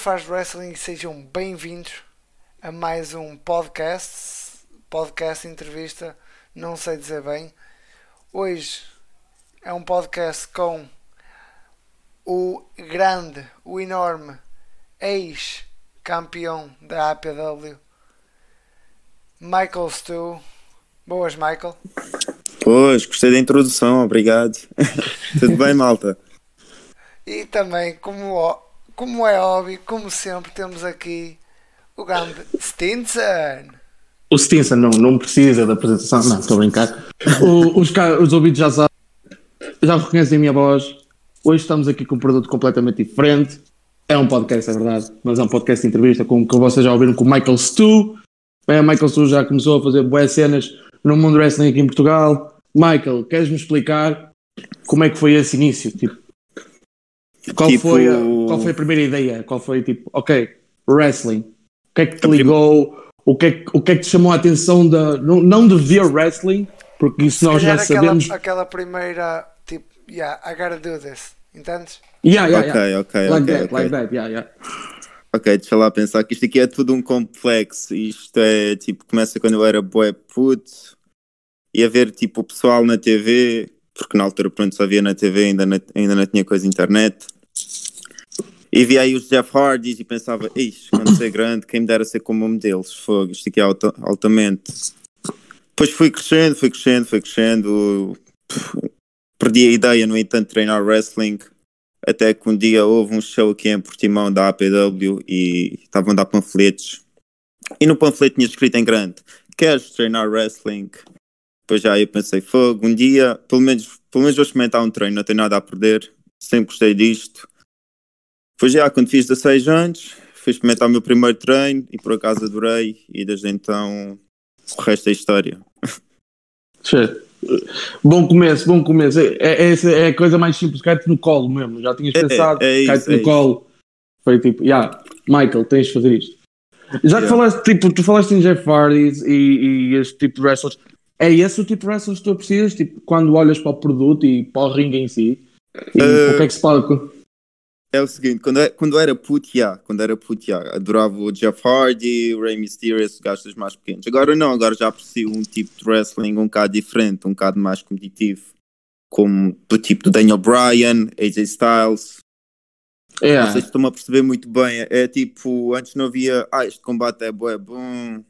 Fãs de wrestling, sejam bem-vindos a mais um podcast, podcast entrevista, não sei dizer bem. Hoje é um podcast com o grande, o enorme ex-campeão da APW, Michael Stu. Boas, Michael. Pois, gostei da introdução, obrigado. Tudo bem, malta? E também, como, como é óbvio, como sempre, temos aqui o grande Stinson. O Stinson não, não precisa da apresentação, não, estou a brincar. O, os, os ouvidos já sabem, já reconhecem a minha voz. Hoje estamos aqui com um produto completamente diferente. É um podcast, é verdade, mas é um podcast de entrevista com que vocês já ouviram com o Michael Stu. Bem, o Michael Stu já começou a fazer boas cenas no mundo wrestling aqui em Portugal. Michael, queres-me explicar como é que foi esse início? Tipo, qual, tipo... foi a, qual foi a primeira ideia? Qual foi tipo, ok, wrestling. O que é que te ligou? O que é que, o que, é que te chamou a atenção de, não, não de ver wrestling, porque isso Se nós já aquela, sabemos. Aquela primeira, tipo, yeah, I gotta do this, entendes? Yeah, yeah, yeah. ok, like ok. That, okay. Like that, yeah, yeah. Ok, deixa lá pensar que isto aqui é tudo um complexo. Isto é tipo, começa quando eu era boé puto, ia ver tipo o pessoal na TV, porque na altura pronto só via na TV, ainda, na, ainda não tinha coisa internet. E via aí os Jeff Hardys e pensava, ixi, quando ser grande, quem me dera ser como um deles, fogo, isto aqui é alta, altamente. Depois fui crescendo, fui crescendo, fui crescendo, perdi a ideia, no entanto, de treinar wrestling, até que um dia houve um show aqui em Portimão da APW e estavam a dar panfletos. E no panfleto tinha escrito em grande, queres treinar wrestling? Depois já eu pensei, fogo, um dia, pelo menos, pelo menos vou experimentar um treino, não tenho nada a perder, sempre gostei disto. Depois já, quando fiz 16 anos, fui experimentar o meu primeiro treino e por acaso adorei e desde então o resto é história. Bom começo, bom começo. É, é, é a coisa mais simples, cai-te no colo mesmo. Já tinhas pensado, é, é cai-te no colo. Foi tipo, yeah, Michael, tens de fazer isto. Já que Yeah. falaste, tipo, tu falaste em Jeff Hardy e, e este tipo de wrestlers. É esse o tipo de wrestlers que tu precisas? Tipo, quando olhas para o produto e para o ringue em si? E Uh, o que é que se pode. É o seguinte, quando, eu- quando eu era puto, já, quando era puto, já, adorava o Jeff Hardy, o Rey Mysterio, esses gajos mais pequenos. Agora não, agora já aprecio um tipo de wrestling um bocado diferente, um bocado mais competitivo, como do tipo do Daniel Bryan, AJ Styles. Não Yeah. sei se estão a perceber muito bem, é, é tipo, antes não havia, ah, este combate é bué bom,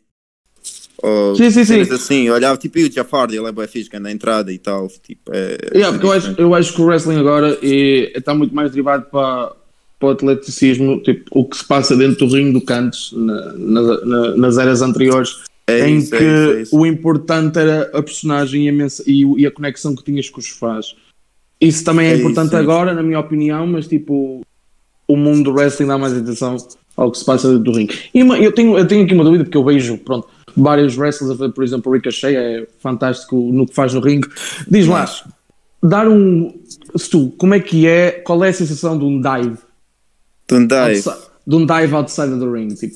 ou Sim, sim, sim. assim, eu olhava tipo, e o Jeff Hardy, ele é que anda na entrada e tal, tipo, é... Yeah, porque eu acho, eu acho que o wrestling agora é- está muito mais derivado para, para o atleticismo, tipo, o que se passa dentro do ringue do que antes, na- na- na- nas eras anteriores, é em isso, é que é o importante era a personagem e a, mensa- e, e a conexão que tinhas com os fãs. Isso também é, É importante isso, é agora, na minha opinião, mas tipo, o mundo do wrestling dá mais atenção ao que se passa dentro do ringue. E uma- eu, tenho, eu tenho aqui uma dúvida, porque eu vejo, pronto, vários wrestlers a fazer, por exemplo, o Ricochet é fantástico no que faz no ringue. Diz lá, dar um. Se tu, como é que é? Qual é a sensação de um dive? Don't dive. outside- de um dive outside of the ring? Tipo,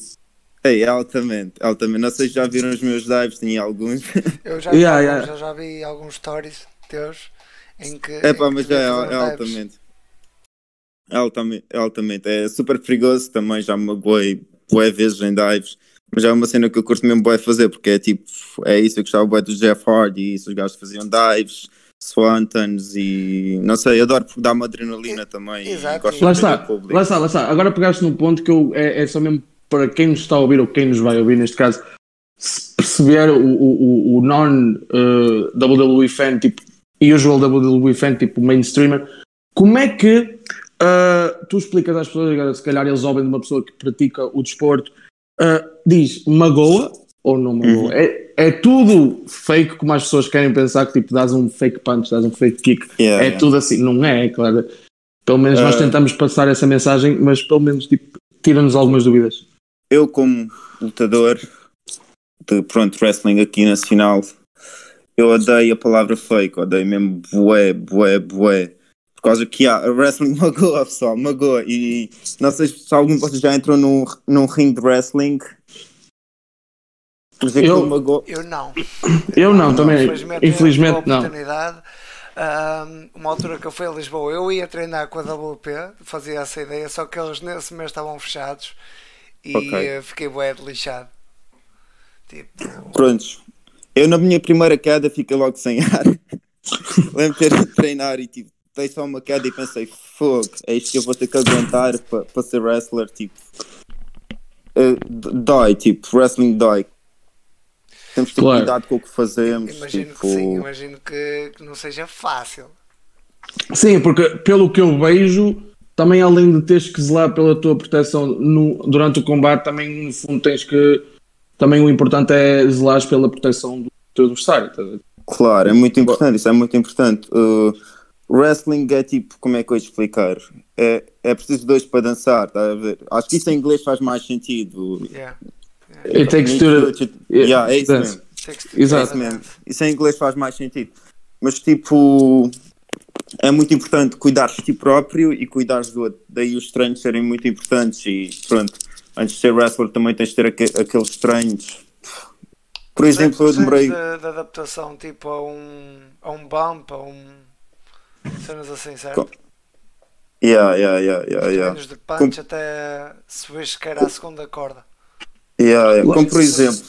Ei, altamente, altamente. Não sei se já viram os meus dives, tinha alguns. Eu já, vi Yeah, alguns, yeah. eu já vi alguns stories teus em que. É pá, mas que é, é altamente. É altamente. É altamente. É super perigoso também, já me magoei bué vezes em dives. Mas é uma cena que eu curto mesmo bué fazer, porque é tipo, é isso, eu gostava bué do Jeff Hardy, isso, os gajos faziam dives, Swantons e não sei, eu adoro porque dá uma adrenalina também. Exato. E Lá está, lá está, lá está. Agora pegaste num ponto que eu, é, é só mesmo para quem nos está a ouvir ou quem nos vai ouvir, neste caso, se perceber o, o, o non-WWE fan, tipo, usual WWE fan, tipo mainstreamer, como é que uh, tu explicas às pessoas, agora, se calhar eles ouvem de uma pessoa que pratica o desporto, uh, diz magoa ou não magoa? Uhum. É, é tudo fake, como as pessoas querem pensar que tipo, dás um fake punch, dás um fake kick. Yeah, é yeah. tudo assim, não é, é claro. Pelo menos nós Ah. tentamos passar essa mensagem, mas pelo menos tipo, tira-nos algumas dúvidas. Eu, como lutador de pronto, wrestling aqui nacional, eu odeio a palavra fake, odeio mesmo bué, bué, bué. Por causa que há, a wrestling magoa, pessoal, magoa. E não sei se algum de vocês já entrou num, num ringue de wrestling. Por exemplo, Eu- magoa. Eu não. Eu não, também, Infelizmente, infelizmente não. oportunidade, Ahm, uma altura que eu fui a Lisboa, eu ia treinar com a WP, fazia essa ideia, só que eles nesse mês estavam fechados e Ok. eh, fiquei bué de lixado. Tipo, Prontos. Eu na minha primeira queda fiquei logo sem ar. Lembro de ter ido treinar e tipo, dei só uma queda e pensei, fogo, é isto que eu vou ter que aguentar para pa ser wrestler, tipo. d- dói, tipo, wrestling dói. Temos que ter Claro. cuidado com o que fazemos. imagino tipo, que sim, imagino que, que não seja fácil. Sim, porque pelo que eu vejo, também além de teres que zelar pela tua proteção no- durante o combate, também no fundo tens que. Também o importante é zelares pela proteção do teu adversário. tá a ver? Claro, é muito importante, isso é muito importante. Uh, wrestling é tipo, como é que eu ia explicar? É, é preciso dois para dançar, tá a ver? Acho que isso em inglês faz mais sentido. Yeah. It takes two to- Yeah, é isso Dance. mesmo. Exato. É isso mesmo. Isso em inglês faz mais sentido. Mas tipo, é muito importante cuidares de ti próprio e cuidares do outro. Daí os treinos serem muito importantes e pronto. Antes de ser wrestler também tens de ter aque- aqueles treinos. Por exemplo, eu demorei. De, de adaptação tipo a um, a um bump, a um. Cenas assim, certo? Co- Yeah, yeah, yeah, yeah, yeah. De punch até subir sequer à segunda corda. Yeah, yeah. Como por exemplo,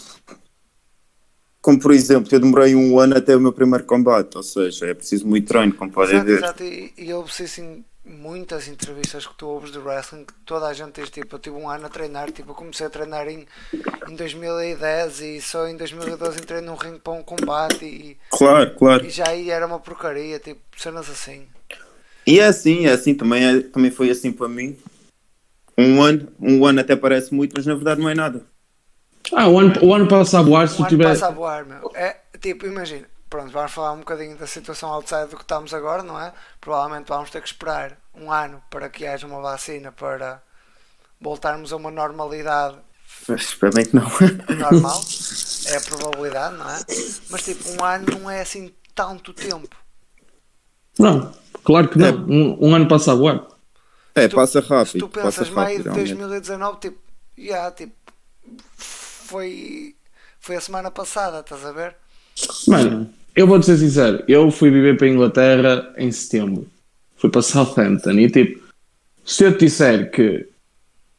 como por exemplo, eu demorei um ano até o meu primeiro combate, ou seja, é preciso muito treino, como podem ver. exato. E, e eu ouvi assim muitas entrevistas que tu ouves de wrestling que toda a gente diz tipo, eu tive um ano a treinar, tipo, eu comecei a treinar em, em 2010 e só em 2012 entrei num ringue para um combate e, Claro, claro. e já aí era uma porcaria, tipo, cenas assim. E é assim, é assim, também, é, também foi assim para mim. Um ano, um ano até parece muito, mas na verdade não é nada. Ah, o ano, o ano passa a voar se Um tu tiver. passa a voar, meu. É, tipo, imagina, pronto, vamos falar um bocadinho da situação outside do que estamos agora, não é? Provavelmente vamos ter que esperar um ano para que haja uma vacina para voltarmos a uma normalidade Mas espero bem que não. normal. É a probabilidade, não é? Mas tipo, um ano não é assim tanto tempo. Não, claro que não. Um, um ano passa a voar. É, tu- passa Se rápido. tu passa pensas maio de rápido, realmente. 2019, tipo, já, tipo, foi, foi a semana passada, estás a ver? Mano, eu vou-te ser sincero, eu fui viver para a Inglaterra em setembro. Fui para Southampton e tipo, se eu te disser que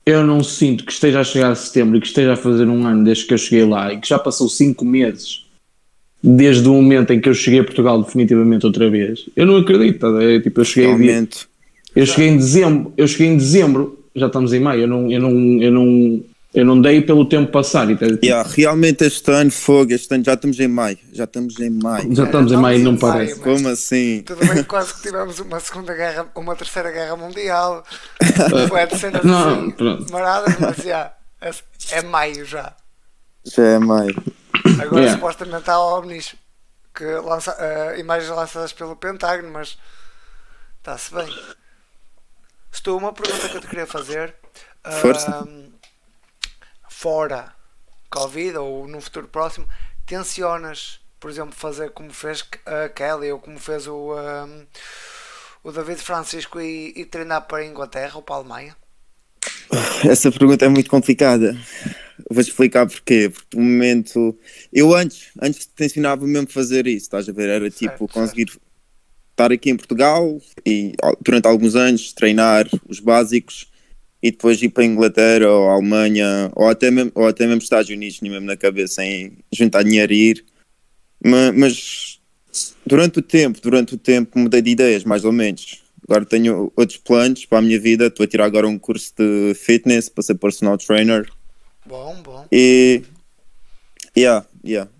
eu não sinto que esteja a chegar a setembro e que esteja a fazer um ano desde que eu cheguei lá e que já passou cinco meses desde o momento em que eu cheguei a Portugal definitivamente outra vez, eu não acredito, ver? Tipo, eu cheguei, dia- eu cheguei em dezembro, eu cheguei em dezembro, já estamos em maio, eu não, eu não, eu não, eu não dei pelo tempo passar. E, tá- Yeah, realmente este ano, fogo, este ano já estamos em maio. Já estamos em maio. já estamos em maio, não Estamos em parece. maio. Como assim? Tudo bem que quase que tivemos uma segunda guerra, uma terceira guerra mundial. Foi de cenas Não, assim, pronto. maradas, mas já, é, é maio já. Já é maio. Agora Yeah. supostamente há ovnis que lança, eh, imagens lançadas pelo Pentágono, mas está-se bem. Estou uma pergunta que eu te queria fazer. Força. Ahm, fora Covid ou num futuro próximo, tensionas, por exemplo, fazer como fez a Kelly ou como fez o, ahm, o David Francisco e, e treinar para a Inglaterra ou para a Alemanha? Essa pergunta é muito complicada. Vou-te explicar porquê. Porque no momento. Eu antes, antes tensionava mesmo fazer isso, estás a ver? Era tipo Certo, conseguir estar aqui em Portugal e durante alguns anos treinar os básicos e depois ir para a Inglaterra ou a Alemanha ou até mesmo, ou até mesmo Estados Unidos, tinha mesmo na cabeça em juntar dinheiro e ir. Ma- Mas, durante o tempo, durante o tempo mudei de ideias, mais ou menos. Agora tenho outros planos para a minha vida. Estou a tirar agora um curso de fitness para ser personal trainer. Bom, bom. E. Yeah, yeah.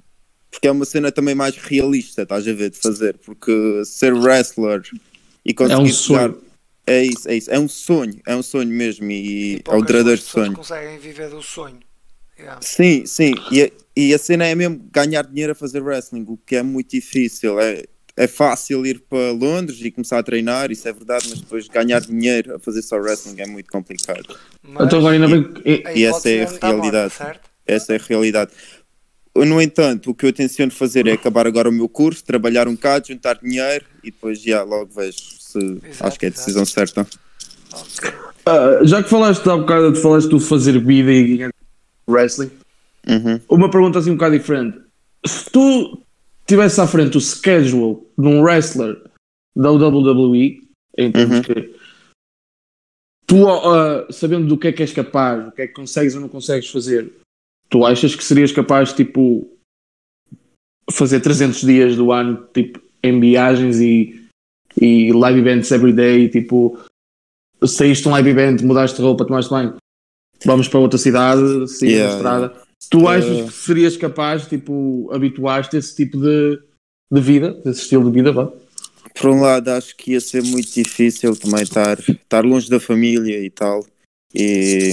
Porque é uma cena também mais realista, estás a ver, de fazer. Porque ser wrestler e conseguir É um. É isso, é isso. É um sonho, é um sonho mesmo. E, é o verdadeiro pessoas sonho. conseguem viver do sonho. Yeah. Sim, sim. E a, e a cena é mesmo ganhar dinheiro a fazer wrestling, o que é muito difícil. É, é fácil ir para Londres e começar a treinar, isso é verdade, mas depois ganhar dinheiro a fazer só wrestling é muito complicado. Mas Então agora ainda bem que. a e essa é a realidade. certo? Essa é a realidade. No entanto, o que eu tenciono fazer é acabar agora o meu curso, trabalhar um bocado, juntar dinheiro e depois já logo vejo Exato, acho que é a exato. decisão certa. Ok. Ah, já que falaste há bocado, tu falaste do fazer vida e wrestling, Uhum. uma pergunta assim um bocado diferente. Se tu tivesse à frente o schedule de um wrestler da WWE, em termos Uhum. que tu, ah, sabendo do que é que és capaz, o que é que consegues ou não consegues fazer, tu achas que serias capaz, tipo, fazer 300 dias do ano, tipo, em viagens e, e live events every day, tipo, saíste um live event, mudaste de roupa, tomaste bem, vamos para outra cidade, saímos Yeah, na estrada. Tu achas Uh, que serias capaz, tipo, habituaste a esse tipo de, de vida, desse estilo de vida, vá? Por um lado, acho que ia ser muito difícil também estar, estar longe da família e tal. E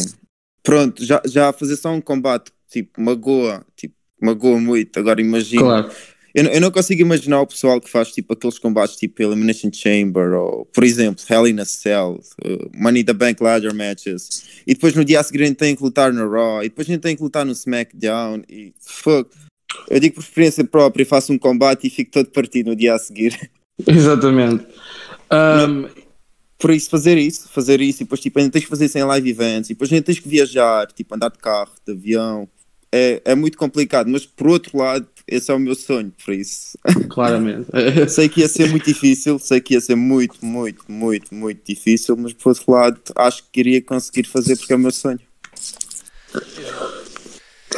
pronto, já, já fazer só um combate, tipo, magoa, tipo, magoa muito. Agora imagina. Claro. Eu, não- eu não consigo imaginar o pessoal que faz tipo aqueles combates tipo Elimination Chamber ou, por exemplo, Hell in a Cell, uh, Money in the Bank Ladder Matches, e depois no dia a seguir a gente tem que lutar no Raw, e depois a gente tem que lutar no SmackDown, e fuck. Eu digo por experiência própria, faço um combate e fico todo partido no dia a seguir. Exatamente. Ahm, Por isso, fazer isso, fazer isso, e depois tipo, ainda tens que fazer isso em live events, e depois ainda tens que viajar, tipo, andar de carro, de avião. É, é muito complicado, mas por outro lado, esse é o meu sonho, por isso. claramente. sei que ia ser muito difícil, sei que ia ser muito, muito, muito, muito difícil, mas por outro lado, acho que iria conseguir fazer porque é o meu sonho.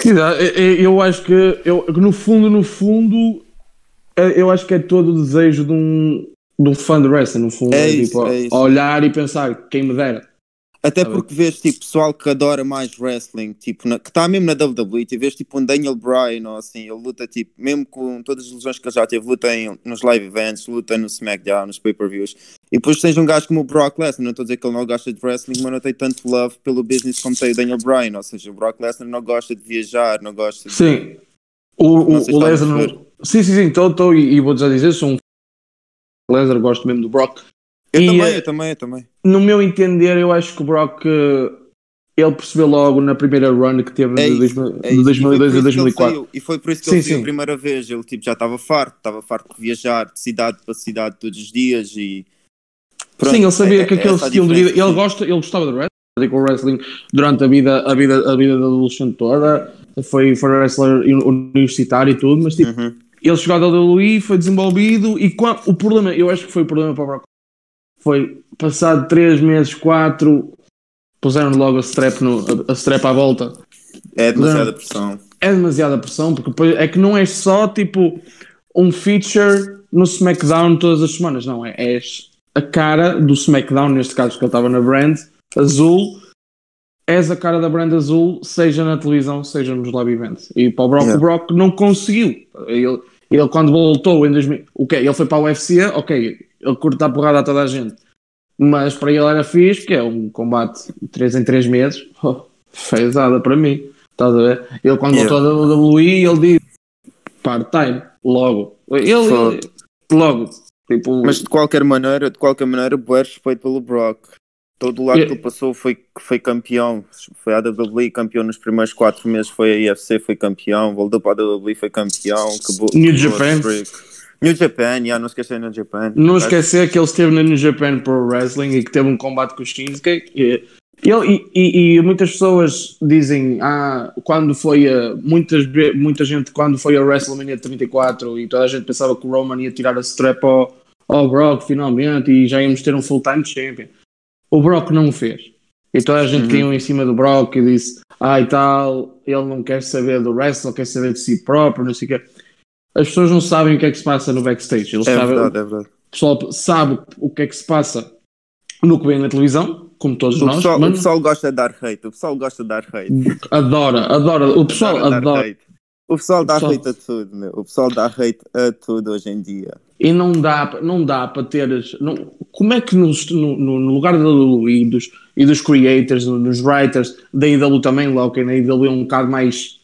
Exato. Eu- Eu acho que, eu, que no fundo, no fundo, é- eu acho que é todo o desejo de um, de um fã de wrestling, no fundo. É é isso, tipo, é isso. olhar e pensar, quem me dera. Até Tá bem. porque vês tipo pessoal que adora mais wrestling, tipo, na- que está mesmo na WWE, e vês tipo um Daniel Bryan ou assim, ele luta tipo, mesmo com todas as lesões que ele já teve, luta em, nos live events, luta no SmackDown, nos pay-per-views. E depois tens um gajo como o Brock Lesnar, não estou a dizer que ele não gosta de wrestling, mas não tem tanto love pelo business como tem o Daniel Bryan, ou seja, o Brock Lesnar não gosta de viajar, não gosta de... Sim. O, o, o Lesnar. Sim, sim, sim, estou e, e vou já dizer, sou um Lesnar, gosto mesmo do Brock. Eu E, também, eh, eu também, eu também. No meu entender, eu acho que o Brock eh, ele percebeu logo na primeira run que teve É de, isso, 2000 É de isso. 2002 a E foi por isso que ele 2004. saiu. E foi por isso que Sim, ele saiu sim. a primeira vez. Ele tipo, já estava farto, estava farto de viajar de cidade para cidade todos os dias e. Pronto, Sim, ele sabia é- que é aquele estilo de vida. Ele, gosta, ele gostava de wrestling, wrestling durante a vida, a vida, a vida da adolescente toda. Foi, foi wrestler universitário e tudo, mas tipo, Uhum. ele chegou ao WWE, foi desenvolvido e o problema, eu acho que foi o problema para o Brock. Foi passado 3 meses, 4, puseram logo a strap, no, a, a strap à volta. É demasiada pressão. É demasiada pressão, porque é que não é só tipo um feature no SmackDown todas as semanas, não, é, és a cara do SmackDown, neste caso que ele estava na brand azul, és a cara da brand azul, seja na televisão, seja nos live events. E para o Brock, Yeah. o Brock não conseguiu. Ele, ele quando voltou em 2000, o que Ele foi para o UFC, ok, ele curta a porrada a toda a gente. Mas para ele era fixe, que é um combate 3 em 3 meses, oh, fezada para mim. Estás a ver? Ele quando Yeah. voltou da WWE, ele disse part-time, logo. Ele, logo. Tipo, Mas de qualquer maneira, de qualquer maneira, bué respeito pelo Brock. Todo o lado É. que ele passou foi, foi campeão. Foi a WWE campeão nos primeiros 4 meses, foi a UFC, foi campeão. Voltou para a WWE, foi campeão. Acabou, New a Japan. streak. New Japan, yeah, não esquecer New Japan. Não esquecer que ele esteve na New Japan Pro Wrestling e que teve um combate com o Shinsuke. E, ele, e, e- muitas pessoas dizem, ah, quando foi a, muitas, muita gente, quando foi a WrestleMania 34 e toda a gente pensava que o Roman ia tirar a strap ao, ao Brock finalmente e já íamos ter um full-time champion. O Brock não o fez. E toda a gente Uhum. caiu em cima do Brock e disse, ah e tal, ele não quer saber do wrestling, quer saber de si próprio, não sei o quê. As pessoas não sabem o que é que se passa no backstage. Eles É sabem, verdade, é verdade. o pessoal sabe o que é que se passa no que vem na televisão, como todos O nós, pessoal, o mas pessoal gosta de dar hate, o pessoal gosta de dar hate. adora, adora, o pessoal Adora adora. O pessoal dá pessoal- hate a tudo, meu. O pessoal dá hate a tudo hoje em dia. E não dá, não dá para teres. Não, como é que no, no- no lugar da WWE e dos, e dos creators, nos writers, da IW também, lá, ok, na IW é um bocado mais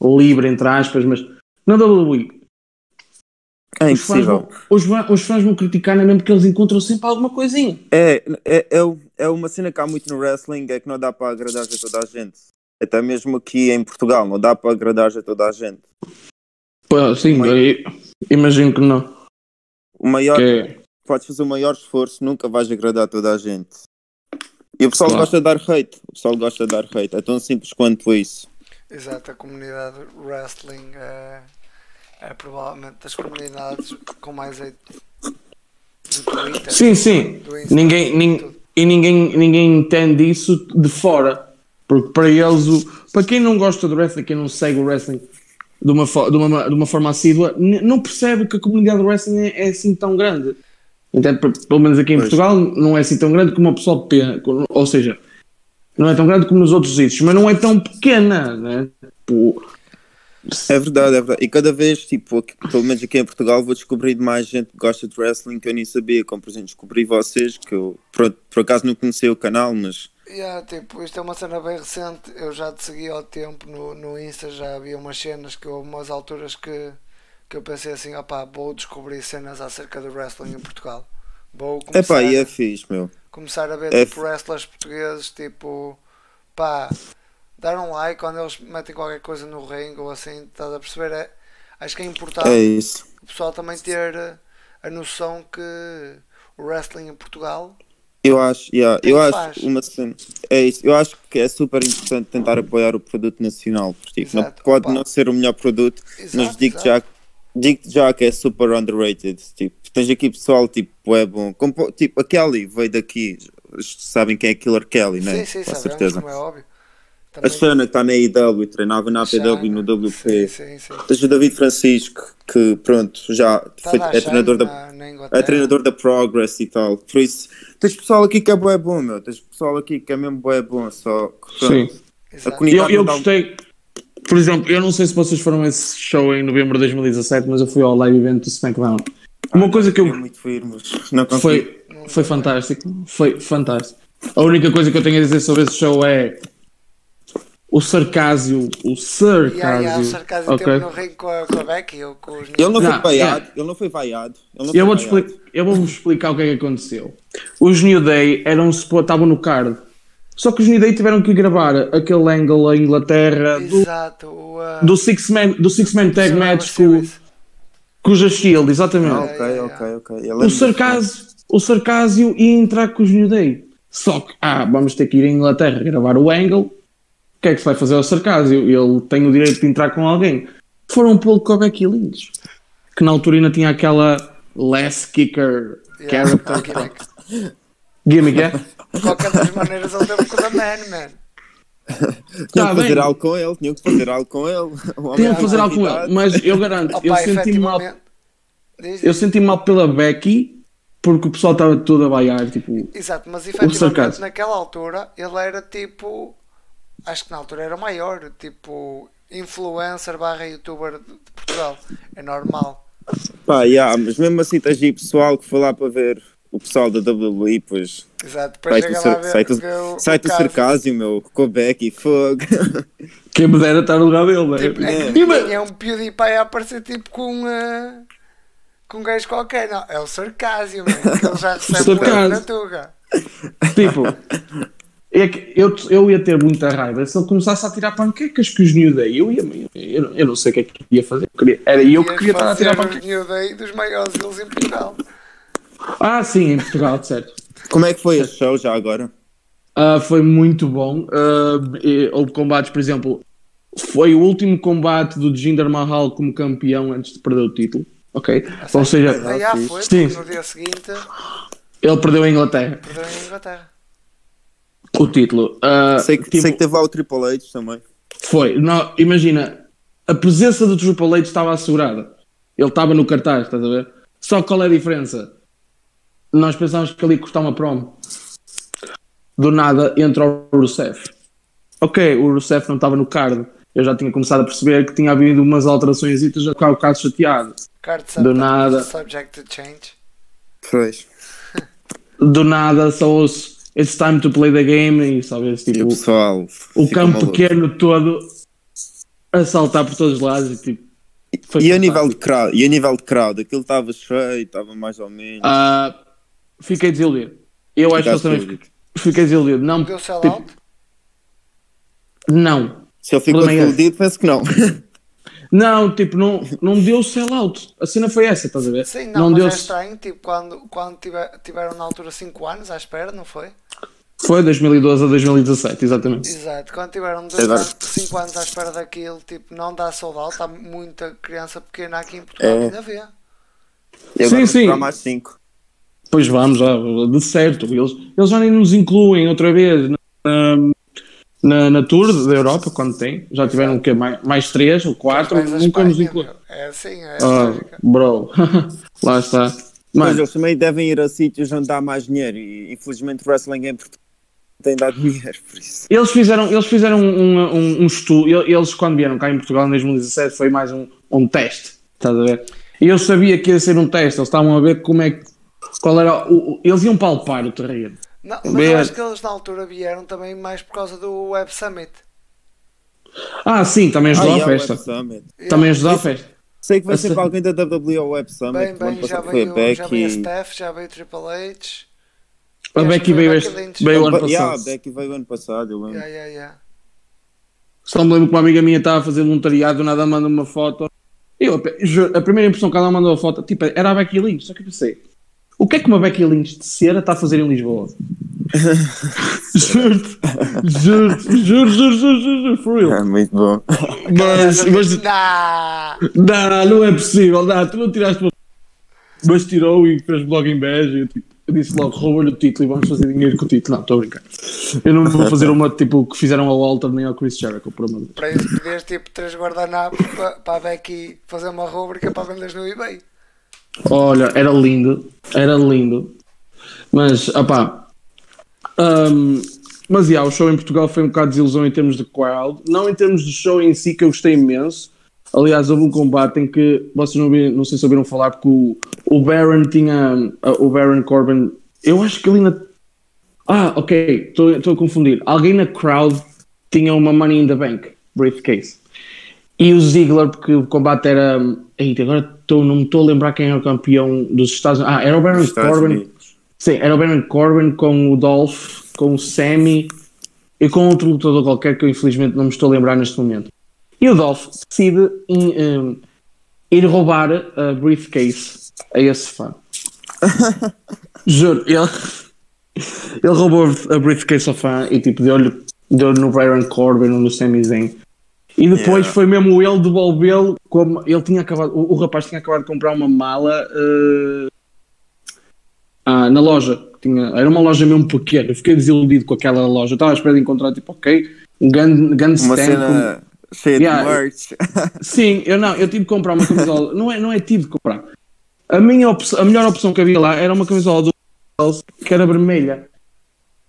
livre, entre aspas, mas na WWE, É os fãs, impossível. vão, os, va- os fãs vão criticar, não é mesmo porque eles encontram sempre alguma coisinha. É, é, é, é uma cena que há muito no wrestling, é que não dá para agradar a toda a gente. Até mesmo aqui em Portugal, não dá para agradar a toda a gente. Pô, sim, eu imagino que não. O maior, Que é- podes fazer o maior esforço, nunca vais agradar toda a gente. E o pessoal Claro. gosta de dar hate. O pessoal gosta de dar hate. É tão simples quanto isso. Exato, a comunidade wrestling é, é provavelmente das comunidades com mais hate. do Twitter. Sim, sim. Ninguém, nin- e ninguém, ninguém entende isso de fora. Porque para eles, o, para quem não gosta do wrestling, quem não segue o wrestling de uma, de uma, de uma forma assídua, não percebe que a comunidade do wrestling é, é assim tão grande. Entende? P- Pelo menos aqui em Pois. Portugal não é assim tão grande como o pessoal pensa. Ou seja, não é tão grande como nos outros sítios, mas não é tão pequena. Né? Tipo, É verdade, é verdade. E cada vez, tipo, aqui- pelo menos aqui em Portugal, vou descobrir de mais gente que gosta de wrestling que eu nem sabia. Como, por exemplo, descobri vocês, que eu, pronto, por acaso não conhecia o canal, mas Yeah, tipo, isto é uma cena bem recente. Eu já te segui ao tempo no, no Insta, já havia umas cenas que houve umas alturas que, que eu pensei assim, opá, vou descobrir cenas acerca do wrestling em Portugal. Vou começar, pá, e é fixe, meu. começar a ver é tipo, wrestlers portugueses, tipo, pá, dar um like quando eles metem qualquer coisa no ringue ou assim, estás a perceber? É, acho que é importante É o pessoal também ter a, a noção que o wrestling em Portugal Eu acho, yeah, eu acho faz. uma cena. É isso. Eu acho que é super importante tentar apoiar o produto nacional. Porque tipo, não, Exato, pode opa. não ser o melhor produto, mas Exato, digo exato. já, digo já que é super underrated. Tipo, tens aqui pessoal, tipo, é bom. Como, po- tipo, a Kelly veio daqui. Sabem quem é Killer Kelly, né? Sim, sim, Com sabemos, certeza. como é óbvio. A Também- Shana que está na IW, treinava na APW e no WP. Sim, sim, sim. Tens o David Francisco, que pronto, já Tá foi- é treinador da. na. É treinador da Progress e tal. Por isso, tens pessoal aqui que é bué bom, meu. Tens pessoal aqui que é mesmo bué bom. Só que, pronto, Sim. a Eu, eu gostei, por exemplo, eu não sei se vocês foram a esse show em novembro de 2017, mas eu fui ao live event do SmackDown. Uma coisa que eu muito foi, foi fantástico, foi fantástico. A única coisa que eu tenho a dizer sobre esse show é o sarcásio, o sarcásio. há o sarcasmo ok? teve no ringue com a, com a Becky ou com os Ele não, Não, foi é. vaiado. Ele não foi vaiado. Ele não Eu foi vou-te vaiado. explicar, eu vou-vos explicar o que é que aconteceu. Os New Day eram estavam no card. Só que os New Day tiveram que gravar aquele angle à Inglaterra do, Exato. Uh, do Six Man, do Six Man Tag Match com, com o Shield, exatamente. Ah, É, ok, é, ok, ok. Ele é o sarcásio, o sarcásio ia entrar com os New Day. Só que, ah, vamos ter que ir à Inglaterra gravar o angle. O que é que se vai fazer ao sarcásio? Ele tem o direito de entrar com alguém. Foram pô-lo com a Becky Lynch, que na altura ainda tinha aquela less kicker Yeah, character. gimmick. É? De qualquer das maneiras, ele teve com o The Man, man. Tinham Tá que fazer algo com ele, tinham que fazer algo com ele. Tinha é que fazer algo com ele, mas eu garanto, eu senti mal, eu senti mal pela Becky porque o pessoal estava todo a baiar, tipo, Exato, mas sarcasmo. efetivamente naquela altura ele era tipo. Acho que na altura era o maior, tipo influencer barra youtuber de Portugal. É normal. Pá, yeah, mas mesmo assim tens aí pessoal que foi lá para ver o pessoal da WWE, pois Exato, depois sai-te o, chega lá cer- ver, sai-te o- ver o, sai-te o o caso. sarcásio, meu, com o Becky, fogo. quem me dera estar no lugar dele, velho. Tipo, é, É. E, é um PewDiePie a aparecer tipo com, uh, com um gajo qualquer. Não, é o sarcasmo, que ele já recebe sarcasmo. na tuga. Tipo, é que eu, eu ia ter muita raiva se ele começasse a tirar panquecas que os New Day. Eu, ia, eu, eu não sei o que é que ia fazer. Eu queria- era eu que queria estar a tirar o panquecas. New Day dos maiores deles em Portugal. Ah, sim, em Portugal, certo. Como é que foi esse show já agora? Ah, foi muito bom. Ah, e houve combates, por exemplo, foi o último combate do Jinder Mahal como campeão antes de perder o título. Ok? Ou seja, Aí já foi, Sim. no dia seguinte ele perdeu a Inglaterra. perdeu em Inglaterra. O título. Ah, Sei que, tipo, sei que teve lá o Triple H também. Foi. Não, imagina, a presença do Triple H estava assegurada. Ele estava no cartaz, estás a ver? Só qual é a diferença? Nós pensávamos que ali ia custar uma promo. Do nada entra o Rusev. Ok, o Rusev não estava no card. Eu já tinha começado a perceber que tinha havido umas alterações e já ficava um bocado chateado. Card Do nada. Subject to change. Pois. Do nada só ouço It's time to play the game e só vês E o tipo pessoal. o campo maluco. pequeno todo a saltar por todos os lados e tipo. E a nível de crowd, e a nível de crowd, aquilo estava cheio, estava mais ou menos. Ah, fiquei desiludido. Eu acho que Ficaste também fiquei, fiquei desiludido. Não, Deu sell tipo, out? não. Se ele ficou problema é desiludido, penso que não. Não, tipo, não, não deu sell-out. A cena foi essa, estás a ver? Sim, não, mas deu é estranho, tipo, quando, quando tiver, tiveram na altura 5 anos à espera, não foi? Foi 2012 a 2017, exatamente. Exato, quando tiveram Agora- 5 anos à espera daquilo, tipo, não dá out, há muita criança pequena aqui em Portugal É. ainda vê. E agora Sim, sim. mais 5. Pois vamos, já, de certo. Eles, eles já nem nos incluem outra vez na, na, na Tour da Europa, quando tem. Já tiveram o quê? Mais, mais três ou quatro? Nunca nos incluem. meu. É assim, é Ah, bro, lá está. Mas Mano, eles também devem ir a sítios onde dá mais dinheiro e infelizmente o wrestling em Portugal tem dado dinheiro, por isso. eles fizeram, eles fizeram um, um, um estudo. Eles, quando vieram cá em Portugal em 2017, foi mais um, um teste. Estás a ver? E eu sabia que ia ser um teste. Eles estavam a ver como é que. Qual era o, eles iam palpar o terreno. Não, mas Ver. eu acho que eles na altura vieram também mais por causa do Web Summit. Ah, sim, também ajudou Ah, a festa. Também ajudou a festa. Sei que vai ser para alguém da WWE ao Web Summit. Bem, bem, já veio, já veio a. Steph, já veio o Triple H. A Becky foi veio, a este, veio ano Yeah, a passado. Becky veio ano passado, eu lembro. Yeah, yeah, yeah. Só me lembro que uma amiga minha estava a fazer voluntariado, do nada manda uma foto. Eu, juro, a primeira impressão que ela mandou a foto, tipo, era a Becky Lynch. Só que eu pensei, o que é que uma Becky Lynch de cera está a fazer em Lisboa? Juro-te, juro, juro, juro, juro, juro, for real. É muito bom. Mas, mas não, não é possível, não, tu não tiraste uma... Mas tirou e fez blog em bege. Tipo, eu disse logo, roubou-lhe o título e vamos fazer dinheiro com o título. Não, estou a brincar. Eu não vou fazer uma tipo que fizeram ao Walter nem ao Chris Jericho, por amor de Deus. Para isso pedias tipo três guardanapos para, para a Becky fazer uma rúbrica para vendas no eBay. Olha, era lindo, era lindo. Mas, opá. hum, mas, yeah, o show em Portugal foi um bocado de desilusão em termos de crowd. Não em termos de show em si, que eu gostei imenso. Aliás, houve um combate em que vocês não, não sei se ouviram falar, porque o, o Baron tinha. o Baron Corbin. Eu acho que ali na. Ah, ok, estou a confundir. Alguém na crowd tinha uma Money in the Bank briefcase. E o Ziggler, porque o combate era. Eita, agora tô, não me estou a lembrar quem era o campeão dos Estados Unidos. Ah, era o Baron Estados Corbin. Unidos. Sim, era o Baron Corbin com o Dolph, com o Sammy e com outro lutador qualquer que eu infelizmente não me estou a lembrar neste momento. E o Dolph decide em, em, ir roubar a briefcase a esse fã. Juro, ele, ele roubou a briefcase ao fã e tipo deu-lhe deu no Baron Corbin ou no Sami Zayn. E depois Yeah. foi mesmo ele devolvê-lo como ele tinha acabado, o, o rapaz tinha acabado de comprar uma mala eh, ah, na loja. Tinha, era uma loja mesmo pequena. Eu fiquei desiludido com aquela loja. Eu estava à espera de encontrar, tipo, ok, um grande, grande Uma stand. cena cheia Yeah. de merch. Sim, eu não, eu tive de comprar uma camisola. não, é, não é tive de comprar. A, minha opção, a melhor opção que havia lá era uma camisola do que era vermelha.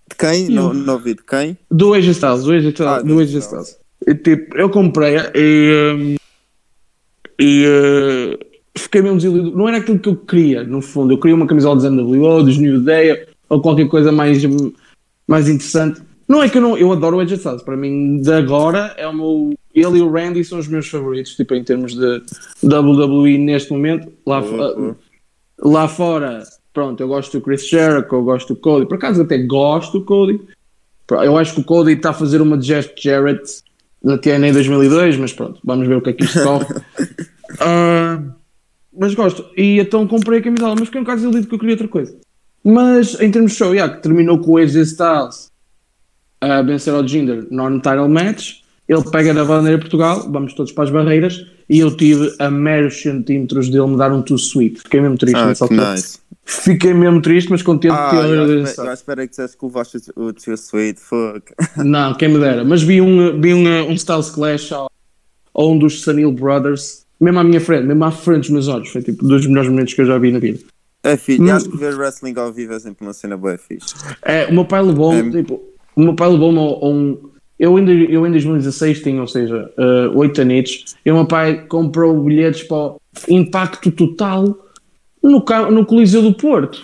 De quem? Não, não ouvi de quem? Do AJ Styles, do AJ Styles. Ah, do AJ Styles. E, tipo, eu comprei e, hum, e uh, fiquei mesmo desiludido. Não era aquilo que eu queria, no fundo. Eu queria uma camisola dos NWO, dos New Day ou qualquer coisa mais, hum, mais interessante. Não é que eu não. Eu adoro o AJ Styles. Para mim, de agora, é o meu. Ele e o Randy são os meus favoritos, tipo, em termos de WWE neste momento. Lá, boa. lá fora, pronto, eu gosto do Chris Jericho, eu gosto do Cody. Por acaso até gosto do Cody. Eu acho que o Cody está a fazer uma de Jeff Jarrett na TNA 2002, mas pronto, vamos ver o que é que isto corre. Ah, mas gosto. E então comprei a camisola, mas fiquei um bocado desiludido que eu queria outra coisa. Mas em termos de show, yeah, que terminou com o AJ Styles a vencer ao Jinder non-title match. Ele pega na bandeira Portugal, vamos todos para as barreiras, e eu tive a meros centímetros dele me dar um too sweet. Fiquei mesmo triste Ah, nessa altura. nice. Fiquei mesmo triste, mas contente Ah, que ele eu eu espero que dissesse que levaste o teu sweet, fuck. Não, quem me dera. Mas vi um, vi um, um Styles Clash ao, a um dos Sanil Brothers, mesmo à minha frente, mesmo à frente dos meus olhos. Foi tipo dos melhores momentos que eu já vi na vida. É fixe, Hum. acho que ver wrestling ao vivo é sempre uma cena boa fixe. É, o meu pai levou-me, É. tipo, o meu pai levou-me a um. Eu em, dois- eu em 2016 tinha, ou seja, uh, 8 anitos, e o meu pai comprou bilhetes para o Impacto Total no, no Coliseu do Porto.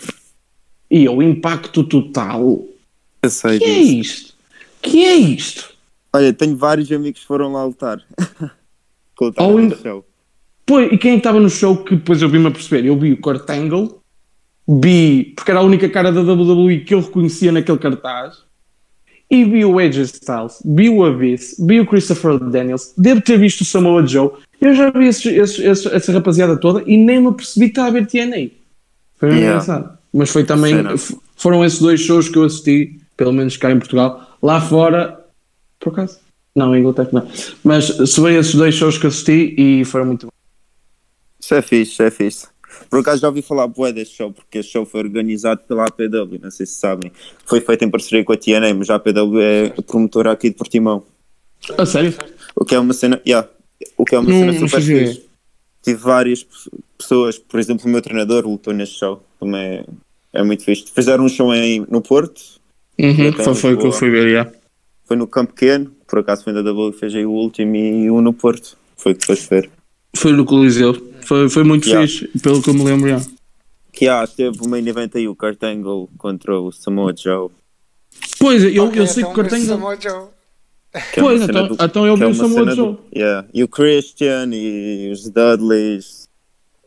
E eu, Impacto Total? Eu sei Que é disso. isto? Que é isto? Olha, tenho vários amigos que foram lá lutar. O Ou ainda- show. Pois, e quem é que estava no show que depois eu vi-me a perceber? Eu vi o Kurt Angle, vi, porque era a única cara da WWE que eu reconhecia naquele cartaz, e vi o AJ Styles, vi o Abyss, vi o Christopher Daniels, devo ter visto o Samoa Joe, eu já vi esses- esses- esses- essa rapaziada toda e nem me percebi que estava a ver TNA. Foi Yeah. engraçado. Mas foi também, foram esses dois shows que eu assisti, pelo menos cá em Portugal. Lá fora, por acaso? Não, em Inglaterra não. Mas se foi esses dois shows que assisti e foram muito bons. Isso é fixe, isso é fixe. Por acaso já ouvi falar bué deste show, porque este show foi organizado pela APW, não sei se sabem. Foi feito em parceria com a TNA, mas a APW é promotora aqui de Portimão. A sério? O que é uma cena, yeah, o que é uma Não- cena super fixe. Tive várias pe- pessoas, por exemplo, o meu treinador lutou neste show, também é, é muito fixe. Fizeram um show em, no Porto, Uhum, foi, foi o que eu fui ver, já. foi no Campo Pequeno, por acaso foi da W que fez aí o último e um no Porto. Foi o que foste ver. Foi no Coliseu. Foi, foi muito Yeah. fixe, pelo que eu me lembro, já. Que ah, teve o main event aí, o Kurt Angle contra o Samoa Joe. Pois, eu, Ok, eu sei que então o Cartango... Samoa Joe. que é Pois, então, do- então eu que vi é o uma Samoa Joe. do- yeah. E o Christian e os Dudleys.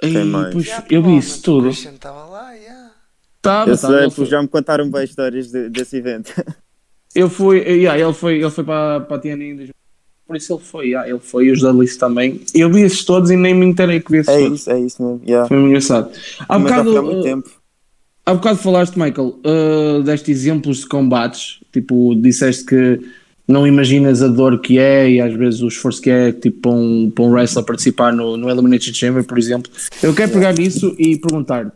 Ei, Quem mais? pois, Yeah, eu vi isso provavelmente o tudo. Christian estava lá, yeah. Tava, Eu tava, sei, já me contaram bem histórias de- desse evento. Eu fui, yeah, ele foi, ele foi para, para a TNA em 2000. Por isso ele foi, yeah, ele foi e os Dudleys também. Eu vi esses todos e nem me interei que vi esses É todos. isso, é isso mesmo. Yeah. Foi engraçado. Há Mas bocado, muito uh, tempo. há bocado falaste, Michael, uh, deste exemplos de combates. Tipo, disseste que não imaginas a dor que é e às vezes o esforço que é tipo, para, um, para um wrestler participar no, no Elimination Chamber, por exemplo. Eu quero pegar nisso e perguntar-te: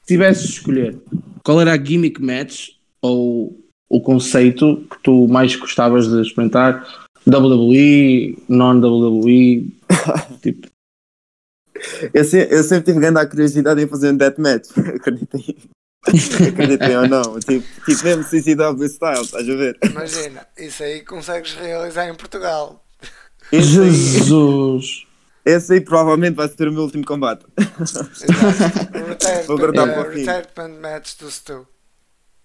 se tivesses de escolher, qual era a gimmick match ou o conceito que tu mais gostavas de experimentar? WWE, non-WWE, tipo, Eu, se- eu sempre tive grande curiosidade em fazer um deathmatch. Acreditem. Acreditem ou não. Tipo, tipo mesmo CCW style, estás a ver? Imagina, isso aí consegues realizar em Portugal. Esse aí, Jesus! esse aí provavelmente vai ser o meu último combate. Exato. Vou guardar Retirement, para o fim. retirement match do Stu.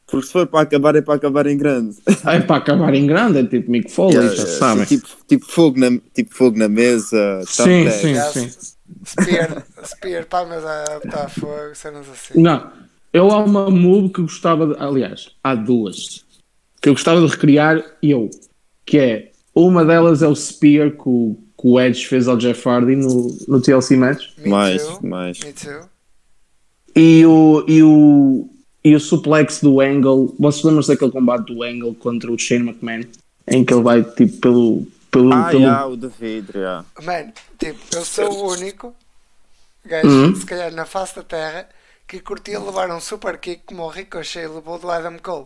Porque se for para acabar, é para acabar em grande. É para acabar em grande, é tipo Mick Foley, Yeah, já yeah. sabem. Tipo, tipo, fogo na, tipo fogo na mesa. Sim, thumbtack. sim. Já se- Spear, spear para a botar fogo, cenas assim. Não, eu há uma move que gostava de. Aliás, há duas que eu gostava de recriar eu. Que é uma delas é o Spear que o, que o Edge fez ao Jeff Hardy no, no TLC match. Me Mais, too, mais. Me too. E o, e o, e o suplex do Angle. Vocês lembram-se daquele combate do Angle contra o Shane McMahon? Em que ele vai tipo pelo. pelo, Ah, pelo yeah, o de vidro, yeah. Mano, tipo, eu sou o único gajo, Uhum. se calhar na face da terra, que curtia levar um super kick como o Ricochet levou do Adam Cole.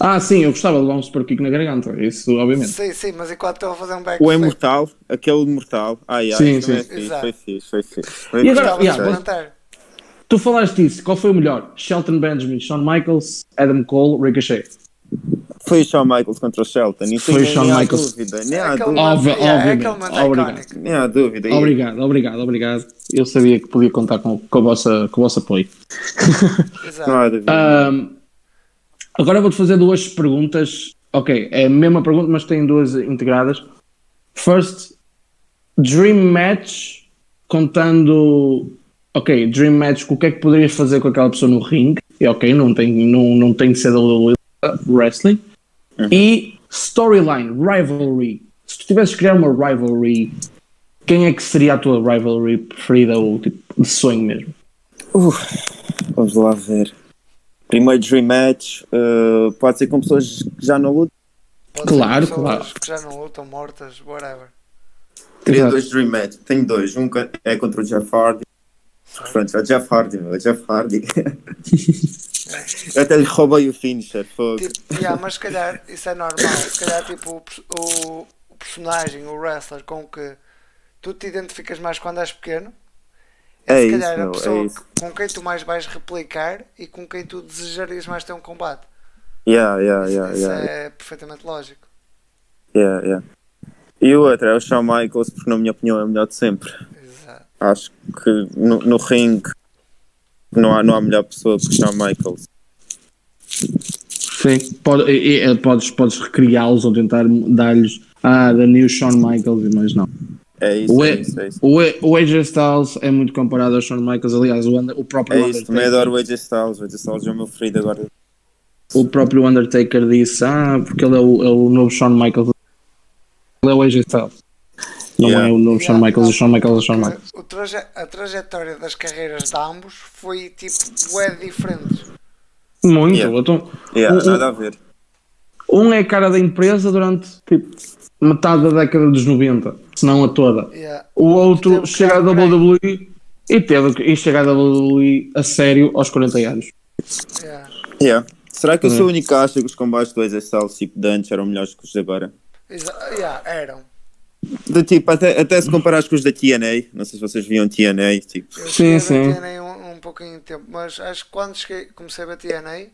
Ah, sim, eu gostava de levar um super kick na garganta. Isso, obviamente. Sim, sim, mas enquanto estou a fazer um O backflip, imortal, aquele imortal. Ah, yeah, Sim, sim. é fixe, Exato. foi fixe, foi fixe. Foi E agora- gostava fixe. de yeah. Tu falaste disso, qual foi o melhor? Shelton Benjamin, Shawn Michaels, Adam Cole, Ricochet. Foi o Shawn Michaels contra o Shelton. Isso Foi o Shawn nem há Michaels. dúvida. Nem É há aquele dúvida. Óbvio- yeah, é obrigado. Nem há dúvida. Obrigado, obrigado, obrigado. Eu sabia que podia contar com, com, o, vossa, com o vosso apoio. Exato. Não há dúvida. Ahm, agora vou-te fazer duas perguntas. Ok, é a mesma pergunta, mas tem duas integradas. First, Dream Match, contando. Ok, Dream Match, o que é que poderias fazer com aquela pessoa no ringue? E ok, não tem, não, não tem de ser WWE Wrestling. E Storyline, Rivalry. Se tu tivesses que criar uma rivalry, quem é que seria a tua rivalry preferida ou tipo de sonho mesmo? Vamos lá ver. Primeiro Dream Match. uh, pode ser com pessoas que já não lutam. Pode ser Claro, pessoas claro. que já não lutam, mortas, whatever. Teria dois Dream Match. Tenho dois. Um é contra o Jeff Hardy. Pronto, é o Jeff Hardy, meu. É o Jeff Hardy. Eu até lhe roubei o finisher. Fogo. Tipo, yeah, mas se calhar isso é normal. Se calhar tipo o, o, personagem, o wrestler com que tu te identificas mais quando és pequeno é, É se isso, calhar a meu, é pessoa isso. com quem tu mais vais replicar e com quem tu desejarias mais ter um combate. Yeah, yeah, Isso, yeah, isso yeah, é perfeitamente lógico. yeah, yeah. E o outro é o Shawn Michaels, porque na minha opinião é o melhor de sempre. Acho que no, no ringue não há, não há melhor pessoa que o Shawn Michaels. Sim, pode, e- e- podes, podes recriá-los ou tentar dar-lhes ah, da New Shawn Michaels, mas não. É isso, O, é isso, é isso. o, o AJ Styles é muito comparado ao Shawn Michaels, aliás, o, Under- o próprio É isso, também adoro o AJ Styles. O AJ Styles é o meu preferido agora. o próprio Undertaker disse, ah, porque ele é o, é o novo Shawn Michaels. Ele é o AJ Styles. Não Yeah. é o novo Shawn Michaels, não, o Shawn Michaels é o Shawn Michaels. o traje- a trajetória das carreiras de ambos foi tipo é diferente. Muito, Yeah. então, Yeah, o- nada a ver. um é cara da empresa durante tipo, metade da década dos 90, se não a toda. Yeah. O outro Teve chega à. WWE E teve que e chegar a WWE a sério aos 40 anos. Yeah. Yeah. Será que eu sou o Uhum. único que acha que os combates do Styles tipo de antes eram melhores que os de agora? Exa- yeah, eram. De, tipo, até, até se comparares com os da TNA, não sei se vocês viam TNA, tipo, Eu Sim, sim. a TNA um, um pouquinho de tempo, mas acho que quando cheguei, comecei a ver TNA,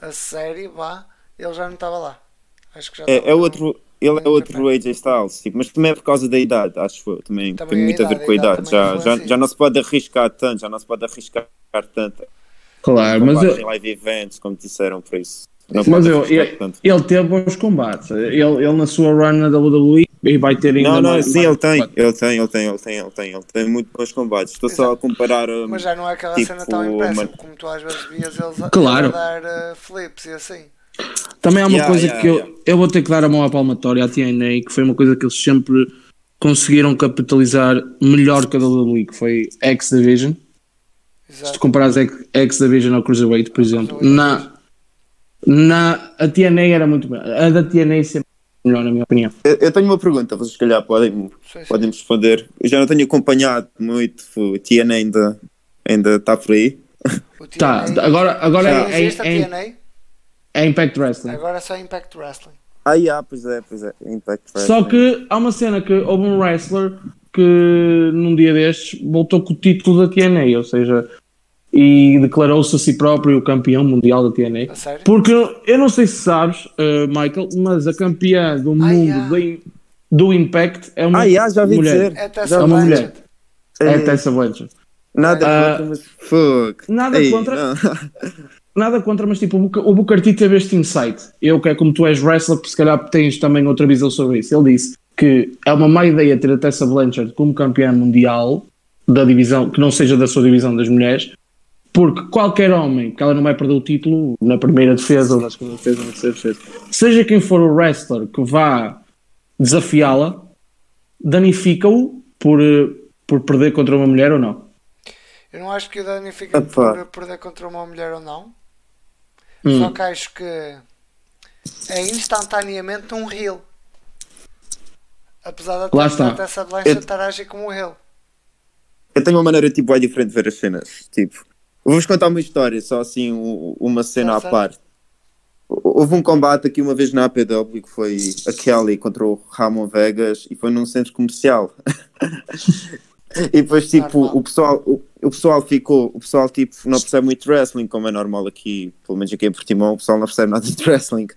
a série, vá, ele já não estava lá. Acho que já é, é outro, ele é outro AJ Styles, tipo, mas também é por causa da idade, acho eu, também, Também tem a muito a ver idade, com a idade idade, também já, já, influencia. já não se pode arriscar tanto, já não se pode arriscar tanto, Claro, mas eu, em live events, como disseram, por isso, não mas eu, ele, ele teve bons combates. Ele, ele na sua run na WWE e vai ter ainda Não, não, mais. sim, mais ele tem, ele tem, ele tem, ele tem, ele tem, ele tem muito bons combates. Estou só a comparar. um, Mas já não é aquela Tipo, cena tão impressa, uma- como tu às vezes vias eles a, Claro. a dar eh, flips e assim. Também há uma Yeah, coisa yeah, que eu, yeah. eu vou ter que dar a mão à palmatória à TNA, que foi uma coisa que eles sempre conseguiram capitalizar melhor que a WWE, que foi X Division. Se tu Exato. comparares X- X Division ao Cruiserweight, por exemplo, Cruiserweight. na, na, a TNA era muito melhor. A da TNA sempre melhor, na minha opinião. Eu, eu tenho uma pergunta, vocês se calhar podem, Sim, sim. podem me responder. Eu já não tenho acompanhado muito, o TNA ainda ainda está por aí. O TNA, Tá, agora, agora é, existe a é, é, TNA, é Impact Wrestling. agora é só Impact Wrestling. Ah, yeah, pois é, pois é. Impact Só Wrestling. que há uma cena que houve um wrestler que num dia destes voltou com o título da TNA, ou seja, e declarou-se a si próprio o campeão mundial da TNA. A sério? Porque eu não sei se sabes, uh, Michael, mas a campeã do mundo yeah. do, do Impact é uma Ah, yeah, já vi mulher. dizer. É É Tessa uma Blanchard. mulher. É a Tessa Blanchard. Nada Ah, contra, mas fuck. nada Ei, contra. Nada contra, mas tipo, o Booker- o Booker T teve este insight. Eu, que é como tu és wrestler, se calhar tens também outra visão sobre isso. Ele disse que é uma má ideia ter a Tessa Blanchard como campeã mundial da divisão, que não seja da sua divisão das mulheres, porque qualquer homem, que ela não vai perder o título na primeira defesa ou na segunda defesa, ou na terceira defesa, seja quem for o wrestler que vá desafiá-la, danifica-o por, eh, por perder contra uma mulher ou não. Eu não acho que o Dani fica Epá. por perder contra uma mulher ou não. Hum. Só que acho que é instantaneamente um heel. Apesar da. Tessa Blanchard estar a agir como um heel. Eu tenho uma maneira tipo, bem diferente de ver as cenas. Tipo, vou-vos contar uma história, só assim, uma cena à Certo, parte. Houve um combate aqui uma vez na APW que foi a Kelly contra o Ramon Vegas e foi num centro comercial. e depois, tipo, Normal. o pessoal, o, o pessoal ficou, o pessoal, tipo, não percebe muito wrestling, como é normal aqui, pelo menos aqui em Portimão, o pessoal não percebe nada de wrestling.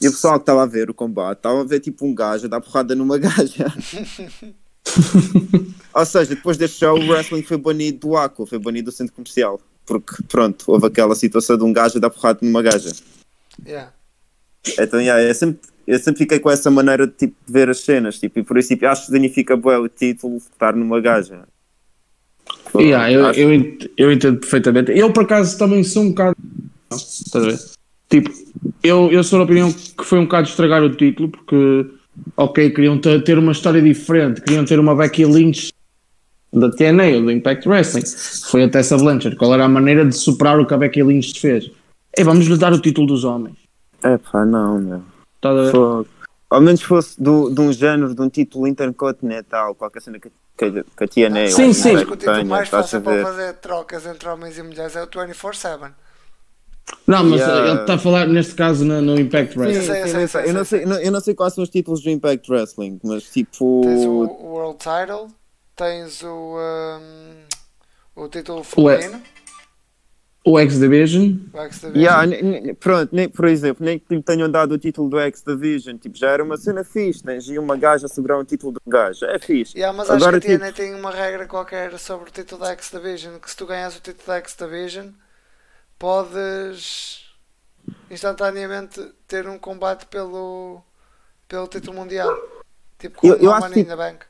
E o pessoal que estava a ver o combate, estava a ver, tipo, um gajo a dar porrada numa gaja. Ou seja, depois deste show, o wrestling foi banido do ACO, foi banido do centro comercial. Porque, pronto, houve aquela situação de um gajo dar porrada numa gaja. Yeah. Então, yeah, eu, sempre, eu sempre fiquei com essa maneira de, tipo, de ver as cenas. Tipo, e por isso tipo, acho que danifica bué o título estar numa gaja. Yeah, eu, Acho- eu, ent- eu entendo perfeitamente. Eu, por acaso, também sou um bocado. Não, estás a ver? Tipo, eu, eu sou da opinião que foi um bocado estragar o título, porque, ok, queriam ter, ter uma história diferente, queriam ter uma Becky Lynch da TNA ou do Impact Wrestling. Foi a Tessa Blanchard. Qual era a maneira de superar o que a Becky Lynch fez? Ei, vamos lhe dar o título dos homens. É pá, não, meu. Estás a ver? Fogo. Ao menos fosse do, de um género, de um título intercontinental, qualquer cena que, que, que a TNA Sim, ou sim. Acho que o título mais fácil para fazer trocas entre homens e mulheres é o 24-7. Não, mas Yeah. ele está a falar, neste caso, no, no Impact Wrestling. sim, eu, sei, eu não sei. eu não sei quais são os títulos do Impact Wrestling, mas tipo. Tens o World Title, tens o, um, o título E- feminino, O X Division. o X Division. Yeah, pronto, nem, por exemplo, nem que tenham dado o título do X Division, tipo, já era uma cena fixe, tens aí uma gaja segurar um título um gajo, é fixe. Yeah, mas Agora, acho que a tipo- tem uma regra qualquer sobre o título da X Division, que se tu ganhas o título da X Division, podes instantaneamente ter um combate pelo, pelo título mundial. Tipo como Eu- eu o acho que- the Bank.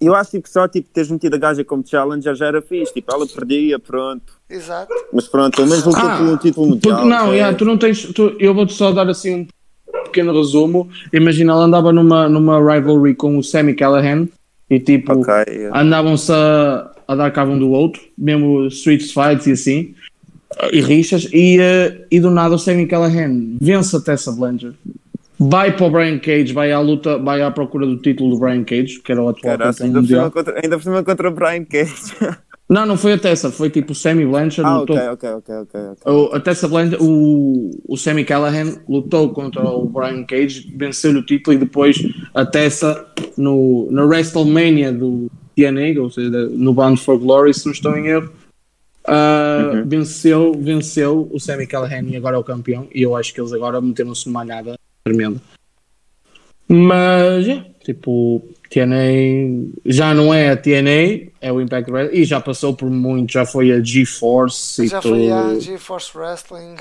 Eu acho tipo, só tipo, teres metido a gaja como challenger já era fixe, tipo, ela perdia, pronto, Exato. mas pronto, pelo menos lutou Ah, por um título mundial. Porque, não, é- yeah, tu não tens. tu- eu vou-te só dar assim um pequeno resumo. Imagina, ela andava numa, numa rivalry com o Sammy Callahan e tipo, Ok, yeah. andavam-se a, a dar cabo um do outro, mesmo street fights e assim, e rixas, e, eh, e do nada o Sammy Callahan vence a Tessa Blanchard. Vai para o Brian Cage, vai à luta, vai à procura do título do Brian Cage, que era o atual Caraca, campeão ainda, por cima mundial. contra, ainda por cima contra o Brian Cage. Não, não foi a Tessa, foi tipo o Sammy Blanchard Ah, lutou. ok, ok, ok. O, a Tessa Blanchard, o, o Sammy Callahan lutou contra o Brian Cage, venceu-lhe o título e depois a Tessa no, na WrestleMania do TNA, ou seja, no Bound for Glory, se não estou em erro, ah, Uhum. venceu, venceu o Sammy Callahan e agora é o campeão. E eu acho que eles agora meteram-se numa malhada tremenda. Mas, é, tipo, TNA já não é a TNA, é o Impact Wrestling, e já passou por muito, já foi a GeForce e Já tudo. foi a GeForce Wrestling.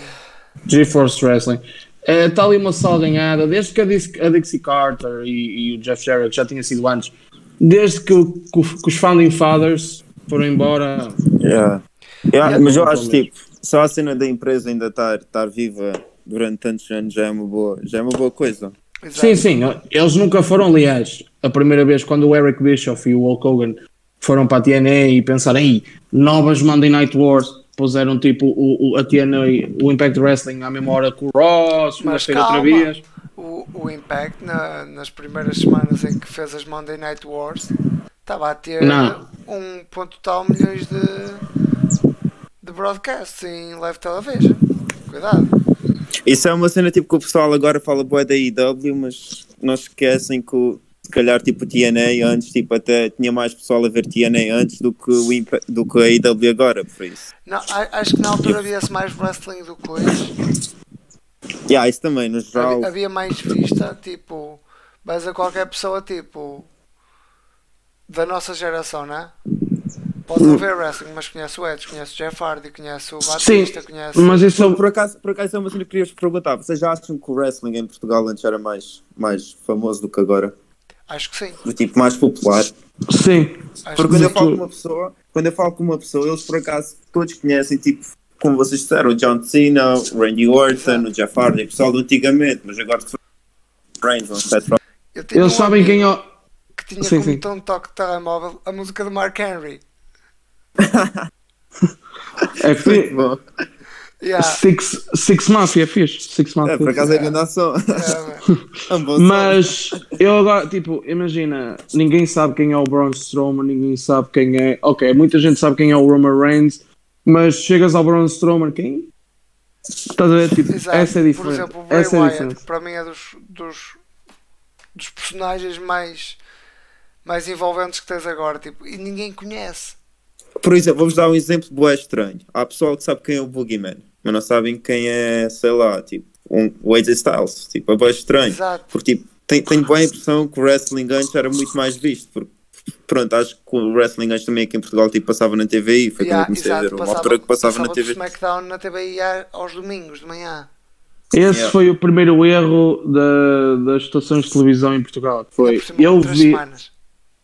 GeForce Wrestling. Está ali uma salganhada, desde que a, Dixie Carter e, e o Jeff Jarrett que já tinha sido antes, desde que, o- que que os Founding Fathers foram embora. Yeah. Yeah, mas eu acho tipo, só a cena da empresa ainda estar estar viva durante tantos anos já é uma boa, já é uma boa coisa. Exato. Sim, sim, eles nunca foram, aliás, a primeira vez quando o Eric Bischoff e o Hulk Hogan foram para a TNA e pensaram, aí, novas Monday Night Wars, puseram tipo o, o- a TNA, o Impact Wrestling à mesma hora que o Raw, segunda-feira outra calma. vez. O, o Impact, na- nas primeiras semanas em que fez as Monday Night Wars, estava a ter Não. um ponto tal milhões de, de broadcasts em live television. Cuidado. Isso é uma cena tipo que o pessoal agora fala boa da IW, mas não esquecem que o- se calhar tipo TNA antes, tipo até tinha mais pessoal a ver TNA antes do que, o do que a IW agora, por isso. Não, acho que na altura havia-se mais wrestling do que hoje. Yeah, isso também, no geral. Havia, havia mais vista, tipo, vais a qualquer pessoa, tipo, da nossa geração, né? Pode não ver wrestling, mas conhece o Edge, conhece o Jeff Hardy, conhece o Sim, Batista, conhece. mas isso Por acaso, por acaso é uma cena que queria vos perguntar. Vocês já acham que o wrestling em Portugal antes era mais, mais famoso do que agora? Acho que sim. Do tipo mais popular? sim. Acho Porque que quando eu sim. falo com uma pessoa, quando eu falo com uma pessoa, eles por acaso todos conhecem, tipo, como vocês disseram, o John Cena, o Randy Orton, o Jeff Hardy, o pessoal do antigamente, mas agora Rollins, Eu tinha Eles um sabem quem é. o- que tinha Sim, como sim. tom de toque de telemóvel a música do Mark Henry. É Bom, Yeah. Six, Six Mafia é fixe. Six Mafia. é, por acaso é grande ação. é. É Mas eu agora, tipo, imagina, ninguém sabe quem é o Braun Strowman, ninguém sabe quem é. Ok, muita gente sabe quem é o Roman Reigns, mas chegas ao Braun Strowman, quem? Estás a ver? Tipo, Exato. essa é a Por diferença. exemplo, o Bray Essa é Wyatt, diferença. para mim é dos, dos, dos personagens mais, mais envolventes que tens agora, tipo, e ninguém conhece. Por exemplo, vou-vos dar um exemplo bué estranho. Há pessoal que sabe quem é o Boogeyman, mas não sabem quem é, sei lá, tipo, um, o AJ Styles. Tipo, é bué estranho. Exato. Porque tipo, tem- tenho boa impressão que o wrestling antes era muito mais visto. Porque, pronto, acho que o wrestling antes também aqui em Portugal tipo, passava na TV e foi quando eu Yeah, comecei a ver. exato, Uma altura que passava, na do TV. SmackDown na TVI aos domingos de manhã. Esse Yeah. foi o primeiro erro da, das estações de televisão em Portugal. Foi, eu vi, semanas.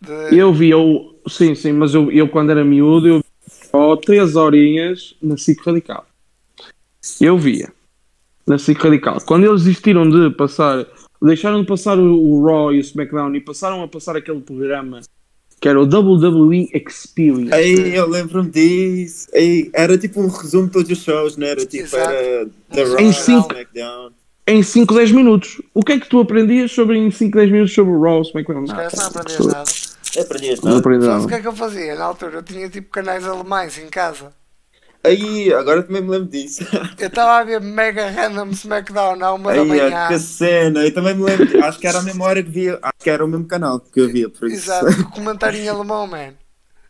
De- eu vi, eu, sim, sim, mas eu, eu quando era miúdo, eu vi só três horinhas na SIC Radical. Eu via na SIC Radical. Quando eles desistiram de passar, deixaram de passar o, o Raw e o SmackDown e passaram a passar aquele programa que era o WWE Experience. Ei, eu lembro-me disso. Ei, era tipo um resumo de todos os shows, não era? Tipo, Exato. era The Em Raw, cinco- SmackDown. Em 5, 10 minutos. O que é que tu aprendias sobre em 5, 10 minutos sobre o Raw, SmackDown? Caras não aprendiam Nada. Nada. Aprendias, Não não? aprendi Sabes o que é que eu fazia na altura? Eu tinha tipo canais alemães em casa. Aí, agora também me lembro disso. Eu estava a ver Mega Random SmackDown à uma da Aí, manhã. que cena. Eu também me lembro. Acho que era a mesma hora que via. Acho que era o mesmo canal que eu via, por isso. Exato, comentário em alemão, man.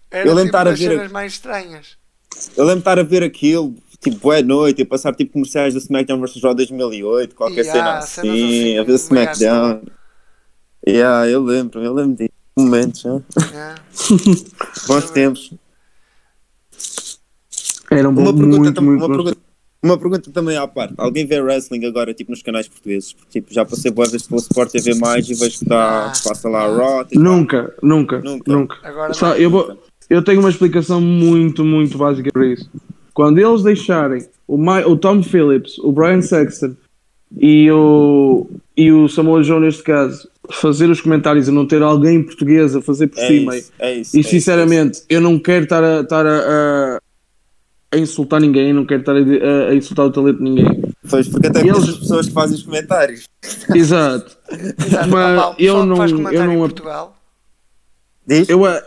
Era Eu lembro tipo a das ver a- cenas mais estranhas. Eu lembro de estar a ver aquilo, tipo, boa noite, e passar tipo comerciais da SmackDown vs. Raw 2008, qualquer Yeah, cena cenas assim, assim, a ver SmackDown. Yeah, eu lembro, eu lembro disso. Momentos, né? né? bons tempos. Era um Uma bom, pergunta, muito, muito uma, pergunta, uma pergunta também à parte. Alguém vê wrestling agora, tipo, nos canais portugueses? Porque, tipo, já passei boas vezes pelo Sport TV+, mais e vejo que dá, Ah, passa lá a não. Raw. tipo, Nunca, nunca, Nunca. nunca. Agora Só- não. eu, vou, eu tenho uma explicação muito, muito básica para isso. Quando eles deixarem o, Mi- o Tom Phillips, o Brian Sexton e o, e o Samuel Joe, neste caso, fazer os comentários e não ter alguém português a fazer por É cima, isso, é isso. e é isso, sinceramente, eu não quero estar a, estar a, a- a insultar ninguém, não quero estar a, a- a insultar o talento de ninguém. é isso. Pois, porque até eles- muitas pessoas que fazem os comentários. Exato. Exato, mas opá, o pessoal eu que não- faz eu comentário não- em Portugal, Diz? Eu, a-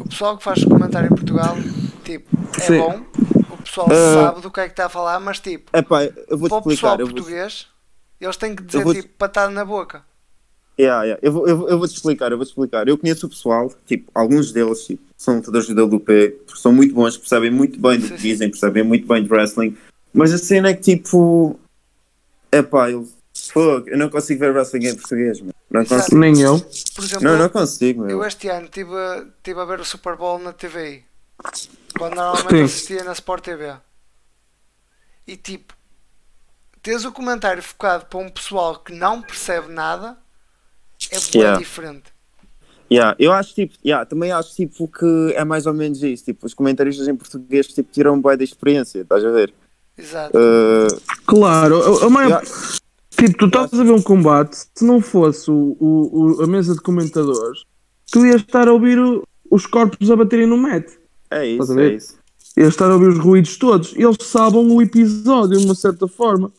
o pessoal que faz comentário em Portugal, tipo, é Sim. bom, o pessoal Ah. sabe do que é que está a falar, mas tipo, Epá, eu vou-te para o pessoal explicar. Vou, português, eles têm que dizer tipo patada na boca. Yeah, yeah. Eu, vou, eu, vou- eu vou-te explicar, eu vou-te explicar. Eu conheço o pessoal, tipo, alguns deles tipo, são lutadores de WP, são muito bons, percebem muito bem do que dizem, percebem muito bem de wrestling, mas a cena é que tipo. Epá, eu, fuck, eu não consigo ver wrestling em português, mano. Não consigo. Nem eu. Por exemplo, Não, não consigo, meu. eu este ano estive a, tive a ver o Super Bowl na TV. Quando normalmente Sim. assistia na Sport TV. E tipo, tens o comentário focado para um pessoal que não percebe nada, é bem Yeah. diferente. Yeah, eu acho tipo, yeah, também acho tipo que é mais ou menos isso. Tipo, os comentaristas em português tipo, tiram bem da experiência, estás a ver? Exato. Uh, Claro, a, maior. eu- Tipo, tu estás a ver um combate, se não fosse o, o- o- a mesa de comentadores, tu ias estar a ouvir o- os corpos a baterem no mat. é isso, é isso. Ias estar a ouvir os ruídos todos. Eles sabem o episódio de uma certa forma.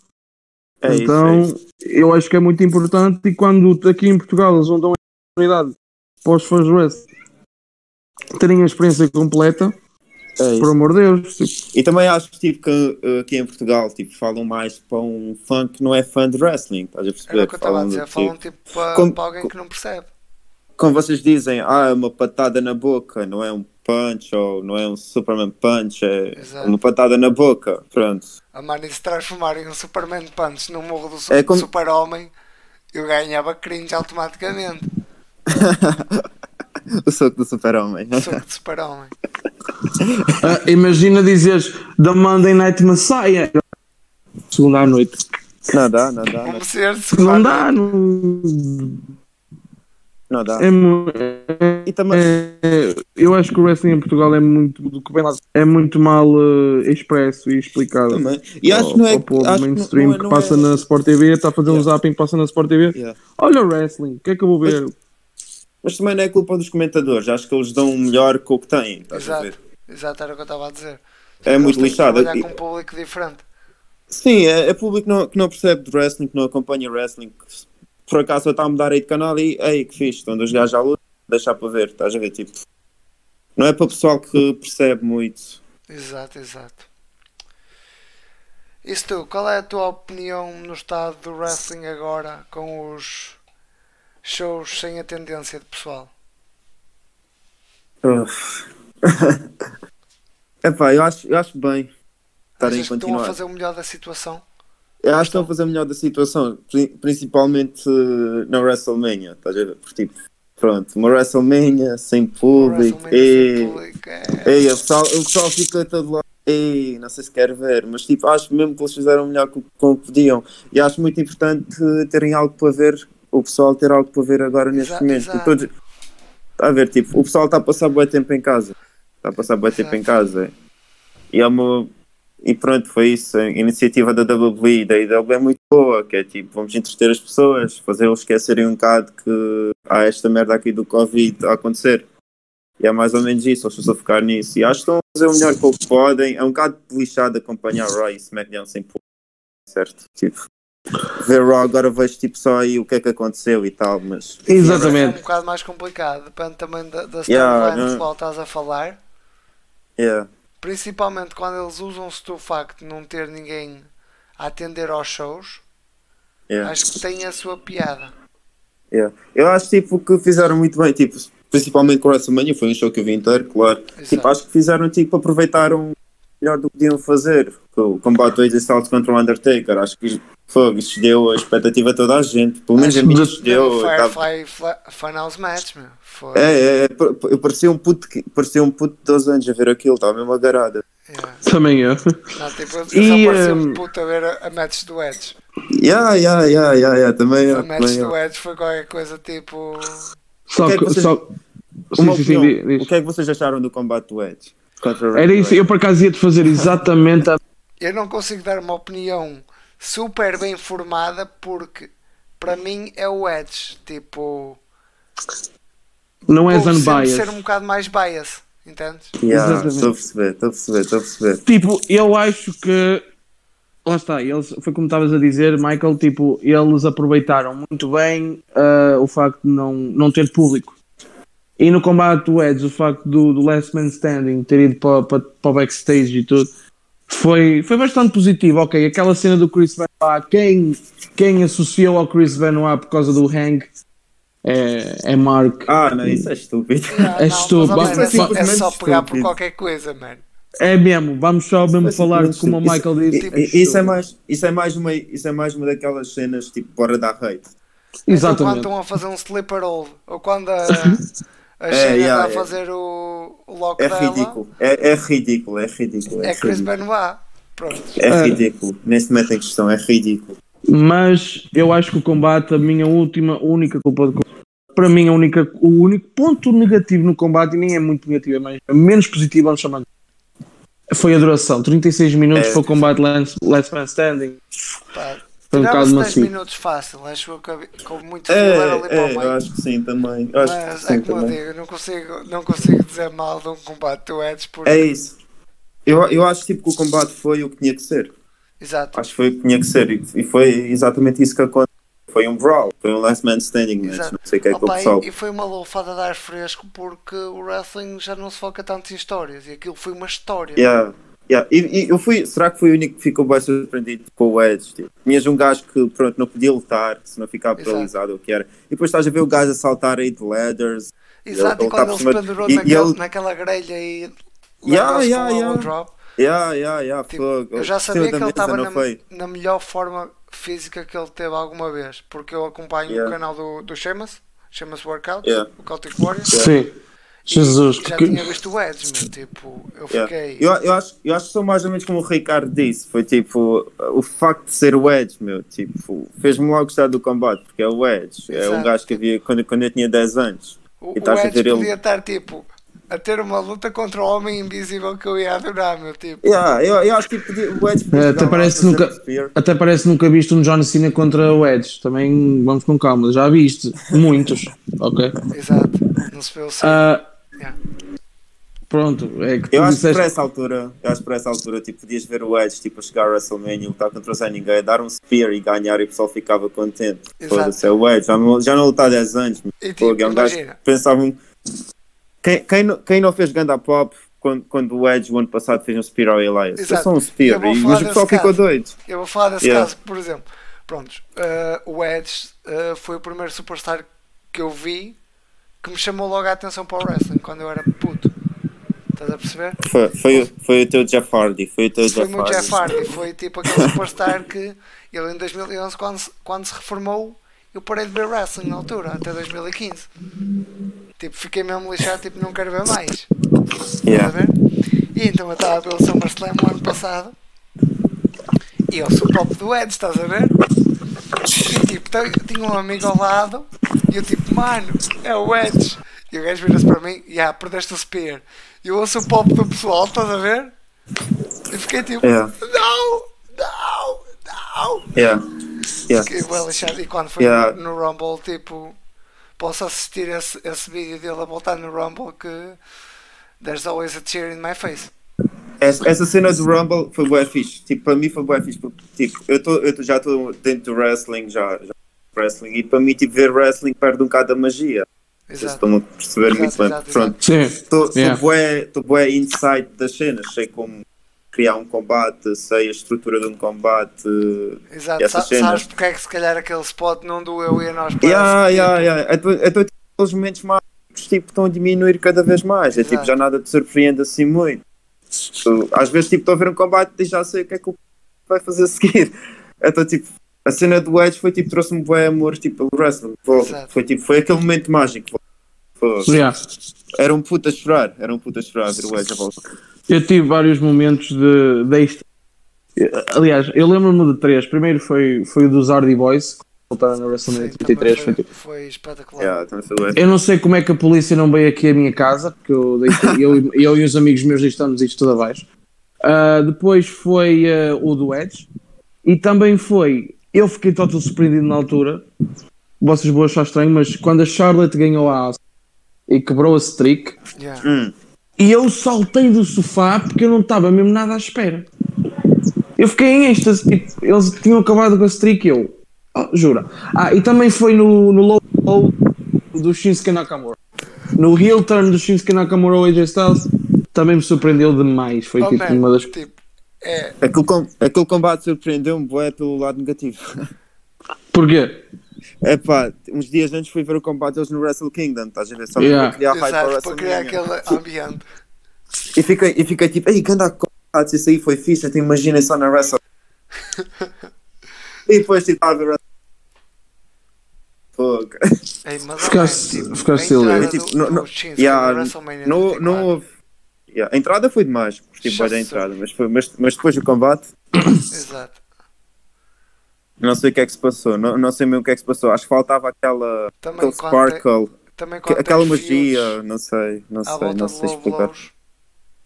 É então, isso, é isso. Eu acho que é muito importante. E quando aqui em Portugal eles não dão a oportunidade para os fãs de wrestling terem a experiência completa, É por amor de Deus. tipo, E também acho tipo, que uh, aqui em Portugal tipo, falam mais para um fã que não é fã de wrestling, estás a perceber? Era o que eu estava a dizer. do Falam tipo, tipo para, como- para alguém que não percebe. como vocês dizem, ah, é uma patada na boca, não é um punch ou não é um Superman punch, é Exato. uma patada na boca, pronto. A Mani se transformar em um Superman Punch no morro do É como- Super-Homem, eu ganhava cringe automaticamente. o soco do super-homem. Sou de Super-Homem. ah, imagina dizeres da Monday Night Messiah. Segunda à noite. não dá, não dá, não, Como ser de Não dá, não. Não dá. É, é- E também, é- eu acho que o wrestling em Portugal é muito, do que vem lá, é muito mal eh, expresso e explicado. também. E acho ao- que não é povo acho que mainstream não é- que não passa é- na Sport TV, está a fazer um Yeah. zapping, passa na Sport TV. Yeah. Olha o wrestling, o que é que eu vou ver? Mas também não é culpa dos comentadores, acho que eles dão o melhor com o que têm, estás a Exato. ver? Exato, era o que eu estava a dizer. É muito que lixado. trabalhar com um público diferente. Sim, é, é público que não, que não percebe de wrestling, que não acompanha wrestling, que por acaso está a mudar aí de canal e ei, que fixe, estão dois gajos à luta, deixar para ver, estás a ver? Tipo, não é para o pessoal que percebe muito. Exato, exato. Isso tu, qual é a tua opinião no estado do wrestling agora com os shows sem a tendência de pessoal? Uf. Epá, eu acho, eu acho bem estarem a que estão a continuar. fazer o melhor da situação? Eu acho que estão a fazer melhor da situação, pri- principalmente eh, na WrestleMania, estás a ver? Porque, tipo, pronto, uma WrestleMania sem público, WrestleMania e, sem público é... Ei, o pessoal, o pessoal fica todo lá. Ei, não sei se quer ver, mas tipo, acho mesmo que eles fizeram melhor com, com o que podiam. E acho muito importante terem algo para ver, o pessoal ter algo para ver agora neste Exato, momento. exato. Todos- Está a ver, tipo, o pessoal está a passar bom tempo em casa. Está a passar bom tempo em casa. E é uma. E pronto, foi isso. A iniciativa da WWE e da IW é muito boa, que é tipo, vamos entreter as pessoas, fazer-los esquecerem um bocado que há esta merda aqui do Covid a acontecer. E é mais ou menos isso, eles estão a focar nisso. E acho que estão a fazer o melhor que podem. É um bocado lixado acompanhar Raw e SmackDown sem público, certo? Tipo, ver Raw agora vejo tipo só aí o que é que aconteceu e tal, mas. É um Exatamente. bocado mais complicado, depende também da, da Yeah, não- estás a falar. Yeah. Principalmente quando eles usam-se do facto de não ter ninguém a atender aos shows, Yeah. acho que tem a sua piada. Yeah. Eu acho tipo que fizeram muito bem, tipo, principalmente com o WrestleMania, foi um show que eu vi inteiro, claro. Exato. Tipo, acho que fizeram tipo, aproveitaram melhor do que podiam fazer. O combate do AJ Styles contra o Undertaker, acho que foi, isso deu a expectativa a toda a gente. Pelo menos a mim Acho isso deu. tava- Firefly Funhouse Match, meu. Foi. É, é, é, eu parecia um puto, parecia um puto de 12 anos a ver aquilo, estava mesmo agarrada. Yeah. Também eu. Não, tipo, eu E, só parecia um, um puto a ver a, a match do Edge. Yeah, yeah, yeah, yeah, yeah, também eu. A match também do Edge foi qualquer coisa tipo. Só que é que que. vocês- Só... Sim, sim, sim, o que é que vocês acharam do combate do Edge? Era isso, eu por acaso ia-te fazer exatamente a. Eu não consigo dar uma opinião super bem formada porque para mim é o Edge. Tipo. Não és unbiased. ser um bocado mais bias. Entendes? Yeah. Estou a perceber, estou a perceber, estou a perceber. Tipo, eu acho que. Lá está, eles, foi como estavas a dizer, Michael, tipo, eles aproveitaram muito bem ah, o facto de não, não ter público. E no combate do Edge, o facto do, do Last Man Standing ter ido para, para, para o backstage e tudo, foi, foi bastante positivo. Ok, aquela cena do Chris Benoit, quem, quem associou ao Chris Benoit por causa do Hang é, é Mark. Ah, não, isso é estúpido. Yeah, É não, estúpido. mas, Mas mano, é, só, é só pegar por qualquer coisa, mano. É mesmo, vamos só mesmo Mas falar simplesmente como o. Michael Isso- disse. i- i- Isso é mais, isso é mais uma, isso é mais uma daquelas cenas tipo bora dar hate. Então, quando Exatamente. estão a fazer um sleeper hold, ou quando a, a É, Shayna yeah, está a é. fazer o, o É lockdown, ridículo. É, é ridículo, é ridículo. é Chris ridículo. Benoit. Pronto. É É. ridículo. Nesse momento em questão, é ridículo. Mas eu acho que o combate, a minha última, única culpa combate, para mim, a única, o único ponto negativo no combate, e nem é muito negativo, é mais, é menos positivo, vamos chamar, foi a duração. 36 minutos É. para o combate Last, Last Man Standing. Pá, Foi um bocado Tirava-se 10 macio. minutos fácil, acho eu que que houve muito filler ali para É, o é, eu meio. acho que sim também. Eu acho que Mas sim é como eu também. digo, não consigo, não consigo dizer mal de um combate do Edge porque. É isso. Eu, eu acho tipo, que o combate foi o que tinha que ser. Exato. Acho que foi o que tinha que ser. E, foi exatamente isso que aconteceu. Foi um brawl. Foi um last man standing match. Exato. Não sei o que é que o pessoal. e, foi uma lufada de ar fresco porque o wrestling já não se foca tanto em histórias e aquilo foi uma história. Yeah, yeah. E, e eu fui, será que fui o único que ficou bem surpreendido com o Edge? Tipo, tinhas um gajo que pronto, não podia lutar, se não ficava Exato. paralisado ou o que era. E depois estás a ver o gajo a saltar aí de ladders. Exato, Ele- e quando ele se tá pendurou e- e naquele- ele- naquela grelha e Yeah, yeah, yeah. drop. Yeah, yeah, yeah, Tipo, eu já sabia que ele estava na, na melhor forma física que ele teve alguma vez, porque eu acompanho Yeah. o canal do, do Sheamus, Sheamus Workout, Yeah. o Celtic Warriors, Sim. Jesus. já que- tinha visto o Edge, meu, tipo, eu Yeah. fiquei. Eu, eu, acho, eu acho que sou mais ou menos como o Ricardo disse. Foi tipo, o facto de ser o Edge, meu, tipo, fez-me logo gostar do combate, porque é o Edge. É um Exato. gajo que havia quando, quando eu tinha 10 anos. O, E o Edge ele- podia estar tipo a ter uma luta contra o homem invisível que eu ia adorar, meu tipo. Yeah, eu, eu acho que podia- o Edge podia É, até parece nunca- um. Até parece nunca viste um John Cena contra o Edge. Também vamos com calma. Já viste muitos. Ok. Exato. Não se vê o. Yeah. pronto. É que tu Eu acho que por essa altura, eu acho que por essa altura, tipo, podias ver o Edge tipo, a chegar a WrestleMania, lutar contra o Zé Ninguém, dar um spear e ganhar e o pessoal ficava contente. Foda-se, é o Edge, já não, já não lutar há 10 anos. E tipo, Fogo, é um pensavam. Quem, quem, não, quem não fez ganda pop quando, quando o Edge o ano passado fez um spear ao Elias? Foi só um spear, e, mas o pessoal ficou doido. eu vou falar desse Yeah. caso, por exemplo. Prontos, eh, o Edge eh, foi o primeiro superstar que eu vi que me chamou logo a atenção para o wrestling quando eu era puto. Estás a perceber? Foi, foi, foi o teu Jeff Hardy. Foi o teu Foi Jeff Hardy. Jeff Hardy, foi tipo aquele superstar que ele em 2011, quando se, quando se reformou, eu parei de ver wrestling na altura, até 2015. Tipo, fiquei mesmo lixado, tipo, não quero ver mais. Estás a Yeah. ver? E então eu estava a ver o SummerSlam o ano passado e eu sou pop do Edge, estás a ver? E tipo, tinha um amigo ao lado e eu tipo, mano, é o Edge. E o gajo vira-se para mim, e ah, perdeste o spear. E eu ouço o pop do pessoal, estás a ver? E fiquei tipo, Yeah. não, não, não. Yeah. Yeah. Fiquei bem lixado. E quando foi Yeah. no, no Rumble, tipo, posso assistir esse, esse vídeo dele a voltar no Rumble que there's always a cheer in my face. Essa, essa cena do Rumble foi bué fixe. Tipo, para mim foi bué fixe porque, tipo, eu, tô, eu tô- já estou dentro do wrestling, já, já wrestling, e para mim, tipo, ver wrestling perde um bocado da magia. Exato. estão a perceber Exato, muito bem. exato, Pronto, Sim. estou Yeah. bué, tô bué inside das cenas, sei como criar um combate, sei a estrutura de um combate. Exato. Essa Sa- cena. Sabes porque é que se calhar aquele spot não doeu e a nós parece Yeah, que, yeah, tipo, yeah. Então, então tipo, aqueles momentos mágicos tipo, estão a diminuir cada vez mais. É tipo, Exato. já nada te surpreende assim muito. Tu, às vezes tipo, estou a ver um combate e já sei o que é que o vai fazer a seguir. Então tipo, a cena do Edge foi tipo, trouxe-me bem amor tipo, pelo wrestling. Foi, foi, tipo, foi aquele momento mágico. Foi- Yeah. era um puta a chorar, era um puta a chorar ver o Edge a volta. Eu tive vários momentos de, de. Aliás, eu lembro-me de três. Primeiro foi, foi o dos Hardy Boys, voltaram na WrestleMania sim, 33. também Foi, foi, espetacular. Yeah. Eu não sei como é que a polícia não veio aqui à minha casa, porque eu, eu, eu e os amigos meus estamos isto tudo abaixo. Ah, depois foi ah, o do Edge. E também foi. Eu fiquei total surpreendido na altura. Vocês vão achar estranho, mas quando a Charlotte ganhou a e quebrou a streak, Yeah. Hum, e eu saltei do sofá porque eu não estava mesmo nada à espera. Eu fiquei em êxtase, tipo, eles tinham acabado com a streak e eu. Oh, jura? Ah, e também foi no, no low, low do Shinsuke Nakamura. no heel turn do Shinsuke Nakamura ao AJ Styles também me surpreendeu demais. Foi Oh, tipo man, uma das. tipo, é, Aquele, com, aquele combate surpreendeu-me, bué, pelo lado negativo. Porquê? É pá, uns dias antes fui ver o combate deles no Wrestle Kingdom, estás a ver? Só Yeah. para criar hype para o criar aquele ambiente. E fiquei, e fiquei tipo, ei, ganda combate, isso aí foi fixe, até imaginem só na Wrestle. e depois tipo, estava a. Ei, mas, Ficaste- tipo, ficaste do, Tipo, Yeah, no WrestleMania não, 34. não houve. Yeah, A entrada foi demais, porque tipo, a entrada, mas, foi, mas, mas depois do combate, Exato. não sei o que é que se passou, não, não sei mesmo o que é que se passou. Acho que faltava aquela, Também aquele sparkle, Também que- aquela magia, fios não sei, não sei, não sei explicar.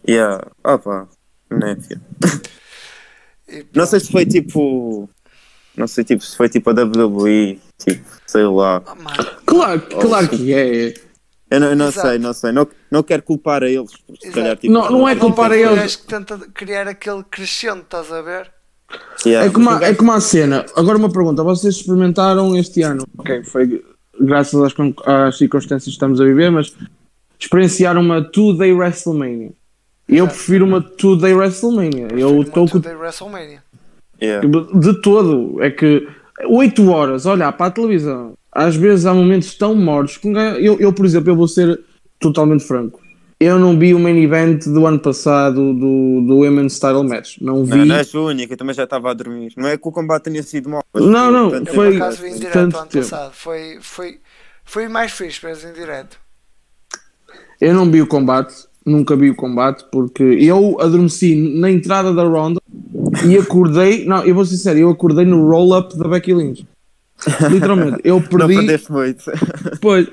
Yeah, opa, né. E Não sei se foi tipo. Não sei tipo, se foi tipo a WWE, tipo, sei lá. Mano, Claro, claro que é. Eu não, eu não sei, não sei. Não, não quero culpar a eles. porque Se Exato. calhar, tipo, Não- não é culpar a eles. gajo que tenta criar aquele crescente, estás a ver? Yeah, É como, a, é como a cena. Agora uma pergunta: vocês experimentaram este ano? Ok, foi graças às, às circunstâncias que estamos a viver, mas experienciaram uma two-day WrestleMania. Eu prefiro uma two-day WrestleMania. Eu estou com. da WrestleMania. Yeah. De todo. É que 8 horas, olhar para a televisão, às vezes há momentos tão mortos. que Eu, eu, por exemplo, eu vou ser totalmente franco. Eu não vi o main event do ano passado do, do Women's Title Match. Não vi. Não, não és única, eu também já estava a dormir. Não é que o combate tenha sido mau. Não, foi não, Foi por acaso direto tanto ano tempo. passado. Foi, foi, foi mais fixe, mas em direto. Eu não vi o combate, nunca vi o combate, porque eu adormeci na entrada da ronda e acordei. Não, eu vou ser sério, eu acordei no roll-up da Becky Lynch. Literalmente, eu Não perdi. perdeste muito. Pois.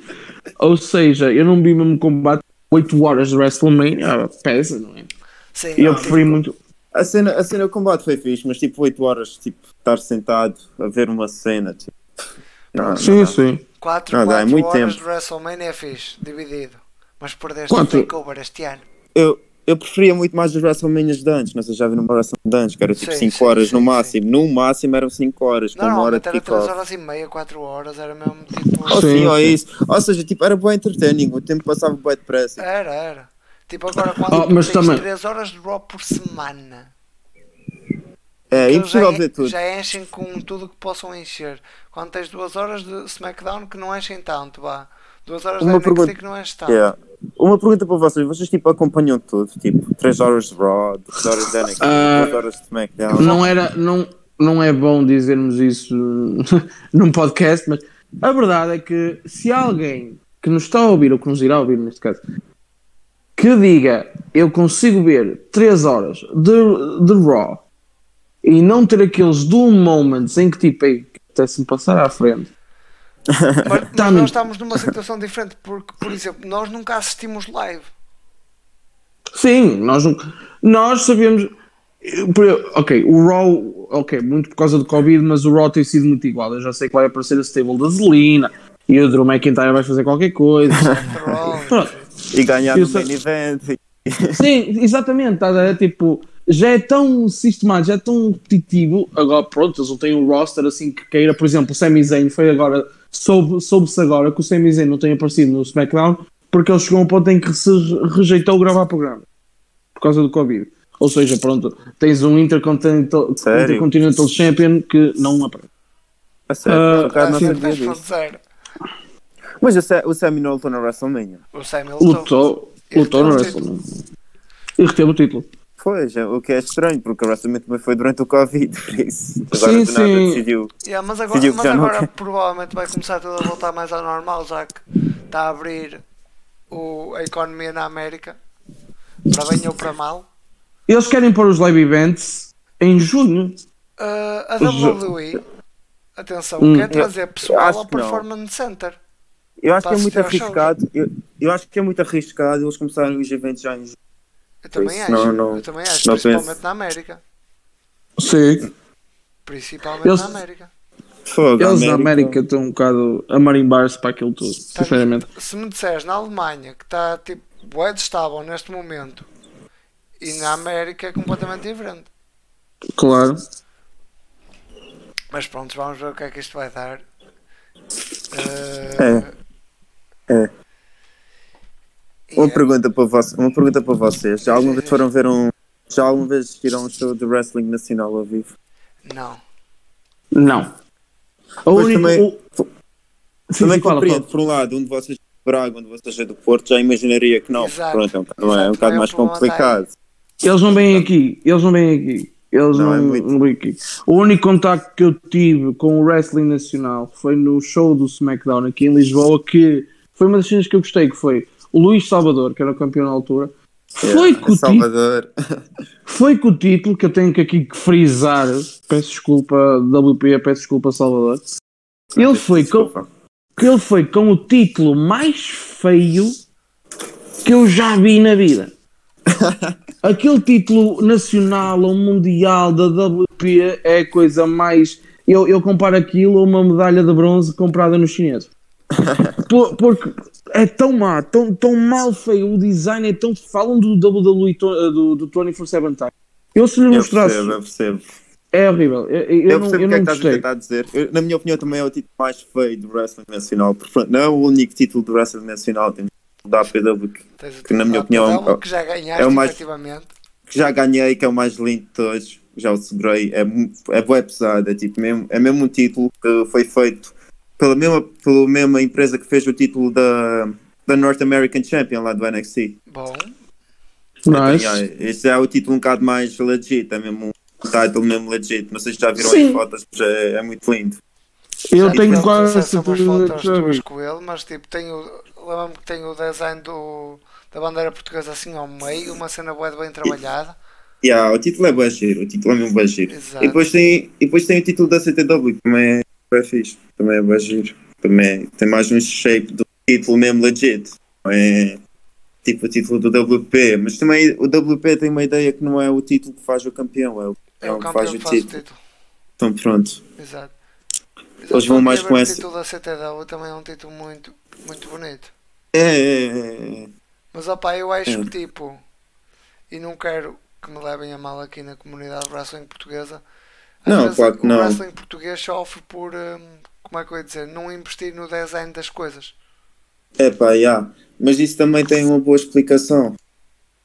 Ou seja, eu não vi mesmo combate 8 horas de WrestleMania, pesa, não é? Sim, eu não, preferi muito. A cena, a cena do combate foi fixe, mas tipo 8 horas, tipo, estar sentado a ver uma cena. Tipo, não, não Sim, dá. sim. 4, Não, é muito horas tempo. de WrestleMania é fixe, dividido. Mas perdeste Quatro- o takeover este ano. Eu, eu preferia muito mais as WrestleManias de antes. Não sei se já vi numa WrestleMania de antes, que era tipo Sim, 5 sim, horas no sim, máximo. No máximo eram 5 horas, com uma hora de era 3 kick-off. horas e meia, 4 horas, era mesmo tipo. Ou Sim, sim, ou sim. isso. Ou seja, tipo, era bem entertaining. O tempo passava bem depressa. Era, era. Tipo agora quando Oh, tu mas tens também- 3 horas de Raw por semana. É, Eles impossível já, ver tudo. já enchem com tudo que possam encher. Quando tens 2 horas de SmackDown que não enchem tanto, vá. 2 horas Uma de NXT pergunta- que não enchem tanto. Yeah. Uma pergunta para vocês, vocês tipo acompanham tudo, tipo 3 horas de Raw, 2 horas de Ah, 2 horas de SmackDown. Não era. Não, não é bom dizermos isso num podcast, mas a verdade é que se alguém que nos está a ouvir, ou que nos irá ouvir neste caso, que diga eu consigo ver 3 horas de, de Raw e não ter aqueles doom moments em que tipo, ei, até-se-me passar à frente. Mas, mas nós estamos numa situação diferente, porque, por exemplo, nós nunca assistimos live. Sim, nós, não- nós sabemos. por- Ok, o Raw, ok, muito por causa do Covid, mas o Raw tem sido muito igual. Eu já sei que vai aparecer a stable da Zelina e o Drew McIntyre vai fazer qualquer coisa. E ganhar sei- main event. Sim, exatamente. Tá, é, tipo, já é tão sistemático, já é tão repetitivo. Agora, pronto, eles não têm um roster assim que queira. Por exemplo, o Sami Zayn foi agora. Soube- Soube-se agora que o Sami Zayn não tem aparecido no SmackDown porque ele chegou a um ponto em que se rejeitou gravar programa por causa do Covid. Ou seja, pronto, tens um Intercontinental, Sério? Intercontinental Champion que não aparece. A sério, Ah, por acaso não sim. sabia disso. 3.0. Mas o Sa- o Sammy não lutou na WrestleMania. O Samuel lutou. Lutou, lutou o WrestleMania. E reteve o título. Pois, o que é estranho, porque a WrestleMania também foi durante o Covid, por isso. Agora Sim, do nada sim. decidiu. Yeah, mas agora, Decidiu mas não agora quer. provavelmente vai começar tudo a voltar mais ao normal, já que está a abrir o, a economia na América. Para bem ou para mal. Eles querem pôr os live events em junho. Uh, a WWE, atenção, Hum. quer trazer Eu pessoal ao que não. Performance Center. Eu acho que é muito arriscado. Eu, eu acho que é muito arriscado eles começarem os eventos já em junho. Eu também isso, acho. não- não- eu também acho, não principalmente penso. na América. Sim. Principalmente Eles- na América. Fogo, Eles na América estão um bocado a marimbar-se para aquilo tudo, sinceramente. Se me disseres na Alemanha que está tipo de estável neste momento e na América é completamente diferente. Claro. Mas pronto, vamos ver o que é que isto vai dar. É. Uh, É. Uma pergunta para vocês, uma pergunta para vocês. Já alguma vez foram ver um. Já alguma vez assistiram um show de wrestling nacional ao vivo? Não. Não. A única- também- o- Sim, Também fala, compreendo, fala. por um lado, um de vocês é de Braga, um de vocês é do Porto, já imaginaria que não. Exato. Pronto, é um bocado, não é? É um bocado mais está complicado. Eles não vêm aqui, eles não vêm aqui. Eles Não, não, é muito- não vêm aqui. O único contacto que eu tive com o wrestling nacional foi no show do SmackDown aqui em Lisboa, que foi uma das cenas que eu gostei, que foi Luís Salvador, que era o campeão na altura, foi, Yeah, com o título, Salvador. foi com o título que eu tenho que aqui frisar, peço desculpa WP, peço desculpa Salvador, ele foi com, Desculpa. ele foi com o título mais feio que eu já vi na vida. Aquele título nacional ou mundial da WP é a coisa mais. Eu, eu comparo aquilo a uma medalha de bronze comprada no chinês. Por- porque é tão má, tão, tão mal feio, o design é tão. Falam do WWE to- do, do 24-7 Time. Eu se lhe Eu mostrasse. percebo, eu percebo. É horrível. Eu, eu, Eu não, percebo eu o que é que estás a tentar dizer. Eu, na minha opinião, também é o título mais feio do wrestling nacional. porque, pronto, Não é o único título do wrestling nacional. Temos o da APW que, o Que, na minha opinião, é que já ganhaste, é o mais- efetivamente. que já ganhei, que é o mais lindo de todos. Já o segurei. É, é bué pesado. É, tipo, mesmo, é mesmo um título que foi feito pela mesma, pela mesma empresa que fez o título da, da North American Champion lá do NXT. Bom, Nice. Yeah, Este é o título um bocado mais legit, é mesmo um title mesmo legit. Não sei se já viram Sim. as fotos, mas é, é muito lindo. Eu já tenho quase certeza fotos que com ele, mas tipo, tenho, lembro-me que tem o design do, da bandeira portuguesa assim ao meio, uma cena de bem trabalhada. Yeah, o título é bem giro, o título é mesmo bem giro. Exato. E depois, tem, e depois tem o título da CTW, que também é bem fixe, também é bem giro. Também tem mais um shape do título mesmo legit. É tipo o título do WP, mas também o WP tem uma ideia que não é o título que faz o campeão, é o, É o que campeão faz que o faz o título. título. Então pronto. Exato. Eles vão mais Exato, com o esse- título da CTW também é um título muito, muito bonito. É, é, é, é. Mas opá, eu acho É. que tipo, e não quero que me levem a mal aqui na comunidade de wrestling portuguesa. às Não, vezes claro que o não. wrestling português sofre por, hum, como é que eu ia dizer, não investir no design das coisas. É pá, yeah. mas isso também tem uma boa explicação.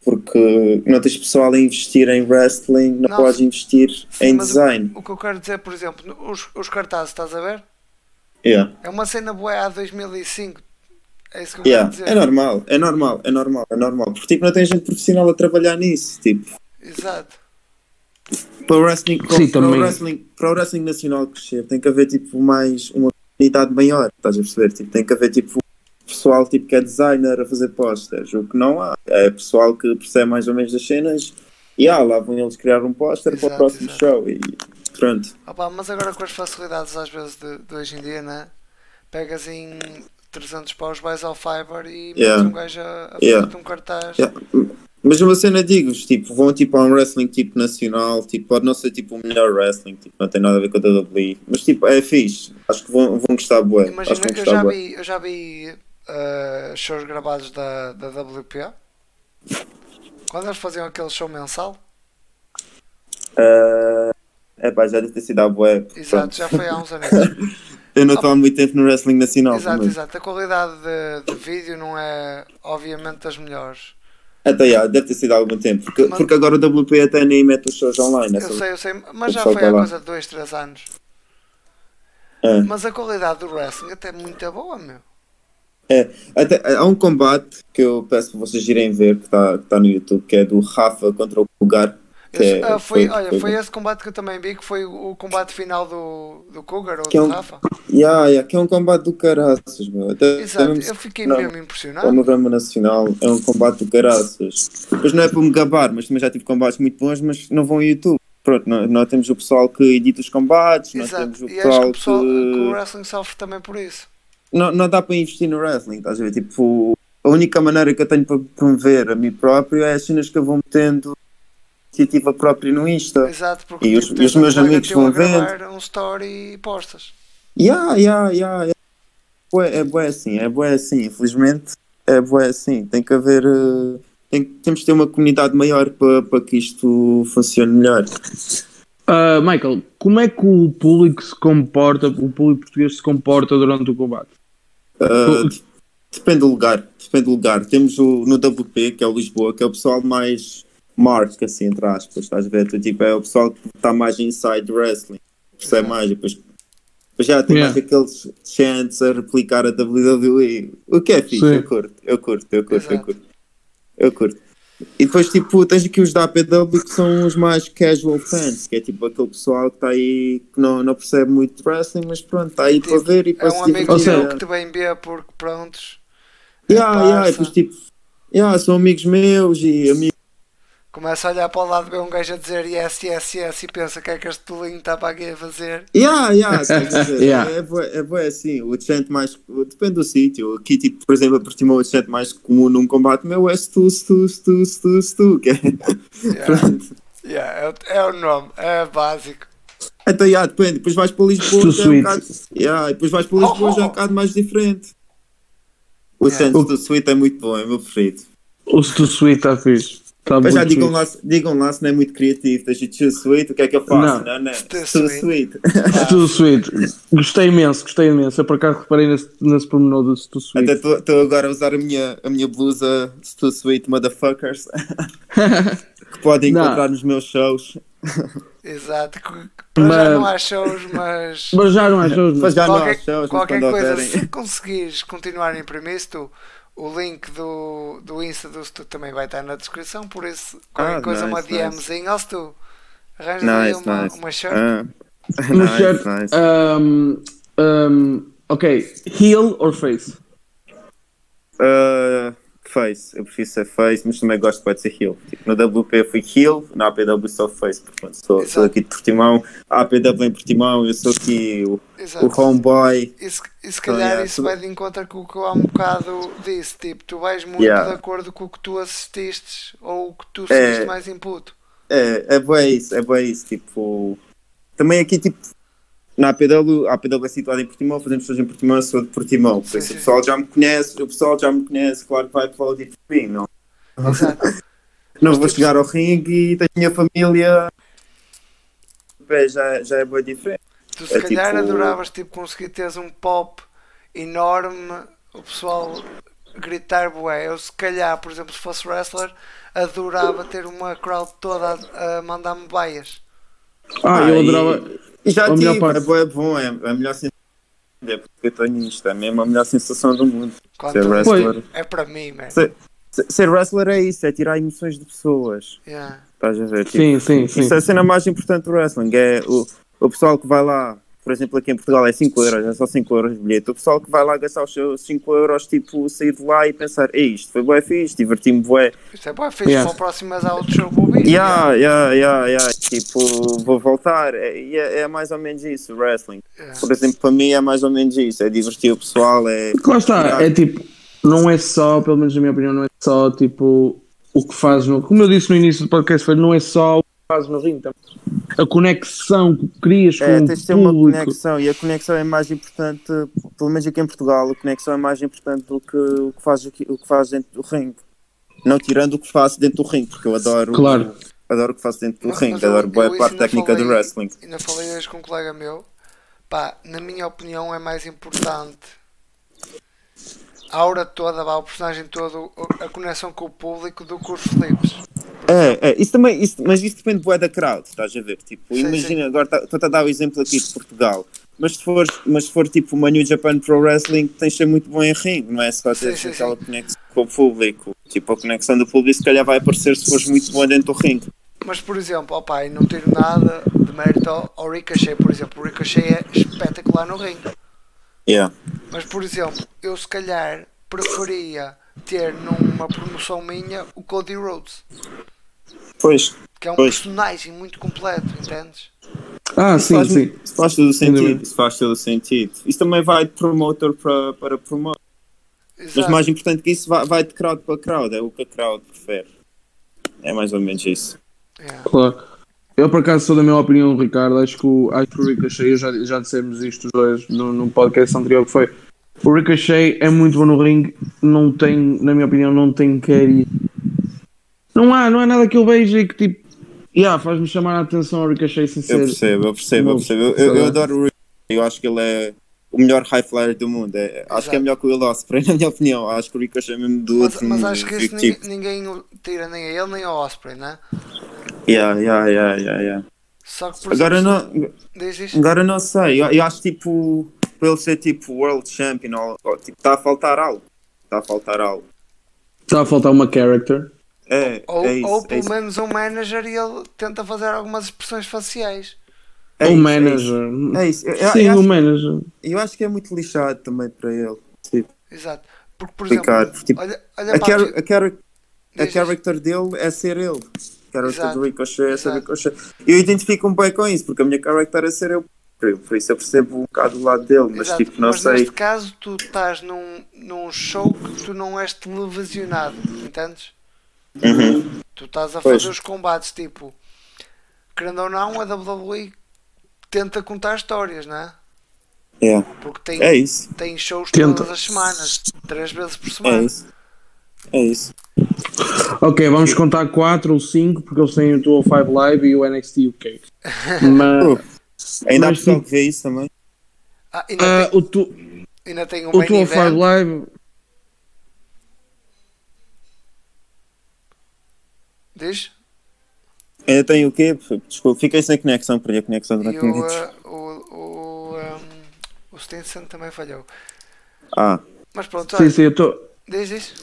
Porque não tens pessoal a investir em wrestling, não, Não, podes investir sim, em o- design. O que eu quero dizer, por exemplo, os, os cartazes, estás a ver? Yeah. É uma cena boa há 2005. É isso que eu Yeah. quero dizer. É normal, é normal, é normal, é normal. Porque tipo, não tem gente profissional a trabalhar nisso. Tipo, Exato. Para o wrestling, Sim, para o também. wrestling, para o wrestling nacional crescer, tem que haver tipo mais uma comunidade maior, estás a perceber? Tipo, tem que haver tipo pessoal tipo, que é designer a fazer posters, o que não há. É pessoal que percebe mais ou menos das cenas e ah, lá vão eles criar um póster para o próximo exato. show e pronto. Opa, mas agora com as facilidades às vezes de, de hoje em dia, né? Pegas em 300 paus, vais ao Fiverr e metes Yeah. um gajo a, a Yeah. fazer-te um cartaz. Yeah. Mas uma cena digo-vos, tipo, vão tipo a um wrestling tipo nacional, tipo, pode não ser tipo o melhor wrestling, tipo, não tem nada a ver com a WWE, mas tipo, é fixe, acho que vão, vão gostar bué, acho Imagina, que vão eu já vi, eu já vi uh, shows gravados da, da WPA. Quando eles faziam aquele show mensal, Ah, é pá, já deve ter sido a bué. exato, já foi há uns anos. Eu não estou há muito tempo no wrestling nacional, exato, mas exato. A qualidade de, de vídeo não é, obviamente, das melhores. Até já, deve ter sido há algum tempo, porque, Mas- porque agora o WP até nem mete os shows online, é Eu sei, eu sei, mas já foi vai há coisa de 2, 3 anos. é. Mas a qualidade do wrestling até é muito boa, meu. É, até, há um combate que eu peço para vocês irem ver, que está tá no YouTube, que é do Rafa contra o Lugar. Esse- é, ah, foi, foi- olha, foi- esse combate que eu também vi, que foi o, o combate final do, do Cougar ou Que é do um- Rafa. Yeah, yeah, que é um combate do caraças, meu. Até, Exato, até eu fiquei não, mesmo impressionado. o programa nacional é um combate do caraças. Depois não é para me gabar, mas também já tive combates muito bons, mas não vão ao YouTube. Pronto, nós, nós temos o pessoal que edita os combates, nós Exato, temos o e acho que pessoal o, pessoal, que o que. wrestling sofre também por isso. Não, não dá para investir no wrestling, estás a ver? Tipo, a única maneira que eu tenho para promover a mim próprio é as cenas que eu vou metendo iniciativa própria no Insta. Exato, porque E os- tipo, e tens os meus amigos vão vendo. gravar um story e postas. Yeah, yeah, yeah, yeah. Bué- É bué assim, é bué assim. Infelizmente, é bué assim. Tem que haver. eh, tem- temos que ter uma comunidade maior para, para que isto funcione melhor. Ah, Michael, como é que o público se comporta, o público português se comporta durante o combate? Uh, Depende do lugar, depende do lugar. Temos o, no WP, que é o Lisboa, que é o pessoal mais mark, assim, entre aspas, estás a ver? Tu, tipo, é o pessoal que está mais inside wrestling, percebe mais, e depois, depois já tem Yeah. mais aqueles chants a replicar a WWE, o que é fixe, Sim. eu curto, eu curto, eu curto, eu curto, eu curto. E depois, tipo, tens aqui os da APW que são os mais casual fans, que é tipo aquele pessoal que está aí, que não, não percebe muito de wrestling, mas pronto, está aí Tipo, para ver e É para um se amigo seja- meu que te vem ver porque prontos. é Yeah, yeah, e depois tipo, yeah, são amigos meus e amigos. Começa a olhar para o lado, vê um gajo a dizer yes, yes, yes e pensa que é que este tolinho está para aqui a fazer. Yeah, yeah, ver? Yeah. É, bué- é bué assim, o chant mais. Depende do sítio. Aqui, tipo, por exemplo, a Portimão, o chant mais comum num combate meu é Stu, Stu, Stu, Stu, Stu, que é. Yeah, Pronto. yeah, é, o- é o nome, é básico. Então, yeah, depende. Depois vais para Lisboa, já é um bocado. Yeah, depois vais para Lisboa, já é um bocado mais diferente. O Yeah. chant Stu Sweet é muito bom, é o meu preferido. O Stu Sweet está fixe. Muito já digam lá, se- digam lá se não é muito criativo. Tens o Stu Sweet, o que é que eu faço? Não. Não, não. Stu Sweet. Sweet. Stu Sweet. Gostei imenso, gostei imenso. Eu por acaso reparei nesse, nesse pormenor do Stu Até Sweet. estou agora a usar a minha, a minha blusa Stu Sweet Motherfuckers que podem Não. encontrar nos meus shows. Exato. Para já Mas- não há shows, mas. Mas já não achou? Mas já não há qualquer shows, mas qualquer coisa, houverem. se conseguires continuar a imprimir isto, o link do, do Insta do Stu também vai estar na descrição, por isso qualquer Ah, coisa, uma nice, DMzinha, ó Stu, arranja aí Nice, uma, nice. uma shirt. No nice, shirt. nice. Um, um, ok, heel or face? Ah, face, eu prefiro ser face, mas também gosto de ser heel. Tipo, no WP fui heel, na APW sou face, portanto sou, sou aqui de Portimão, a APW em Portimão, eu sou aqui o, Exato. o homeboy. E se, e se calhar yeah, isso tudo- vai de encontro com o que eu há um bocado disse, tipo, tu vais muito Yeah. de acordo com o que tu assististe ou o que tu É. sentiste mais input. É, é bué isso, é bué isso, tipo... Também aqui, tipo, na APW, a APW é situada em Portimão, fazemos shows em Portimão, eu sou de Portimão, por isso o pessoal já me conhece, o pessoal já me conhece, claro que vai aplaudir por mim, não? Não vou chegar ao ringue e tenho a minha família... Bem, já, já é bem diferente. Tu se É calhar tipo- adoravas tipo, conseguir teres um pop enorme, o pessoal gritar bué. Eu se calhar, por exemplo, se fosse wrestler, adorava ter uma crowd toda a, a mandar-me baias. Ah, eu adorava. E, e já a melhor tive, é bom, é bom, é a melhor sensação. É porque eu tenho isto, é mesmo a melhor sensação do mundo. Quando Ser wrestler. é para mim, man. Ser, ser wrestler é isso, é tirar emoções de pessoas. Yeah. Estás a ver? Tipo, Sim, sim, sim. Isso é a cena mais importante do wrestling. É o, o pessoal que vai lá, por exemplo, aqui em Portugal é 5 euros, é só 5 euros de bilhete. O pessoal que vai lá gastar os seus 5 euros, tipo, sair de lá e pensar: Ei, isto foi bué fixe, diverti-me bué. Isto é bué fixe, Yeah. próximo mês há outro show vou vir. Yeah, yeah, yeah, yeah. Tipo, vou voltar. É, é, é mais ou menos isso, o wrestling. Yeah. Por exemplo, para mim é mais ou menos isso. É divertir o pessoal, é. Lá está, é tipo, não é só, pelo menos na minha opinião, não é só tipo o que faz no. Como eu disse no início do podcast, foi, não é só o que faz no ringue, também. a conexão que crias com É, o tens de ter uma público. conexão e a conexão é mais importante, pelo menos aqui em Portugal, a conexão é mais importante do que o que faz, aqui, o que faz dentro do ringue. Não tirando o que faço dentro do ringue, porque eu adoro, Claro. adoro o que faço dentro do Mas- ringue, mas eu- adoro boa parte técnica do falei- wrestling. Ainda falei hoje com um colega meu. Pá, na minha opinião é mais importante a aura toda, o personagem todo, a conexão com o público do que os flips. É, é, isso também, isso, mas isso depende bué da crowd, estás a ver? Tipo, Sim, imagina, agora tá- estou-te a dar o exemplo aqui de Portugal, mas se for, mas se for tipo uma New Japan Pro Wrestling, tens de ser muito bom em ringue, não é só Sim, ter sim, aquela conexão com o público. Tipo, a conexão do público se calhar vai aparecer se fores muito bom dentro do ringue. Mas, por exemplo, opa, e não tiro nada de mérito ao, ao Ricochet, por exemplo. O Ricochet é espetacular no ringue. Yeah. Mas, por exemplo, eu se calhar preferia ter numa promoção minha o Cody Rhodes, Pois, que é um Pois. personagem muito completo, entendes? Ah, Isso sim, faz, sim. Isso faz todo o sentido. Isso faz todo o sentido. Isso também vai de promotor para, para promotor. Mas Exato. mais importante que isso, vai, vai de crowd para crowd. É o que a crowd prefere. É mais ou menos isso. Yeah. Claro. Eu, por acaso, sou da minha opinião, Ricardo. Acho que o, acho que o Ricochet, já, já dissemos isto os dois no, no podcast anterior, que foi o Ricochet é muito bom no ringue, não tem, na minha opinião, não tem carry. Não há, não há nada que eu veja e que tipo, yeah, faz-me chamar a atenção ao Ricochet sem Eu ser. percebo, eu percebo, eu percebo. Eu, eu, eu adoro o Rick. Eu acho que ele é. o melhor high flyer do mundo. É, acho Exato. que é melhor que o Will Ospreay, na minha opinião. Acho que o Ricochet é mesmo do Mas, outro mas acho que isso tipo. ninguém, tira nem a ele nem ao Osprey, né? Yeah, yeah, yeah, yeah, yeah. Só que por Agora exemplo, não, agora não sei. Eu, eu acho tipo, para ele ser tipo World Champion, ou, ou, tipo, está a faltar algo. Está a faltar algo. Está a faltar uma character. É, Ou, é isso. ou é pelo isso. menos um manager e ele tenta fazer algumas expressões faciais. É o isso, é manager. isso. É isso. Eu, eu- Sim, eu o acho, manager. eu acho que é muito lixado também para ele. Tipo, Exato. Porque, por exemplo, Ricardo, tipo, olha, olha a, para a fi- a, character dele é ser ele. A character Exato, do Ricochet é ser. Ricochet. Eu identifico-me bem com isso, porque a minha character é ser eu. Por por isso eu percebo um bocado do lado dele, mas Exato, tipo, não mas sei. neste caso tu estás num, num show que tu não és televisionado, entendes? Uhum. Tu estás a Pois. fazer os combates, tipo, querendo ou não, a WWE tenta contar histórias, não é? Yeah. Porque tem, É isso. tem shows Tenta. todas as semanas, três vezes por É semana. isso. É isso. Ok, vamos contar 4 ou 5 porque eles têm o 205 Live e o NXT UK. Mas Ainda há pessoal tipo, que vê isso também. Ah, ainda, ah, tem, o, tu, ainda tem um o main 205 event. Live. Diz? Ainda tem o quê? Desculpa, fiquei sem conexão, perdi a conexão durante o, minutos. ah, o, o, um, o Stinson também falhou. Ah, Mas pronto, Sim, olha, sim, eu estou. diz diz.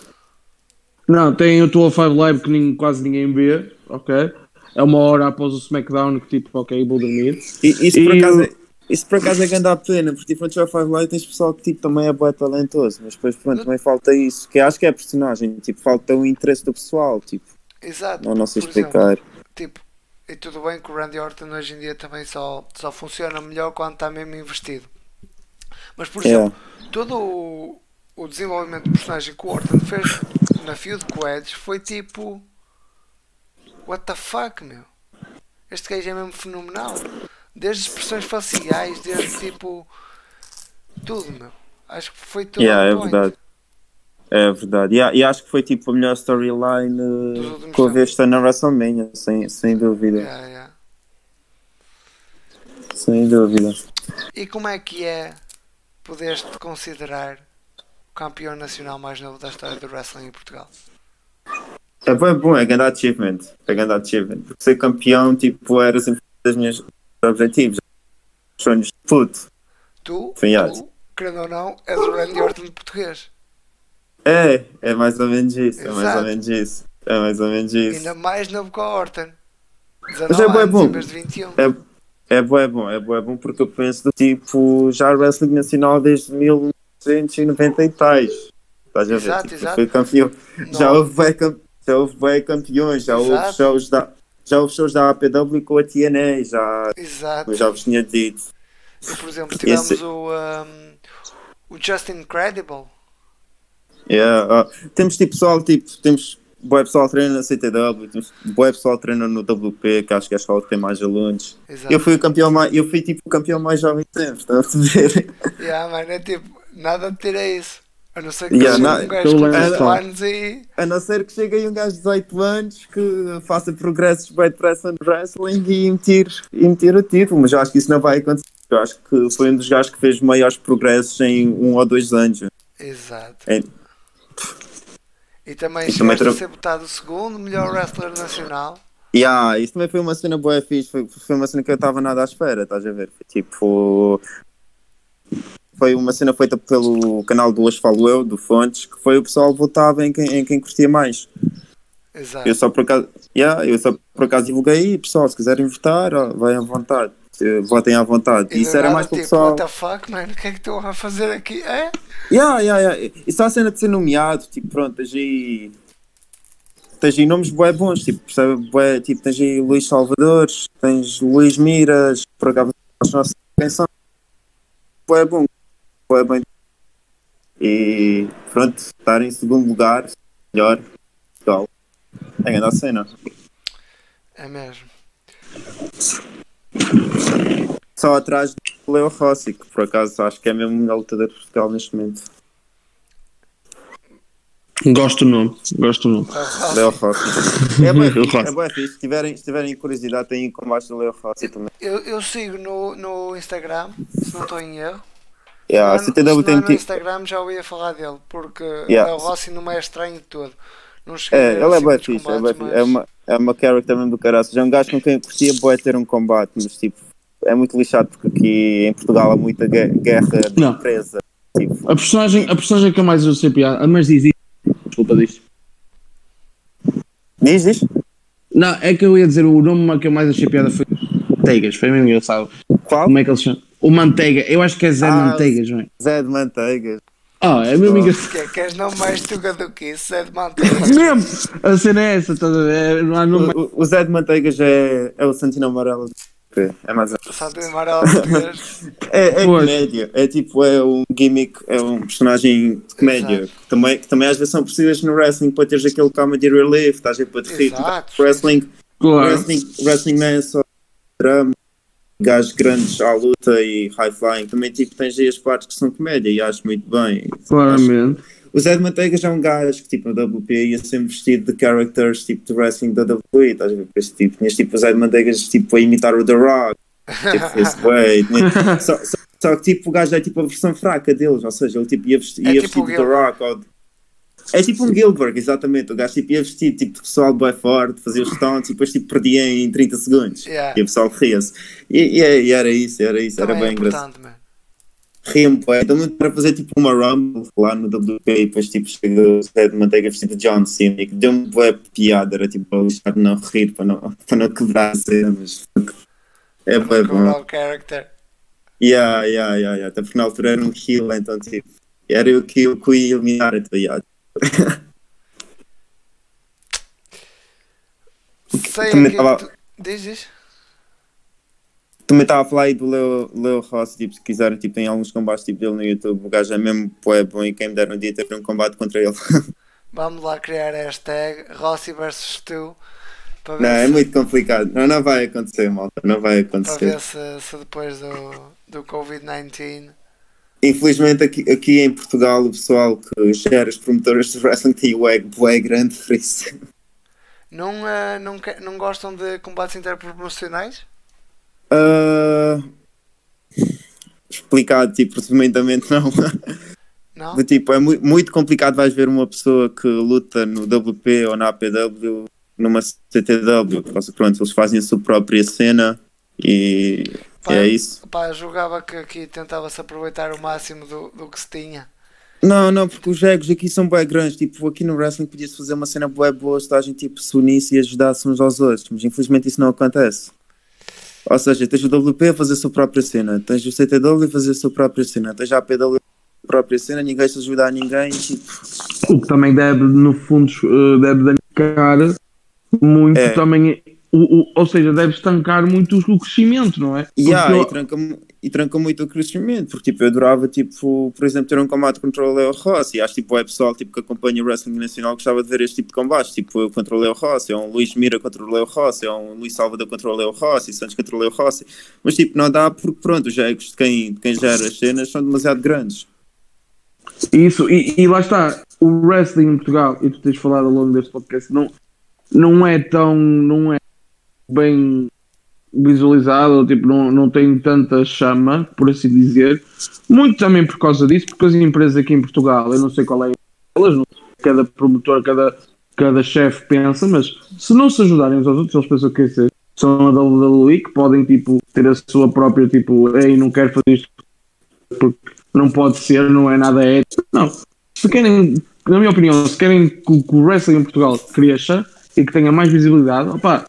Não, tem o 205 Live que nem, quase ninguém vê, ok? É uma hora após o SmackDown que tipo, ok, vou dormir. e, isso, por E acaso, o- é, isso por acaso é grande a pena, porque tipo, no Joe Five Live tens pessoal que tipo, também é bem talentoso, mas depois pronto, também falta isso, que acho que é personagem, tipo, falta o interesse do pessoal, tipo, Exato. não, não sei Por exemplo, explicar. Tipo, e tudo bem que o Randy Orton hoje em dia também só, só funciona melhor quando está mesmo investido. Mas por Yeah. exemplo, todo o, o desenvolvimento do personagem que o Orton fez na o Edge foi tipo What the fuck meu? Este gajo é mesmo fenomenal. Desde expressões faciais, desde tipo tudo meu. Acho que foi tudo Yeah, é verdade. É verdade. E, e acho que foi tipo a melhor storyline que eu tempos. vista na WrestleMania, sem, sem dúvida. Yeah, yeah. Sem dúvida. E como é que é poderes-te considerar o campeão nacional mais novo da história do wrestling em Portugal? É bom, é bom, é grande achievement. É grande achievement. Porque ser campeão, tipo, era sempre um dos meus objetivos. Sonhos de puto. Tu, tu querendo ou não, és o Randy Orton português. É, é mais ou menos isso. É mais Exato. ou menos isso. É mais ou menos isso. Ainda mais novo que o Orton. 19 Mas é bué anos bom. de 21. É, é bom, é bom. É bom, é bom porque eu penso do tipo, já wrestling nacional desde 1990 e tais. Estás a ver? Exato, tipo, exato. Fui campeão. Já houve já houve bué campeões, já houve Exato. shows da. Já houve shows da APW com a TNA, já, Exato. já vos tinha dito. E, por exemplo, tivemos Esse- o, um, o Justin Credible. Yeah, ah, temos tipo pessoal, tipo, temos boa pessoal treina na CTW, temos boa pessoal treina no WP, que acho que é a escola que tem mais alunos. Exato. Eu fui o campeão mais, eu fui tipo o campeão mais jovem de sempre, estás a ver? Yeah, mano, é tipo, nada de tira isso. A não ser que Yeah, na- um gajo eu com lembro 18 só. anos e. A não ser que chegue aí um gajo de 18 anos que faça progressos bem depressa no wrestling e meter, e meter o título, mas eu acho que isso não vai acontecer. Eu acho que foi um dos gajos que fez maiores progressos em um ou dois anos. Exato. É. E também E também a tra- ser votado o segundo melhor wrestler nacional. Yeah, isso também foi uma cena boa fixe, foi, foi uma cena que eu estava nada à espera, estás a ver? Foi tipo. Foi uma cena feita pelo canal do Hoje Falo Eu, do Fontes, que foi o pessoal votava em quem, em quem curtia mais. Exato. Eu só por acaso, yeah, eu só por acaso divulguei pessoal, se quiserem votar, vai à vontade. Eh, Votem à vontade. E Isso era mais para o tipo, pessoal. what the fuck, man? O que é que estou a fazer aqui? É? Yeah, yeah, yeah. E só a cena de ser nomeado, tipo, pronto, tens aí. Tens aí nomes bué bons, tipo, percebe? Bué, tipo, tens aí Luís Salvador, tens Luís Miras, por acaso sei quem são. Bué bom, bué bem. E pronto, estar em segundo lugar, melhor, Portugal. É grande a cena. É mesmo. Só atrás do Leo Rossi, que por acaso acho que é mesmo o melhor lutador de Portugal neste momento. Gosto do nome, gosto do nome. Leo Rossi. É bem Leo é bem fixe. Se tiverem, se tiverem curiosidade, têm combates do Leo Rossi também. Eu, eu sigo no, no Instagram, se não estou em erro. Yeah, no- CTW se tem lá no. Instagram já ouia falar dele, porque Yeah. o Rossi não é estranho de todo. Não É, ele é bué muitos fixe, é, mas- é uma, é uma character mesmo do caraças. É um gajo com quem curtia bué ter um combate, mas tipo, é muito lixado porque aqui em Portugal há muita gue- guerra de Não. empresa. Tipo, A personagem, a personagem que eu mais sei piada, mas diz isso. Desculpa disto. diz, diz? Não, é que eu ia dizer o nome que eu mais achei piada foi Manteigas, foi mesmo engraçado. Qual? Como é que ele chama? O Manteiga, eu acho que é Zé Ah, Manteigas, não é? Zé de Manteigas. Ah, é mesmo engraçado. Que, queres não mais tuga do que isso? É de manteiga. Mesmo! A cena é essa, estás a ver? Não há nome. O, o- Zé de Manteigas é, é o Santino Amarelo. É mais Só tem amarelo. É, é comédia, é tipo, é um gimmick, é um personagem de comédia, Exato. que também, que também às vezes são precisas no wrestling para teres aquele comedy relief, estás aí para te rir. Exato. Wrestling, Claro. wrestling, wrestling não é só drama, gajos grandes à luta e high flying, também tipo tens aí as partes que são comédia e acho muito bem. Claramente. O Zé de Manteigas é um gajo que tipo no WP ia sempre vestido de characters tipo de wrestling da WWE, estás a ver? Esse tipo, tinhas tipo o Zé de Manteigas tipo a imitar o The Rock, tipo esse way, tinha- só, só, só que tipo o gajo é tipo a versão fraca deles, ou seja, ele tipo ia, vesti- É ia tipo o vestido de The Rock ou de- é tipo um Gilbert, exatamente. O gajo tipo, ia vestido tipo, de pessoal bem forte, fazia os stunts e depois tipo, perdia em 30 segundos. Yeah. E o pessoal ria-se. E, e, e era isso, era isso, era Também é bem engraçado. importante, man. Riam-me, bué. Então, para fazer tipo uma Rumble lá no WP e depois tipo chega o Zé de Manteiga vestido de John Cena e que deu-me boa piada. Era tipo para deixar de não rir, para não, para não quebrar a cena, mas é bem bom. o character. Yeah, yeah, yeah, yeah. Até porque na altura era um kill, então tipo, era eu que eu que ia eliminar, então yeah. Sei também que tava- tu... Diz, diz. Também estava a falar aí do Leo, Leo Ross, tipo, se quiserem, tipo, tem alguns combates tipo, dele no YouTube, o gajo é mesmo bué bom e quem me der um dia ter um combate contra ele. Vamos lá criar a hashtag Rossi vs tu. Para ver, Não, é se, muito complicado. Não, não vai acontecer, malta, não vai para acontecer. ver se, se depois do, do Covid-19 Infelizmente aqui, aqui em Portugal o pessoal que gera os promotores de wrestling tem o ego bué grande por isso. não, eh, não, não gostam de combates interproporcionais? Ah, explicado, tipo, resumidamente não. Não? Tipo, é mu- muito complicado vais ver uma pessoa que luta no WP ou na APW numa CTW. Porque, Pronto, eles fazem a sua própria cena e Pá, é isso. Pá, julgava que aqui tentava-se aproveitar o máximo do, do que se tinha. Não, não, porque os egos aqui são bem grandes. Tipo, aqui no wrestling podia-se fazer uma cena bué boa se a gente tipo, se unisse e ajudasse uns aos outros. Mas infelizmente isso não acontece. Ou seja, tens o WP a fazer a sua própria cena, tens o CTW a fazer a sua própria cena, tens a APW a fazer a própria cena, ninguém se ajuda a ninguém. Tipo, O que também deve, no fundo, eh, deve danificar muito É. também. O, o- ou seja, deve estancar muito o crescimento, não é? E, Porque e, tranca, e tranca muito o crescimento, porque tipo, eu adorava, tipo, por exemplo, ter um combate contra o Leo Rossi. E acho tipo, é pessoal tipo, que acompanha o wrestling nacional gostava de ver este tipo de combates, tipo eu contra o Leo Rossi, é um Luís Mira contra o Leo Rossi, é um Luís Salvador contra o Leo Rossi, Santos contra o Leo Rossi. Mas tipo, não dá porque pronto, os egos de quem, de quem gera as cenas são demasiado grandes. Isso, e, e lá está, o wrestling em Portugal, e tu tens falado ao longo deste podcast, não, não é tão, não é bem visualizado, tipo, não, não tem tanta chama, por assim dizer, muito também por causa disso, porque as empresas aqui em Portugal, eu não sei qual é elas, cada promotor, cada, cada chefe pensa, mas se não se ajudarem uns aos outros, eles pensam que é são a WWE que podem tipo ter a sua própria tipo, ei, não quero fazer isto porque não pode ser, não é nada ético. Não. Se querem, na minha opinião, se querem que, o- wrestling em Portugal cresça e que tenha mais visibilidade, opá,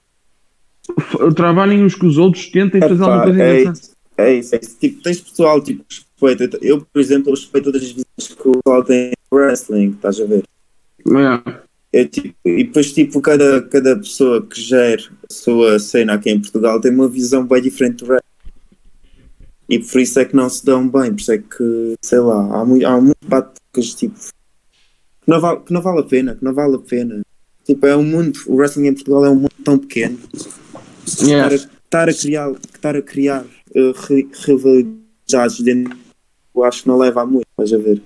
trabalhem uns com os outros, tentem fazer alguma Epá, coisa é, interessante. isso, é isso, é isso. Tipo, tens pessoal tipo, que respeita. Eu, por exemplo, respeito todas as visões que o pessoal tem em wrestling, estás a ver? É. É tipo, e depois, tipo, cada, cada pessoa que gera a sua cena aqui em Portugal tem uma visão bem diferente do resto. E por isso é que não se dão bem, por isso é que, sei lá, há muito, há muito práticas, tipo, que não, vale, que não vale a pena, que não vale a pena. Tipo, é um mundo, o wrestling em Portugal é um mundo tão pequeno. Yeah. Estar, a, estar a criar, estar a criar ri- rivalidades dentro, eu acho que não leva a muito, vais a ver.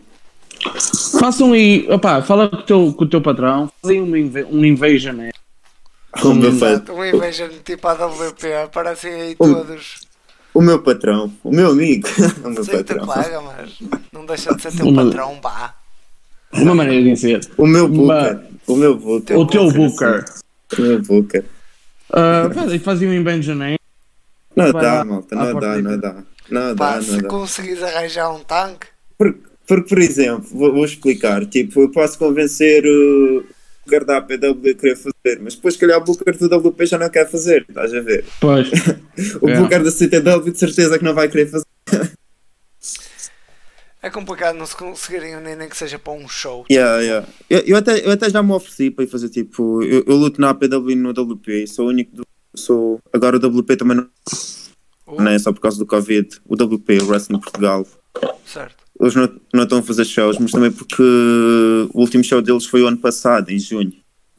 Façam aí, opá, fala com o teu, com o teu patrão, fazem um, inv um invasion, né? Como. Exato, um inveja tipo a WP, aparecem aí Um- todos. O meu patrão, o meu amigo, o meu Sei que te patrão. paga, mas não deixa de ser teu patrão, pá. Uma maneira de dizer. O meu Booker. O meu Booker. O teu Booker. assim. O meu Booker. E faziam em Benjamin. Não Vai dá, lá, malta, não dá, não dá. Não Pá, dá, se não dá. conseguires arranjar um tanque, Porque, porque, por exemplo, vou, vou explicar. Tipo, eu posso convencer o Booker da APW a querer fazer, mas depois, se calhar, o Booker do WP já não quer fazer. Estás a ver? Pois. O É. Booker da CTW de certeza que não vai querer fazer. É complicado não se conseguirem unir nem que seja para um show. Yeah, yeah. Eu, eu, até, eu até já me ofereci para ir fazer tipo. Eu, eu luto na APW e no WP. Sou o único. Do, sou, agora o WP também não, Uh, não é só por causa do Covid. O WP, o Wrestling Portugal. Certo. Eles não, não estão a fazer shows, mas também porque o último show deles foi o ano passado, em junho.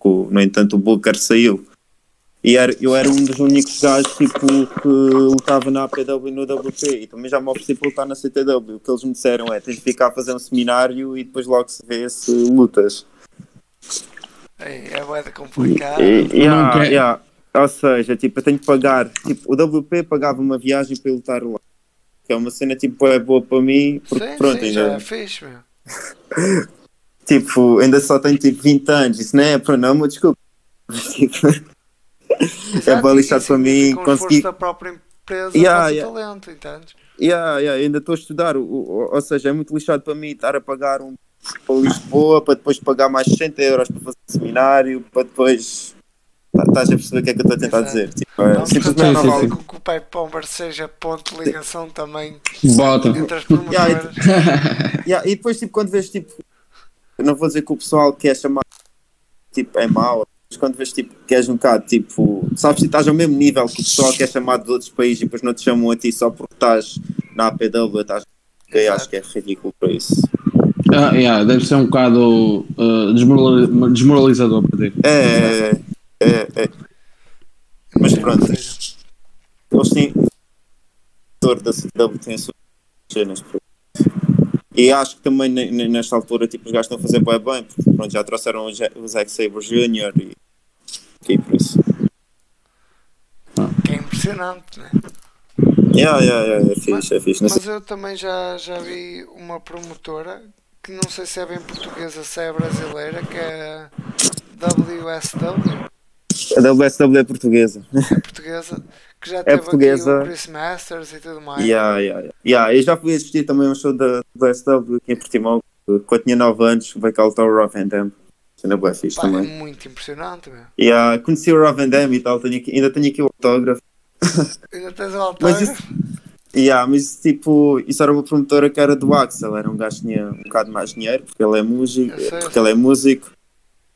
No entanto, o Booker saiu. E era, eu era um dos únicos gajos tipo, que lutava na APW e no WP. E também já me ofereci para lutar na CTW. O que eles me disseram é: tens de ficar a fazer um seminário e depois logo se vê se lutas. É yeah, Não quer- yeah. Ou seja, tipo, eu tenho que pagar. Tipo, o WP pagava uma viagem para eu lutar lá. Que é uma cena tipo, é boa para mim, porque sim, pronto, sim, já ainda. é fixe, meu. Tipo, ainda só tenho tipo 20 anos, isso não é para não, mas desculpa. É Exato, bem e lixado para mim um conseguir. da própria empresa Yeah, para o yeah. talento, entendes? Yeah, yeah, ainda estou a estudar, o- o- ou seja, é muito lixado para mim estar a pagar um para Lisboa para depois pagar mais 60 euros para fazer seminário, para depois. Tá- Estás a perceber o que é que eu estou a tentar Exato. dizer? Tipo, é, Vamos simplesmente não vale. com que o Pai Pomber seja ponto de ligação também Bota. entre as promotoras. Yeah, e depois, tipo, quando vês, tipo, eu não vou dizer que o pessoal quer chamar, tipo, é mau, quando vês, tipo, que és um bocado, tipo, sabes se estás ao mesmo nível que o pessoal quer chamar de outros países e depois não te chamam a ti só porque estás na APW, estás. Eu acho que é ridículo para isso. Ah, yeah, deve ser um bocado desmorali- desmoralizador para ti. É, é, é, é. Mas pronto. Eles têm. O autor da CW tem as suas cenas. E acho que também ne- ne- nesta altura tipo, os gajos estão a fazer bem bem, porque pronto, já trouxeram o Zack Sabre Jr. e, e por isso. que é impressionante, né? Yeah, yeah, yeah, é fixe, é fixe. Mas eu também já, já vi uma promotora que não sei se é bem portuguesa, se é brasileira, que é WSW, A WSW é portuguesa. é portuguesa, que já teve aqui portuguesa. o Chris Masters e tudo mais. Yeah, yeah, yeah. Yeah, eu já fui assistir também um show da WSW aqui em Portimão, quando tinha 9 anos, veio cá o Rock and Dam. Ainda bem fixe Pá, é também. muito impressionante, meu. Yeah, conheci o Rock and Dam e tal, tenho aqui- ainda tenho aqui o autógrafo. Ainda tens o Mas autógrafo? isso, yeah, mas tipo, isso era uma promotora que era do Axel, era um gajo que tinha um bocado mais dinheiro, porque ele é músico, Eu porque ele é músico.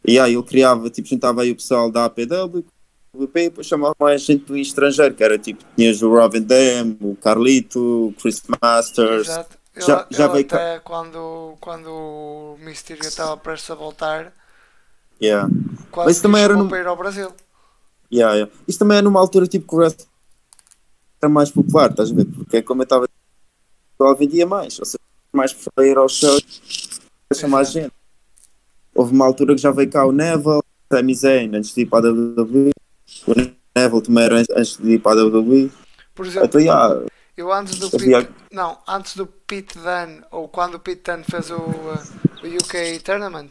E yeah, ele criava, tipo, juntava aí o pessoal da APW, WP, e depois chamava mais gente do estrangeiro, que era tipo, tinhas o Robin Dam, o Carlito, o Chris Masters. Exato. Ele, Já- já ele veio cá- até quando, quando o Mysterio estava prestes a voltar, Yeah. quase Mas também era no- para ir ao Brasil. Yeah, yeah. Isso também é numa altura tipo que o wrestling era mais popular, estás a ver? Porque é como eu estava ele vendia mais, ou seja, mais para ir aos shows, deixa mais gente. Houve uma altura que já veio cá o Neville, Sami Zayn, antes de ir para a WWE. O Neville também era antes de ir para a WWE. Por exemplo, Então, yeah, eu antes do havia- Pete, não, antes do Pete Dunne, ou quando o Pete Dunne fez o, uh, o UK Tournament,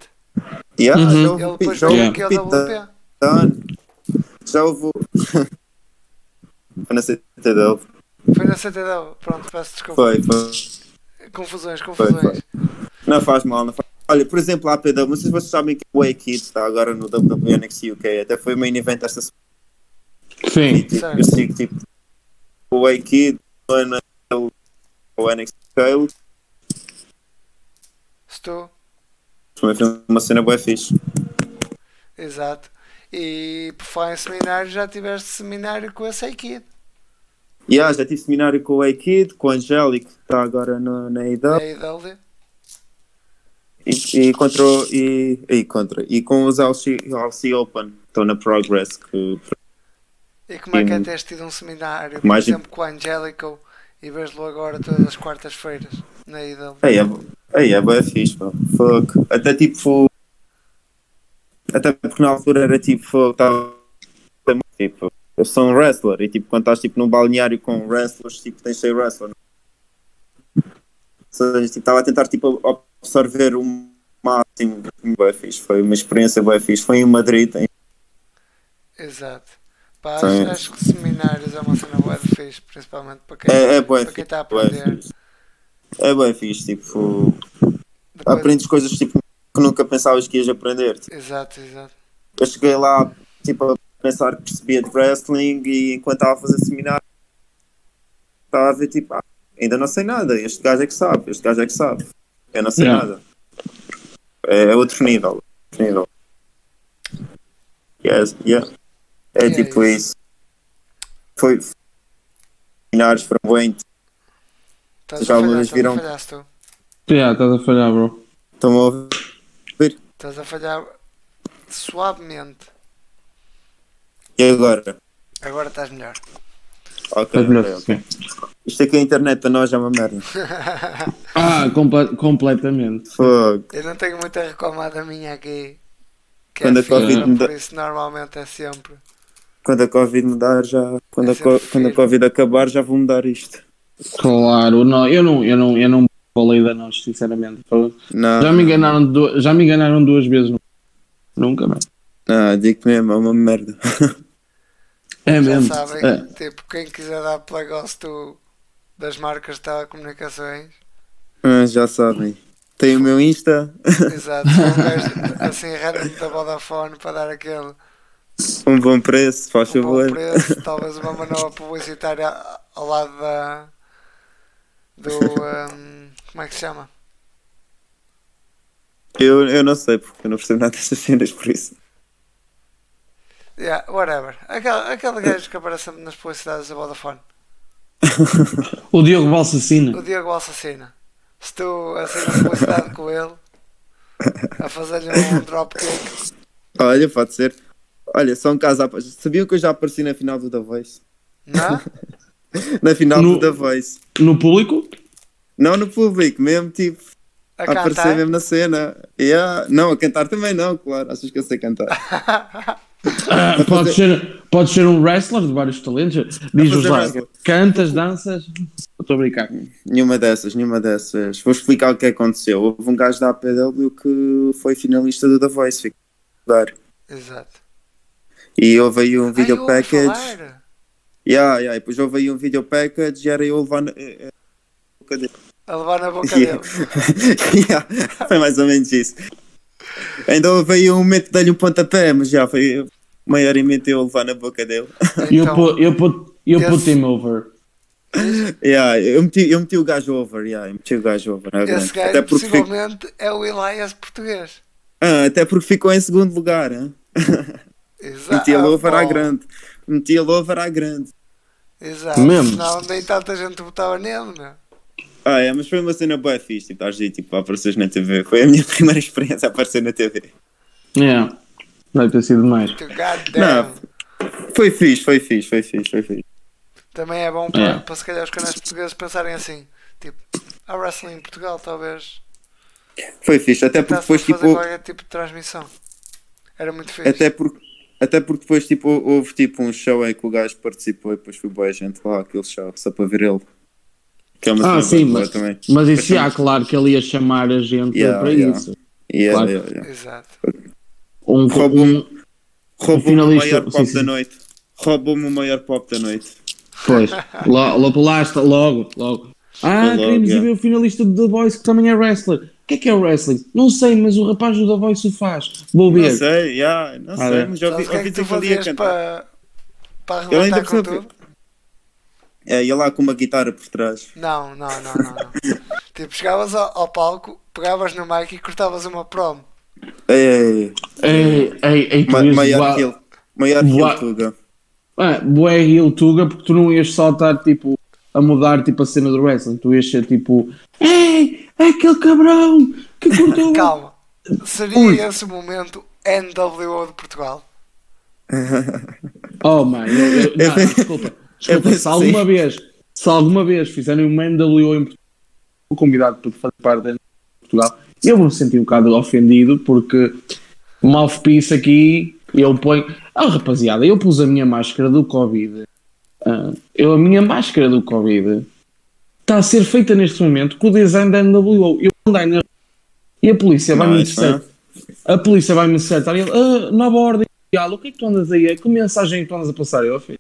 yeah, Uhum. já houve ele já houve aqui o ao Pete WP. Dunne, já houve. Foi na CTW. Foi na CTW, pronto, peço desculpa. Foi, foi. Confusões, Foi, confusões. Não faz mal, não faz Olha, por exemplo, a APW, não sei se vocês sabem que o Way Kid está agora no WWE NXT UK, até foi o main event esta semana. E, Sim. tipo, Certo. eu sigo tipo o Way Kid, o N- o NXT UK, Estou, também foi uma cena boa fixe. exato. E por falar em seminário, já tiveste seminário com esse Kid. Yeah, já tive seminário com o Way Kid, com o Angélico, que está agora no, na IW, Da IW. e, e, contra, o- e, e contra, e com os LC, LC Open, estou na Progress, que E como é que é teres tido um seminário, por Mais- exemplo, com a Angelico e vês-lo agora todas as quartas-feiras na IW? Aí é, aí é bem fixe, pá. Fuck. Até tipo. Até porque na altura era tipo. Estava. Tipo. eu sou um wrestler. E tipo, quando estás tipo, num balneário com wrestlers, tipo, tens de ser wrestler. Ou seja, tipo, estava a tentar tipo, absorver o máximo. Bué fixe. Foi uma experiência bem fixe. Foi em Madrid. Em... Exato. Pá, acho, acho que seminários é uma cena boa de fixe, principalmente para quem, É, é para quem está a aprender. É bem fixe. Tipo, Depois- aprendes coisas tipo, que nunca pensavas que ias aprender. Tipo, Exato, exato. eu cheguei lá tipo, a pensar que percebia de wrestling e enquanto estava a fazer seminário estava a ver tipo, ah, ainda não sei nada, este gajo é que sabe, este gajo é que sabe. Eu não sei Yeah. nada. É, é outro nível. Outro nível. Yes, yeah. É É tipo isso. isso. Foi seminários foram bem. Estás a Já falhar, estás a viram? falhar, tu. Yeah, estás a falhar, bro. Estão a ouvir? Estás a falhar suavemente. E agora? Agora estás melhor. Ok, melhor. ok, ok. sim. Isto aqui a internet para nós é uma merda. Ah, comple- completamente. Fogo. Eu não tenho muito a reclamar da minha aqui. Que Quando é a Covid por isso normalmente é sempre. Quando a Covid mudar, já. Quando, É a, co- quando a. Covid acabar, já vou mudar isto. Claro, não, eu não, eu não, eu não falei da nós, sinceramente. Não, Já me enganaram, du- já me enganaram duas vezes. Nunca mais. não, digo mesmo, é uma merda. É Já mesmo. sabem, É. tipo, quem quiser dar play gosto das marcas de telecomunicações, Ah, já sabem. Tem o meu Insta, exato, um gajo assim random da Vodafone para dar aquele um bom preço, faz um bom favor. preço, talvez uma manobra publicitária ao lado da do hum, como é que se chama? Eu, eu não sei, porque eu não percebo nada dessas cenas, por isso. Yeah, whatever. Aquele, aquele gajo que aparece nas publicidades da Vodafone. O Diogo Balsacina. O Diogo Assassina. Se tu assinas publicidade com ele a fazer-lhe um dropkick. Olha, pode ser. Olha, só um caso à. Sabiam que eu já apareci na final do The Voice? Não? Na final No- do The Voice. No público? Não no público, mesmo tipo. A A aparecer mesmo na cena. Yeah. Não, a cantar também não, claro. Achas que eu sei cantar? Ah, pode, ser, pode ser um wrestler de vários talentos. Diz-nos lá. Cantas, danças. Estou a brincar. Nenhuma dessas, nenhuma dessas. Vou explicar o que aconteceu. Houve um gajo da APW que foi finalista do The Voice. Ficou. Exato. E houve aí um Ai, video package. falar. Yeah, yeah. E depois houve aí um video package e era eu levar na. eh, eh, boca dele. A levar na boca Yeah. dele. Yeah, Foi mais ou menos isso. Ainda houve aí um momento de dar-lhe um pontapé, mas já foi maiormente eu levar na boca dele. Eu Então, put, eu put, eu esse- put him over. Yeah, eu, meti, eu meti o gajo over, yeah, eu meti o gajo over. na esse gajo até, porque fico- possivelmente é o Elias português. ah, até porque ficou em segundo lugar. hein? Exato. Meti a louvar à grande. Meti a louvar à grande. Exato. Mesmo? Senão nem tanta gente votava nele, meu. Ah, é, mas foi uma cena boa fixe, tipo, estás aí, tipo, a aparecer na TV. Foi a minha primeira experiência a aparecer na TV. Yeah. Deve ter sido mais. Damn. Foi fixe, foi fixe, foi fixe, foi fixe. Também é bom para, É. para se calhar os canais portugueses pensarem assim. Tipo, há wrestling em Portugal, talvez. Foi fixe, até porque depois, fazer tipo, qualquer tipo de transmissão. Era muito fixe. até porque, até porque depois, tipo, houve, tipo, um show aí que o gajo participou e depois foi boa gente lá, aquele show, só para ver ele. Que é uma Ah, sim, mas, também. mas isso já, claro que ele ia chamar a gente Yeah, para yeah. isso. Yeah, Claro. yeah, yeah. Exato. Um, Roubou- um, Roubou-me o finalista, maior sim, pop sim. da noite. Roubou-me o maior pop da noite. pois, está, logo, logo. Ah, Logo, queríamos ir yeah. ver o finalista do The Voice que também é wrestler. O que é que é o wrestling? Não sei, mas o rapaz do The Voice o faz. Vou Não ver. sei, yeah, não Ah, sei, é. mas já ouvi, é ouvi que tu dizer que ele ia cantar. para, para Ele ainda arrebentar com tudo? É, ia lá com uma guitarra por trás. Não, não, não, não. não. tipo, chegavas ao, ao palco, pegavas no mic e cortavas uma prom. Ei, Ei, ei, ei, ma- maior ele. Maior ele, Tuga. Ah, bué Hill Tuga, porque tu não ias só estar tipo a mudar tipo a cena do wrestling, tu ias ser tipo Ei, é aquele cabrão que cortou. Calma. Seria esse o momento NWO de Portugal? oh mano, eu, eu, não, Eu- desculpa, desculpa, se alguma sim. vez, se alguma vez fizerem uma NWO em Portugal, convidado para fazer parte da NWO em Portugal, eu vou me sentir um bocado ofendido porque mouthpiece aqui E eu ponho. Ah, rapaziada, eu pus a minha máscara do Covid. Ah, eu, a minha máscara do Covid está a ser feita neste momento com o design da NWO. Eu andei na e a polícia vai-me interceptar. A polícia vai-me interceptar e ele, ah, nova ordem. O que é que tu andas aí? Que mensagem que tu andas a passar? Eu, filho,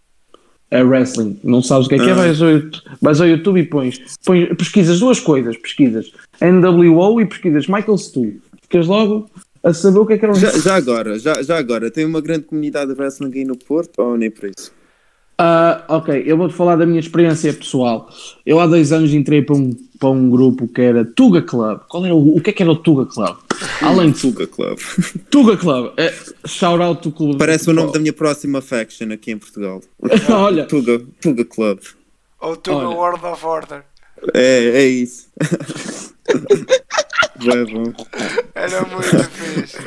é wrestling. Não sabes o que é que é? Ah. Vais ao, YouTube- vais ao YouTube e pões, pões. Pesquisas duas coisas. Pesquisas NWO e pesquisas Michael Stu. Ficas logo a saber o que é que era o Já, já agora, já, já agora, tem uma grande comunidade de wrestling aí no Porto ou nem por isso? Ah, ok, eu vou-te falar da minha experiência pessoal. Eu há dois anos entrei para um, para um grupo que era Tuga Club. Qual era o, o que é que era o Tuga Club? Além de Tuga Club. Tuga Club, é, shout out do clube. Parece o nome da minha próxima faction aqui em Portugal. Olha, Tuga, Tuga Club. Ou tu Olha. World of Order. É, é isso. Bué bom. Era muito fixe.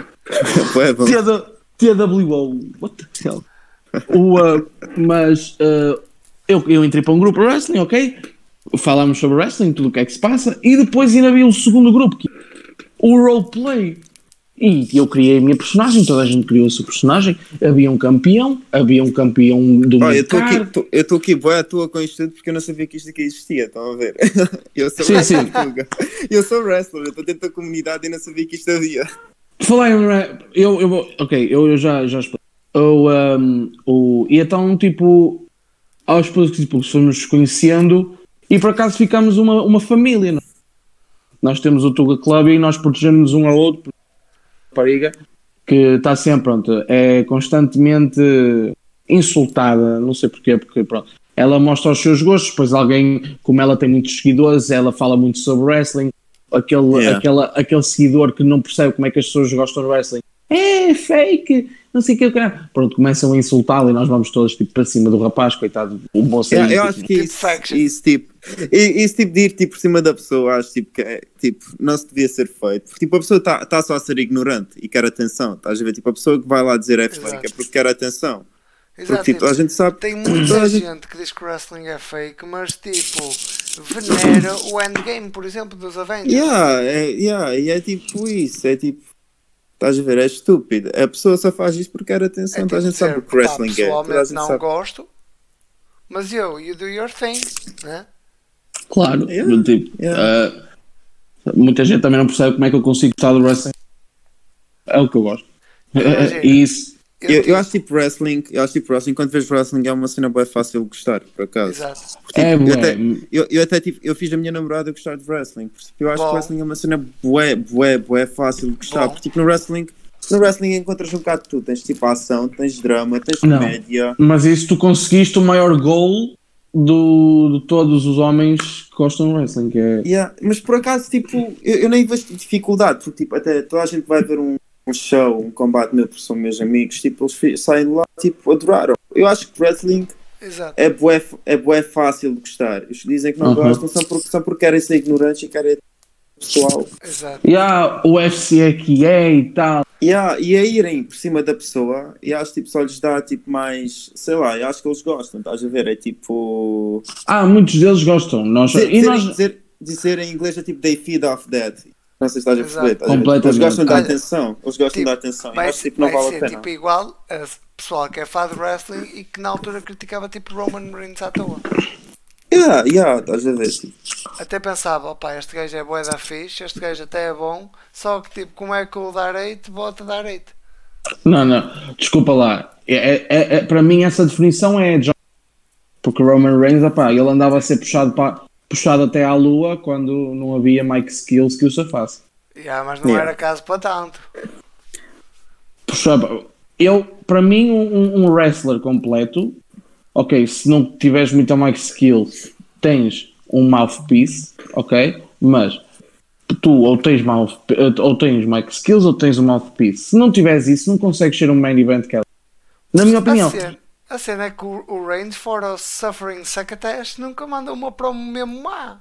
Bué bom. TW TWO, what the hell? O, ah, mas ah, eu, eu entrei para um grupo de wrestling, ok? Falámos sobre wrestling, tudo o que é que se passa, e depois ainda havia o segundo grupo, que o roleplay. E eu criei a minha personagem, toda a gente criou a sua personagem. Havia um campeão, havia um campeão do Olha, eu estou aqui, tô- eu estou aqui boa à toa com isto tudo porque eu não sabia que isto aqui existia, estão a ver? Eu sou Sim, wrestler, sim. Eu sou wrestler, eu estou dentro da comunidade e não sabia que isto havia. Falar em eu, eu ok, eu, eu já, já explico. O, um, o, e então, tipo, aos poucos, tipo, fomos conhecendo e por acaso ficamos uma, uma família. não? é? Nós temos o Tuga Club e nós protegemos um ao outro. Rapariga, que está sempre, pronto, é constantemente insultada, não sei porquê, porque pronto. Ela mostra os seus gostos, depois alguém, como ela tem muitos seguidores, ela fala muito sobre wrestling. Aquele, Yeah. aquela, aquele seguidor que não percebe como é que as pessoas gostam de wrestling. É fake, não sei o que. o caralho. Pronto, começam a insultá-lo e nós vamos todos tipo, para cima do rapaz, coitado, o moço Eu, aí, eu tipo, acho que Tipo isso, isso tipo, i- isso tipo de ir tipo, por cima da pessoa, acho tipo, que é, tipo, não se devia ser feito. Porque tipo, a pessoa está tá só a ser ignorante e quer atenção. Estás a ver? Tipo, a pessoa que vai lá dizer é fake é porque quer atenção. Exato. Porque tipo, a gente sabe. Tem muita gente que diz que o wrestling é fake, mas tipo, venera o endgame, por exemplo, dos Avengers. Yeah, é, yeah, e é tipo isso, é tipo. Estás a ver? É estúpido. A pessoa só faz isso porque quer atenção. É a tipo gente sabe o que wrestling pá, é. Pessoalmente não sabe. gosto, mas eu, you do your thing, né? Claro, Yeah, tipo, yeah. ah, muita gente também não percebe como é que eu consigo gostar do wrestling. É o que eu gosto. E isso, Eu, Eu, eu acho tipo wrestling, eu acho tipo wrestling, quando vês wrestling é uma cena bem fácil de gostar, por acaso. Exato. Tipo, é eu, até, eu, eu até tipo, eu fiz a minha namorada gostar de wrestling. Porque, tipo, eu acho Bom. que wrestling é uma cena bué, bué, bué fácil de gostar. Bom. Porque tipo, no wrestling, no wrestling encontras um bocado de tudo. Tens tipo ação, tens drama, tens Não. comédia. Mas isso tu conseguiste o maior goal do, de todos os homens que gostam de wrestling, que é. Yeah, Mas por acaso, tipo, eu, eu nem vejo dificuldade, porque tipo, até toda a gente vai ver um, um show, um combate meu, porque são meus amigos, tipo, eles saem de lá, tipo, adoraram. Eu acho que wrestling Exato. é bué, é bué fácil de gostar. Os que dizem que não Uhum. gostam são porque, são porque querem ser ignorantes e querem pessoal. Exato. E há o UFC é que é e tal. Yeah, e a irem por cima da pessoa, e acho tipo só lhes dá tipo mais, sei lá, eu acho que eles gostam, estás a ver? É tipo. Ah, muitos deles gostam. Nós, Dizer, e dizer, nós, dizer, dizer em inglês é tipo they feed off that. Não sei se estás a perceber. A? Completamente. Eles gostam da Olha, atenção. Eles gostam tipo, da atenção. E Vai, acho tipo não vai vale a ser pena. tipo igual a pessoal que é fã de wrestling e que na altura criticava tipo Roman Reigns à toa. Yeah, yeah, estás a ver? Tipo, Até pensava, opá, este gajo é bué da fixe, este gajo até é bom, só que tipo, como é que o dar bota dar. Não, não, desculpa lá. É, é- é- é- para mim, essa definição é John. Porque o Roman Reigns, opá, ele andava a ser puxado, para, puxado até à lua quando não havia Mike Skills que o safasse. Yeah, mas não Yeah. era caso para tanto. Puxava. Eu, para mim, um, um wrestler completo, ok, se não tiveres muita Mike Skills, tens um mouthpiece, ok, mas tu ou tens, mouth, ou tens Mike Skills ou tens um mouthpiece. Se não tiveres isso, não consegues ser um main event que Na minha opinião. A cena é que o, o Reigns, fora o Suffering Succotash, nunca manda uma promo mesmo má.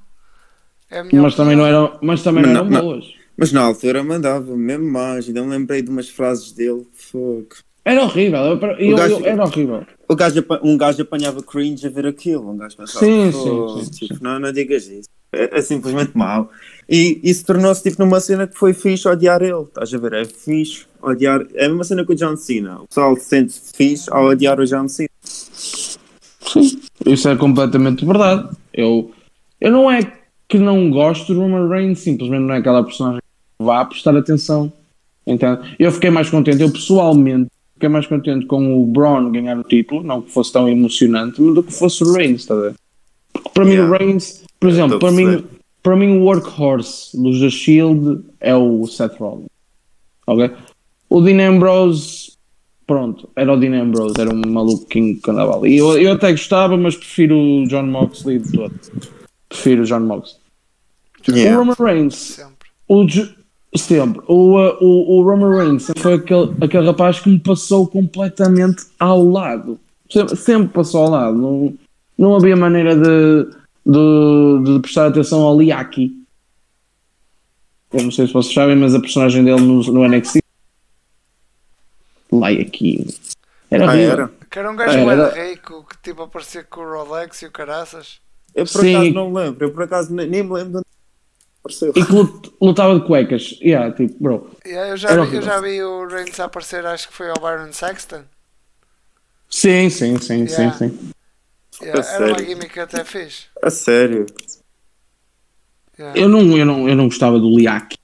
É a Mas também não eram, mas também Mas não eram não- boas. Mas na altura mandava mesmo mais. Ainda me lembrei de umas frases dele. Fogo. Era horrível, eu, eu- gajo- eu- era horrível. O gajo, um gajo apanhava cringe a ver aquilo. Um gajo pensava, Sim, sim, sim, tipo, Não, não digas isso. É, é simplesmente mau. E isso tornou-se tipo numa cena que foi fixe odiar ele. Estás a ver? É fixe odiar. É a mesma cena que o John Cena. O pessoal se sente fixe ao odiar o John Cena. Sim, isso é completamente verdade. Eu, eu não é que não gosto do Roman Reigns, simplesmente não é aquela personagem que vá prestar atenção. Então, eu fiquei mais contente, eu pessoalmente fiquei mais contente com o Braun ganhar o título, não que fosse tão emocionante, mas do que fosse o Reigns, está a ver? Porque para Yeah. mim o Reigns, por Eu exemplo, para mim, para mim o workhorse dos da Shield é o Seth Rollins. Ok? O Dean Ambrose, pronto, era o Dean Ambrose, era um maluquinho que andava ali. Eu, eu até gostava, mas prefiro o John Moxley de todo. Prefiro o John Moxley. O Yeah. Roman Reigns, Sempre. o, sempre, o, uh, o, o Roman Reigns sempre foi aquele, aquele rapaz que me passou completamente ao lado. Sempre, sempre passou ao lado. Não, não havia maneira de, de, de prestar atenção ao Liaki. Eu não sei se vocês sabem, mas a personagem dele no, no NXT. Liaki. Era Ah, era? Que era um gajo bué era- rico que tipo aparecia com o Rolex e o caraças. Eu por Sim. acaso não me lembro. Eu por acaso nem, nem me lembro de onde apareceu. E que lut- lutava de cuecas. Yeah, tipo, bro. Yeah, eu, já vi, eu já vi o Reigns aparecer, acho que foi ao Byron Saxton. Sim, sim, sim, Yeah. sim, sim. Yeah, A era uma sério? gimmick até fixe. A sério. Yeah. Eu não, eu não, eu não gostava do Liaki.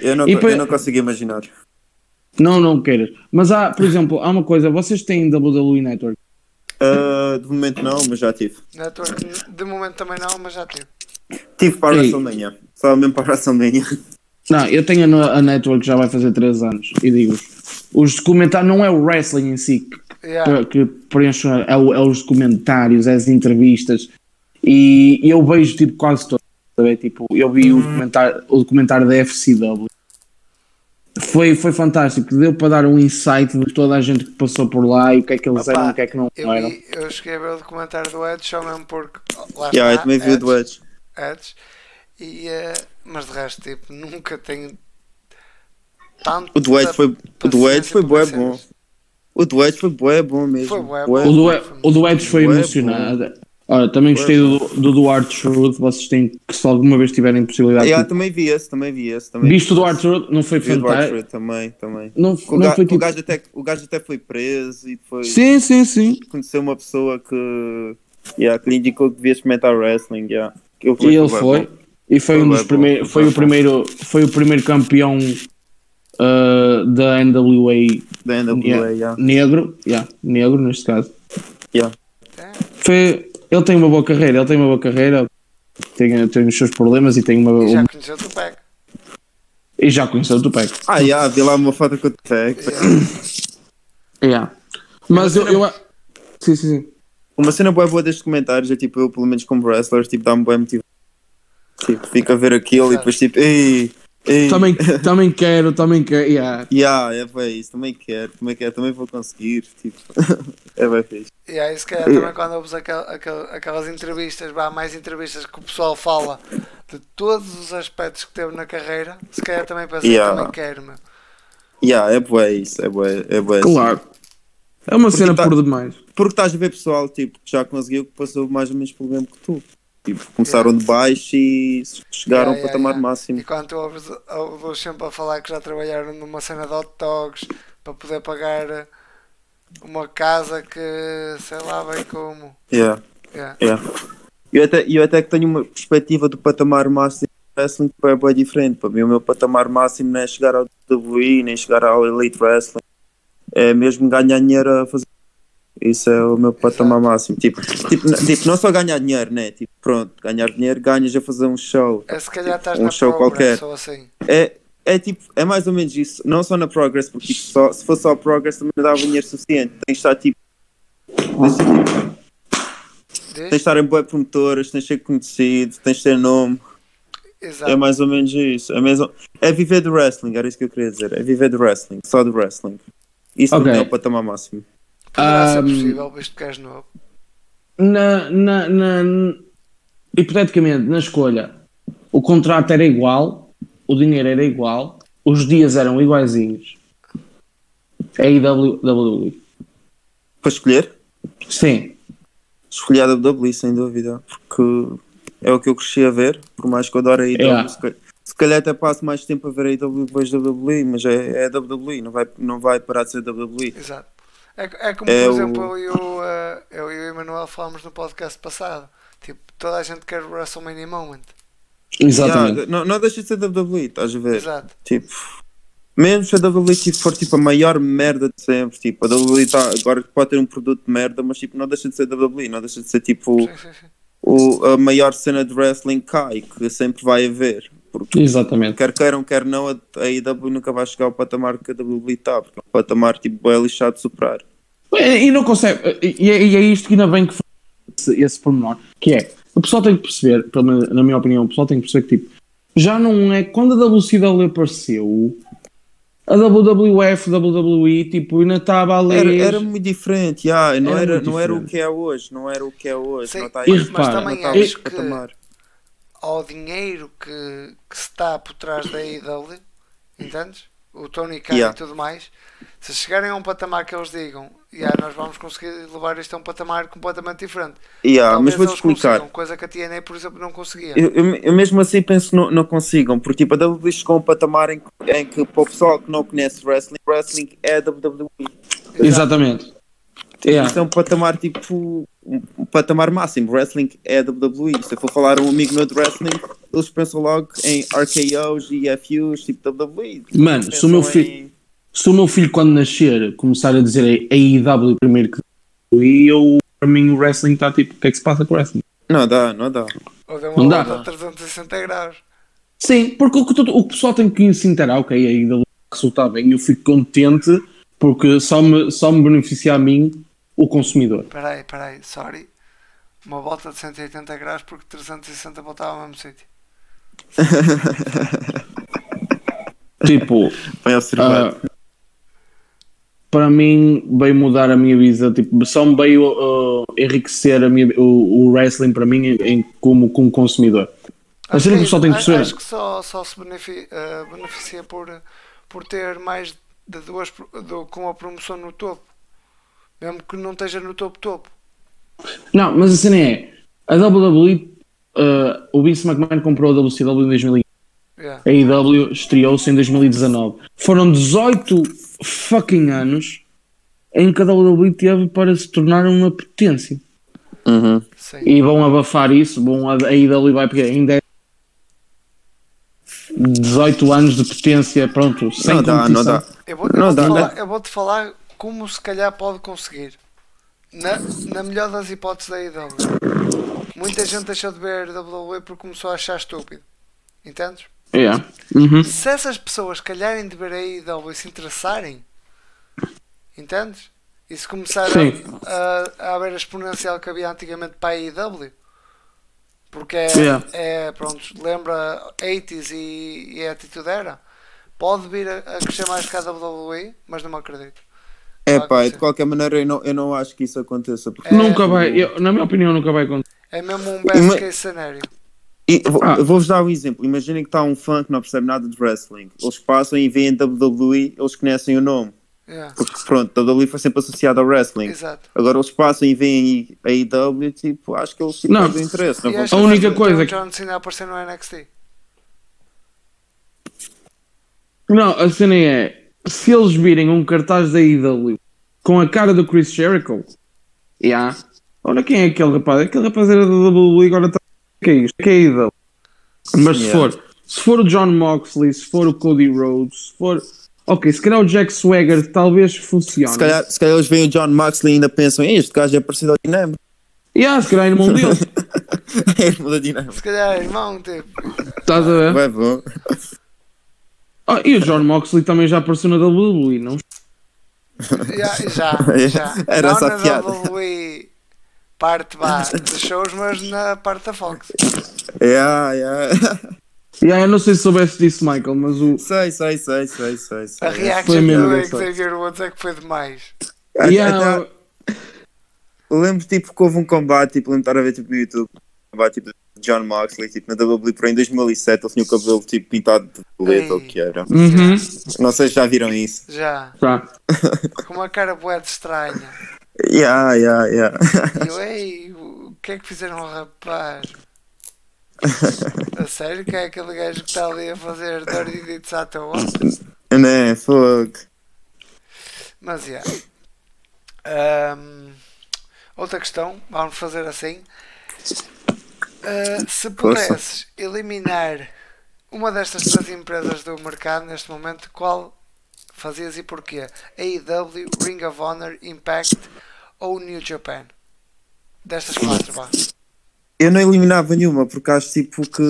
Eu não, E eu não consigo imaginar. Não, não queiras. Mas há, por exemplo, há uma coisa, vocês têm WWE Network. Ah, de momento não, mas já tive. Network, de momento também não, mas já tive. Tive para a. WrestleMania. Só mesmo para a WrestleMania. Não, eu tenho a, a Network já vai fazer 3 anos e digo os documentários, não é o wrestling em si que, Yeah. que preenche, é, é os documentários, é as entrevistas e eu vejo tipo quase sabe? Tipo, eu vi o documentário, o documentário da FCW. Foi, foi fantástico, deu para dar um insight de toda a gente que passou por lá e o que é que eles Opa, eram e o que é que não Eu, eram. vi, eu cheguei a ver o documentário do Edge só mesmo porque lá Yeah, eu está, também vi o do Edge. Edge. E, eh, mas de resto, tipo, nunca tenho tanto. O do Edge foi, o do Edge foi bué bom. O do Edge foi bué bom mesmo. Foi bué Bué O do, o do Edge foi Bué emocionante. Olha, também gostei do, do Duarte Truth. Vocês têm que, se alguma vez tiverem possibilidade, Yeah, tipo, também vi esse, também vi esse. Também visto o Duarte Truth, não foi o fantástico. Também, também. Não, O, não ga- foi o tipo. gajo até, o gajo até foi preso e foi Sim, sim, sim. conheceu uma pessoa que, yeah, que lhe indicou que devia experimentar wrestling. Yeah. E ele foi. bom. E foi Foi um dos primeiros. foi o primeiro, foi o primeiro campeão uh, da NWA Da NWA, Yeah. yeah. negro. Yeah, negro neste caso. Yeah. Foi, ele tem uma boa carreira, ele tem uma boa carreira. Tem, tem os seus problemas e tem uma. e já conheceu o Tupac. e já conheceu o Tupac. Ah, yeah, vi lá uma foto com o Tech. Yeah. Mas eu, eu. Sim, sim, sim. Uma cena boa boa destes comentários é tipo, eu pelo menos como wrestler, tipo, dá-me bem motivo. Tipo, fico a ver aquilo e depois tipo, ei, ei. Também, também quero, também quero. Yeah. Yeah, é bem isso, também quero, também quero, também vou conseguir. Tipo, é bem fixe. E aí, se calhar, também quando ouves aquel, aquel, aquelas entrevistas, vá, mais entrevistas que o pessoal fala de todos os aspectos que teve na carreira, se calhar também pensei, Yeah. também quero, meu. Yeah, é bué isso, é bué, é bué. Claro. É uma Porque cena tá- por demais. Porque estás a ver pessoal, tipo, que já conseguiu, que passou mais ou menos pelo mesmo que tu. Tipo, começaram de baixo e chegaram Yeah, ao patamar yeah. máximo. E quando tu ouves, ouves sempre a falar que já trabalharam numa cena de hot dogs para poder pagar uma casa que sei lá bem como. Yeah, Yeah. yeah. Eu até, eu até que tenho uma perspectiva do patamar máximo wrestling que é bem diferente. Para mim, o meu patamar máximo não é chegar ao WWE, nem chegar ao Elite Wrestling. É mesmo ganhar dinheiro a fazer. Isso é o meu patamar máximo. Tipo, tipo, n- tipo, não só ganhar dinheiro, né? Tipo, pronto, ganhar dinheiro, ganhas a fazer um show. É se calhar estás Um na show Progress qualquer. ou assim. É, é tipo, é mais ou menos isso. Não só na Progress, porque tipo, só, se fosse só Progress também não dava dinheiro suficiente. Tens de estar tipo. Tens, tens de estar em boas promotoras, tens de ser conhecido, tens de ter nome. Exato. É mais ou menos isso. É, mesmo, é viver do wrestling, era isso que eu queria dizer. É viver do wrestling, só do wrestling. Isso Ok. não é o patamar máximo. Poderá ser Ahm, possível, visto que és novo. Na, na, na- hipoteticamente, na escolha, o contrato era igual, o dinheiro era igual, os dias eram iguaizinhos. É IWW. Para escolher, Sim. escolher a WWE sem dúvida. Porque é o que eu cresci a ver, por mais que eu adore a AEW. Yeah. Se, calhar, se calhar até passo mais tempo a ver a AEW depois da WWE, mas é, é a WWE, não vai, não vai parar de ser WWE. Exato. É, é como, É por o- exemplo, eu e o, eh, eu e o Emanuel falámos no podcast passado. Tipo, toda a gente quer o WrestleMania Moment. Exatamente. Yeah, não, não deixa de ser WWE, estás a ver? Exato. Tipo, mesmo se a WWE tipo, for tipo a maior merda de sempre, tipo, a WWE tá, agora pode ter um produto de merda, mas tipo, não deixa de ser WWE, não deixa de ser tipo Sim, sim, sim. o, a maior cena de wrestling cai, que sempre vai haver. Porque Exatamente. quer queiram, quer não, a AEW nunca vai chegar ao patamar que a WWE está, porque é um patamar tipo, é lixado de superar. E, e não consegue. E, é- e é isto que ainda bem que foi esse, esse pormenor. Que é, o pessoal tem que perceber, pelo menos na minha opinião, o pessoal tem que perceber que tipo, já não é. Quando a WCW apareceu, a WWF, WWE, tipo, ainda estava ali. Era, era muito diferente, yeah, não, Era era, muito não era o diferente. que é hoje, não era o que é hoje. Sim, não tá mas também não tá acho que patamar. Ao dinheiro que, que se está por trás da AEW, entendes? O Tony Khan Yeah. e tudo mais. Se chegarem a um patamar que eles digam, yeah, nós vamos conseguir levar isto a um patamar completamente diferente. Yeah, Talvez mas vou-te eles explicar. consigam, coisa que a TNA, por exemplo, não conseguia. Eu, eu- eu mesmo assim penso que não, não consigam, porque tipo, a WWE chegou a um patamar em que, em que para o pessoal que não conhece wrestling, wrestling é a WWE. Exatamente. Tipo, Yeah. Isto é um patamar tipo um, um patamar máximo. Wrestling é WWE. Se eu for falar a um amigo meu de wrestling, eles pensam logo em RKOs e FUs, tipo WWE. Mano, se o meu filho. em- Se o meu filho, quando nascer, começar a dizer AEW primeiro que e eu, para mim, o wrestling está tipo, o que é que se passa com o wrestling? Não dá, não dá. Não dá. volta a 360 graus. Sim, porque o que, todo- o que o pessoal tem que se interar, ok, a AEW resultar bem, eu fico contente porque só me, só me beneficia a mim o consumidor. Peraí, peraí, sorry. Uma volta de 180 graus porque 360 voltava ao mesmo sítio. Tipo, Bem observado. ah, para mim veio mudar a minha visão, tipo, só me veio ah, enriquecer a minha, o, o wrestling para mim em, em- como, como consumidor. A Acho cena que o que, pessoal tem que acho- perceber. acho que só, só se beneficia, beneficia por, por ter mais de duas do- com a promoção no topo. Mesmo que não esteja no topo topo. Não, mas a cena é, a WWE, ah, o Vince McMahon comprou a WCW em 2000 Yeah. A AEW estreou-se em 2019. Foram 18 fucking anos em que a WWE teve para se tornar uma potência. Uhum. Sim. E vão abafar isso, vão, a AEW vai pegar ainda é 18 anos de potência, pronto, sem Não dá, não competição. dá. Eu vou-te Não, vou dá, falar, dá. eu vou-te falar como se calhar pode conseguir. Na, na melhor das hipóteses da AEW. Muita gente deixou de ver a WWE porque começou a achar estúpido. Entendes? Yeah. Uhum. Se essas pessoas calharem de ver a AEW e se interessarem, entendes? E se começarem a, a, a ver a exponencial que havia antigamente para a AEW, porque é, Yeah. é pronto, lembra 80s e, e a atitude era, pode vir a, a crescer mais que a WWE, mas não me acredito. É pá, acontecer. de qualquer maneira eu não, eu não acho que isso aconteça. Porque É. Nunca vai, eu- na minha opinião, nunca vai acontecer. É mesmo um best case scenario. Vou- Ah. Vou-vos dar um exemplo. Imaginem que está um fã que não percebe nada de wrestling. Eles passam e veem WWE, eles conhecem o nome. Yeah. Porque pronto, a WWE foi sempre associada ao wrestling. Exato. Agora eles passam e veem a AEW, tipo, acho que eles Não. perdem interesse. Não A única coisa que- John Cena aparecer no NXT. Não, a cena é, se eles virem um cartaz da AEW com a cara do Chris Jericho, yeah. olha quem é aquele rapaz, aquele rapaz era da WWE agora está, o que é isto? O que é AEW? Mas se Yeah. for, se for o John Moxley, se for o Cody Rhodes, se for, ok, se calhar o Jack Swagger talvez funcione. Se calhar, se calhar eles veem o John Moxley e ainda pensam, "Ei, este gajo é parecido ao Dinamo. Yeah, se calhar é irmão dele, é irmão da Dinamo. Se calhar, irmão, tipo. estás a ver? Vai bom. Ah, e o John Moxley também já apareceu na WWE, não? Já, já, já. Era não essa na piada. WWE parte vá, de shows, mas na parte da Fox. Yeah, yeah. Yeah, eu não sei se soubeste disso, Michael, mas o. sei, sei, sei, sei, sei. sei. A reaction Foi mesmo do. Xavier Woods é que foi demais. Yeah, até- lembro tipo que houve um combate, tipo, lembro de estar a ver tipo, no YouTube, um combate tipo, John Moxley, tipo, na WWE em 2007, ele tinha o cabelo tipo pintado de preto, ou o que era. Uhum. Não sei se já viram isso. Já. Tá. Com uma cara boa de estranha. Yeah, yeah, yeah. E eu, ei, o que é que fizeram ao rapaz? A sério que é aquele gajo que está ali a fazer deeds à toa? Né, fogo. Mas, yeah. Ahm, outra questão, vamos fazer assim. Ah, se pudesses eliminar uma destas três empresas do mercado neste momento, qual fazias e porquê? AEW, Ring of Honor, Impact ou New Japan? Destas quatro, vá. Eu não eliminava nenhuma, porque acho tipo que.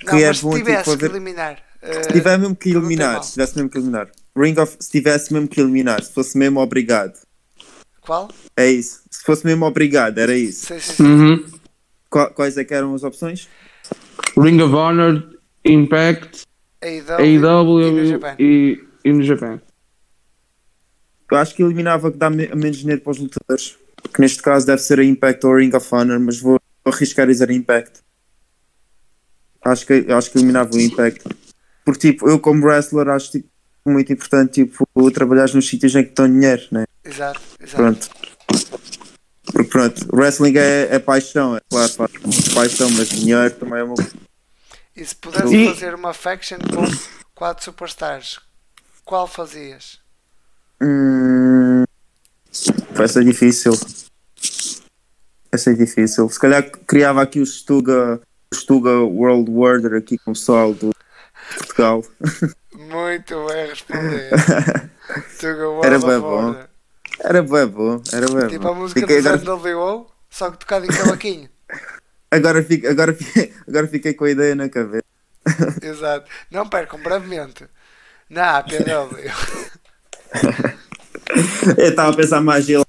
que Não, é mas se bom tipo, tivesse que haver. eliminar. Se ah, tiver mesmo que eliminar, se tivesse mesmo que eliminar. Ring of, se tivesse mesmo que eliminar, se fosse mesmo obrigado. qual? É isso. Se fosse mesmo obrigado, era isso. Sim, sim, sim. Uhum. Qua- quais é que eram as opções? Ring of Honor, Impact, AEW, e New AEW Japan. e, no Japão. Eu acho que eliminava que dá me- menos dinheiro para os lutadores. Que neste caso deve ser a Impact ou a Ring of Honor, mas vou arriscar a dizer a Impact. Acho que, acho que eliminava o Impact. Porque tipo, eu como wrestler acho tipo, muito importante tipo, trabalhar nos sítios em que estão dinheiro, né? Exato, exato. Pronto. Porque pronto, wrestling é, é paixão, é claro, pá, paixão, mas dinheiro também é uma. E se pudesse E- fazer uma faction com quatro superstars, qual fazias? Hum, vai ser difícil. Vai ser difícil. Se calhar criava aqui o Stuga, o Stuga World Order aqui com o pessoal do Portugal. Muito bem respondido. Tuga World Era bem bom. Era bem bom, era bem Tipo a bom. música Fiquei- do agora, NWO, só que tocado em cavaquinho. agora, fiquei, agora, fiquei, agora fiquei com a ideia na cabeça. Exato. Não percam brevemente. Na APW. Eu estava a pensar mais ir, lá-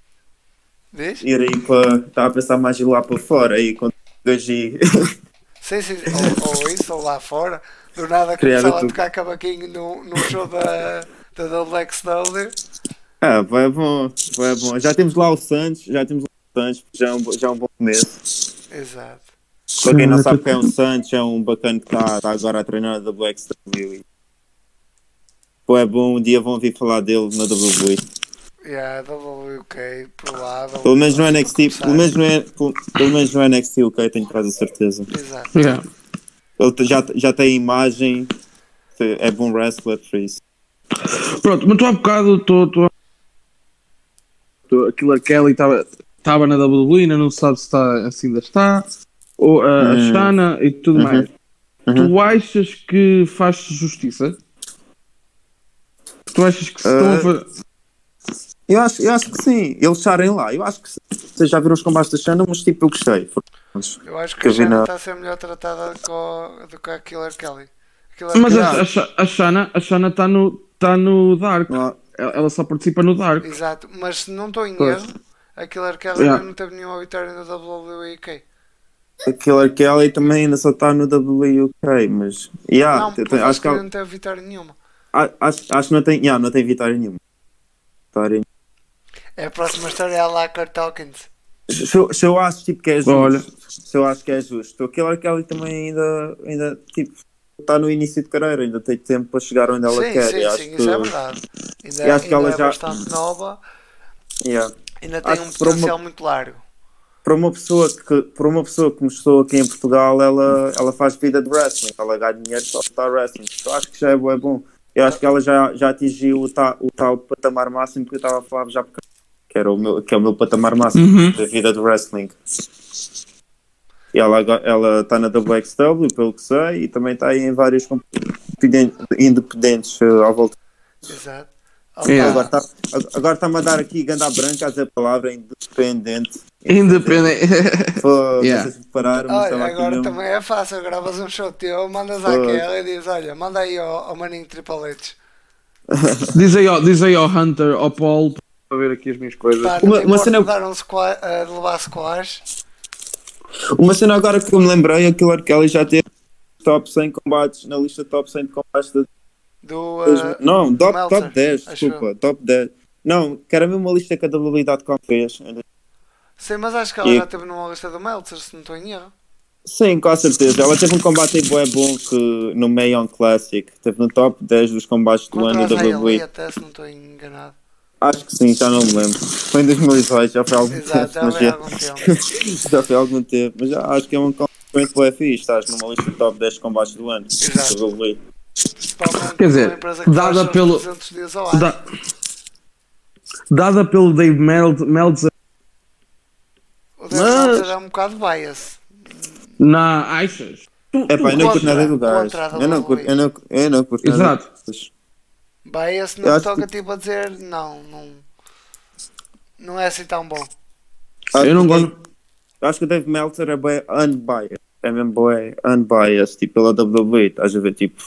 Diz? ir aí para. Estava a pensar mais ir lá para fora aí com o gaji. Sim, sim. Ou, ou isso, ou lá fora. Do nada começava a tocar cavaquinho no, no show da, da WXW. Ah, vai bom, vai bom. Já temos lá o Santos, já temos lá o Santos, já é um, já é um bom começo. Exato. Para quem não sabe quem é o Santos, é um bacana que está tá agora a treinar da WXW. Pô, é bom, um dia vão ouvir falar dele na WWE. Yeah, WK, provável. Pelo menos no NXT, Começar. pelo menos no, pelo, pelo menos no NXT, ok, tenho quase a certeza. Exato. Yeah. Ele já, já tem imagem, é bom wrestler por isso. Pronto, mas tu há bocado aquilo Kelly estava na WWE, ainda não se sabe se, está, se ainda está, ou a, a Hum. Shana e tudo Uhum. mais. Tu achas que faz justiça? Tu achas que se estão a Uh, fa- Eu acho, eu acho que sim, eles estarem lá, eu acho que sim. Vocês já viram os combates da Shana, mas tipo, eu gostei. Eu acho que Que a eu vi Shanna na- está a ser melhor tratada do que a Killer Kelly. Mas Kelly- a, a, a Shana a Shana está no, tá no Dark. Não, Ela só participa no Dark. Exato, mas se não estou em Pois. erro, a Killer Kelly Yeah. ainda não teve nenhuma vitória no WWE. A Killer Kelly também ainda só está no WK, mas. Yeah, não, te- porque te- acho, que que ela- não teve vitória nenhuma. a- acho, acho que não tem, yeah, não tem vitória nenhuma. Vitória É a próxima história é a Lacquer Talkins. Se, eu- se eu acho tipo, que é justo, Olha. se eu acho que é justo, o Killer Kelly também ainda, ainda tipo, está no início de carreira, ainda tem tempo para chegar onde ela Sim, quer. sim, e acho sim, que, isso é verdade. Ainda, e acho que ainda ela é já- bastante nova, yeah. ainda tem Acho um que para uma- potencial muito largo. para uma pessoa que para uma pessoa que mostrou aqui em Portugal ela, ela faz vida de wrestling ela ganha dinheiro só estar wrestling eu acho que já é bom, é bom. eu acho que ela já, já atingiu o, ta, o tal patamar máximo que eu estava a falar já porque que, era o meu, que é o meu patamar máximo Uhum. da vida de wrestling ela ela está na WXW pelo que sei e também está aí em vários competentes- independentes eh, à volta Exato. Yeah. agora está agora está-me a dar aqui ganda branca a dizer a palavra independente Independente. Pô, Yeah. vocês prepararam mas Olha, agora mesmo. também é fácil, gravas um show teu, mandas Pois. àquela e dizes, olha, manda aí ao, ao maninho Triple H. diz, aí ao, diz aí ao Hunter, ao Paul, para ver aqui as minhas coisas. Pá, Uma- uma cena- dar um squa- uh, de levar squash. Uma cena agora que eu me lembrei é que o. Kelly já teve top 100 combates na lista top 100 de combates de Do, uh, Não, top, Meltzer, top 10, acho desculpa, top 10. Não, que era mesmo uma lista que a WWE.com fez. Sim, mas acho que ela E- já teve numa lista do Meltzer, se não estou em erro. Sim, com certeza. Ela teve um combate aí bué bom que, no Mayon Classic. Teve no top 10 dos combates do Contra ano da WWE. até se não estou enganado. Acho que sim, já não me lembro. Foi em 2018, já foi há algum Exato, tempo. já já, algum tempo. já foi há algum tempo. Mas já acho que é um combate Muito boa fixe, estás numa lista de top 10 combates do ano. Exato. Quer dizer, uma empresa que dada pelo- 300 dias ao ano. Da- Dada pelo Dave Mel- Meltzer O Dave Mas- Meltzer é um bocado bias. na Aixas. Tu, É pá, eu não curto nada do gajo. não curto, eu não curto nada. Exato. Bias não toca que- tipo a dizer não, não, não é assim tão bom. Acho Eu não gosto. Acho que o Dave Meltzer é bem unbiased. É mesmo bem unbiased, tipo, pela WWE. Estás a ver, tipo,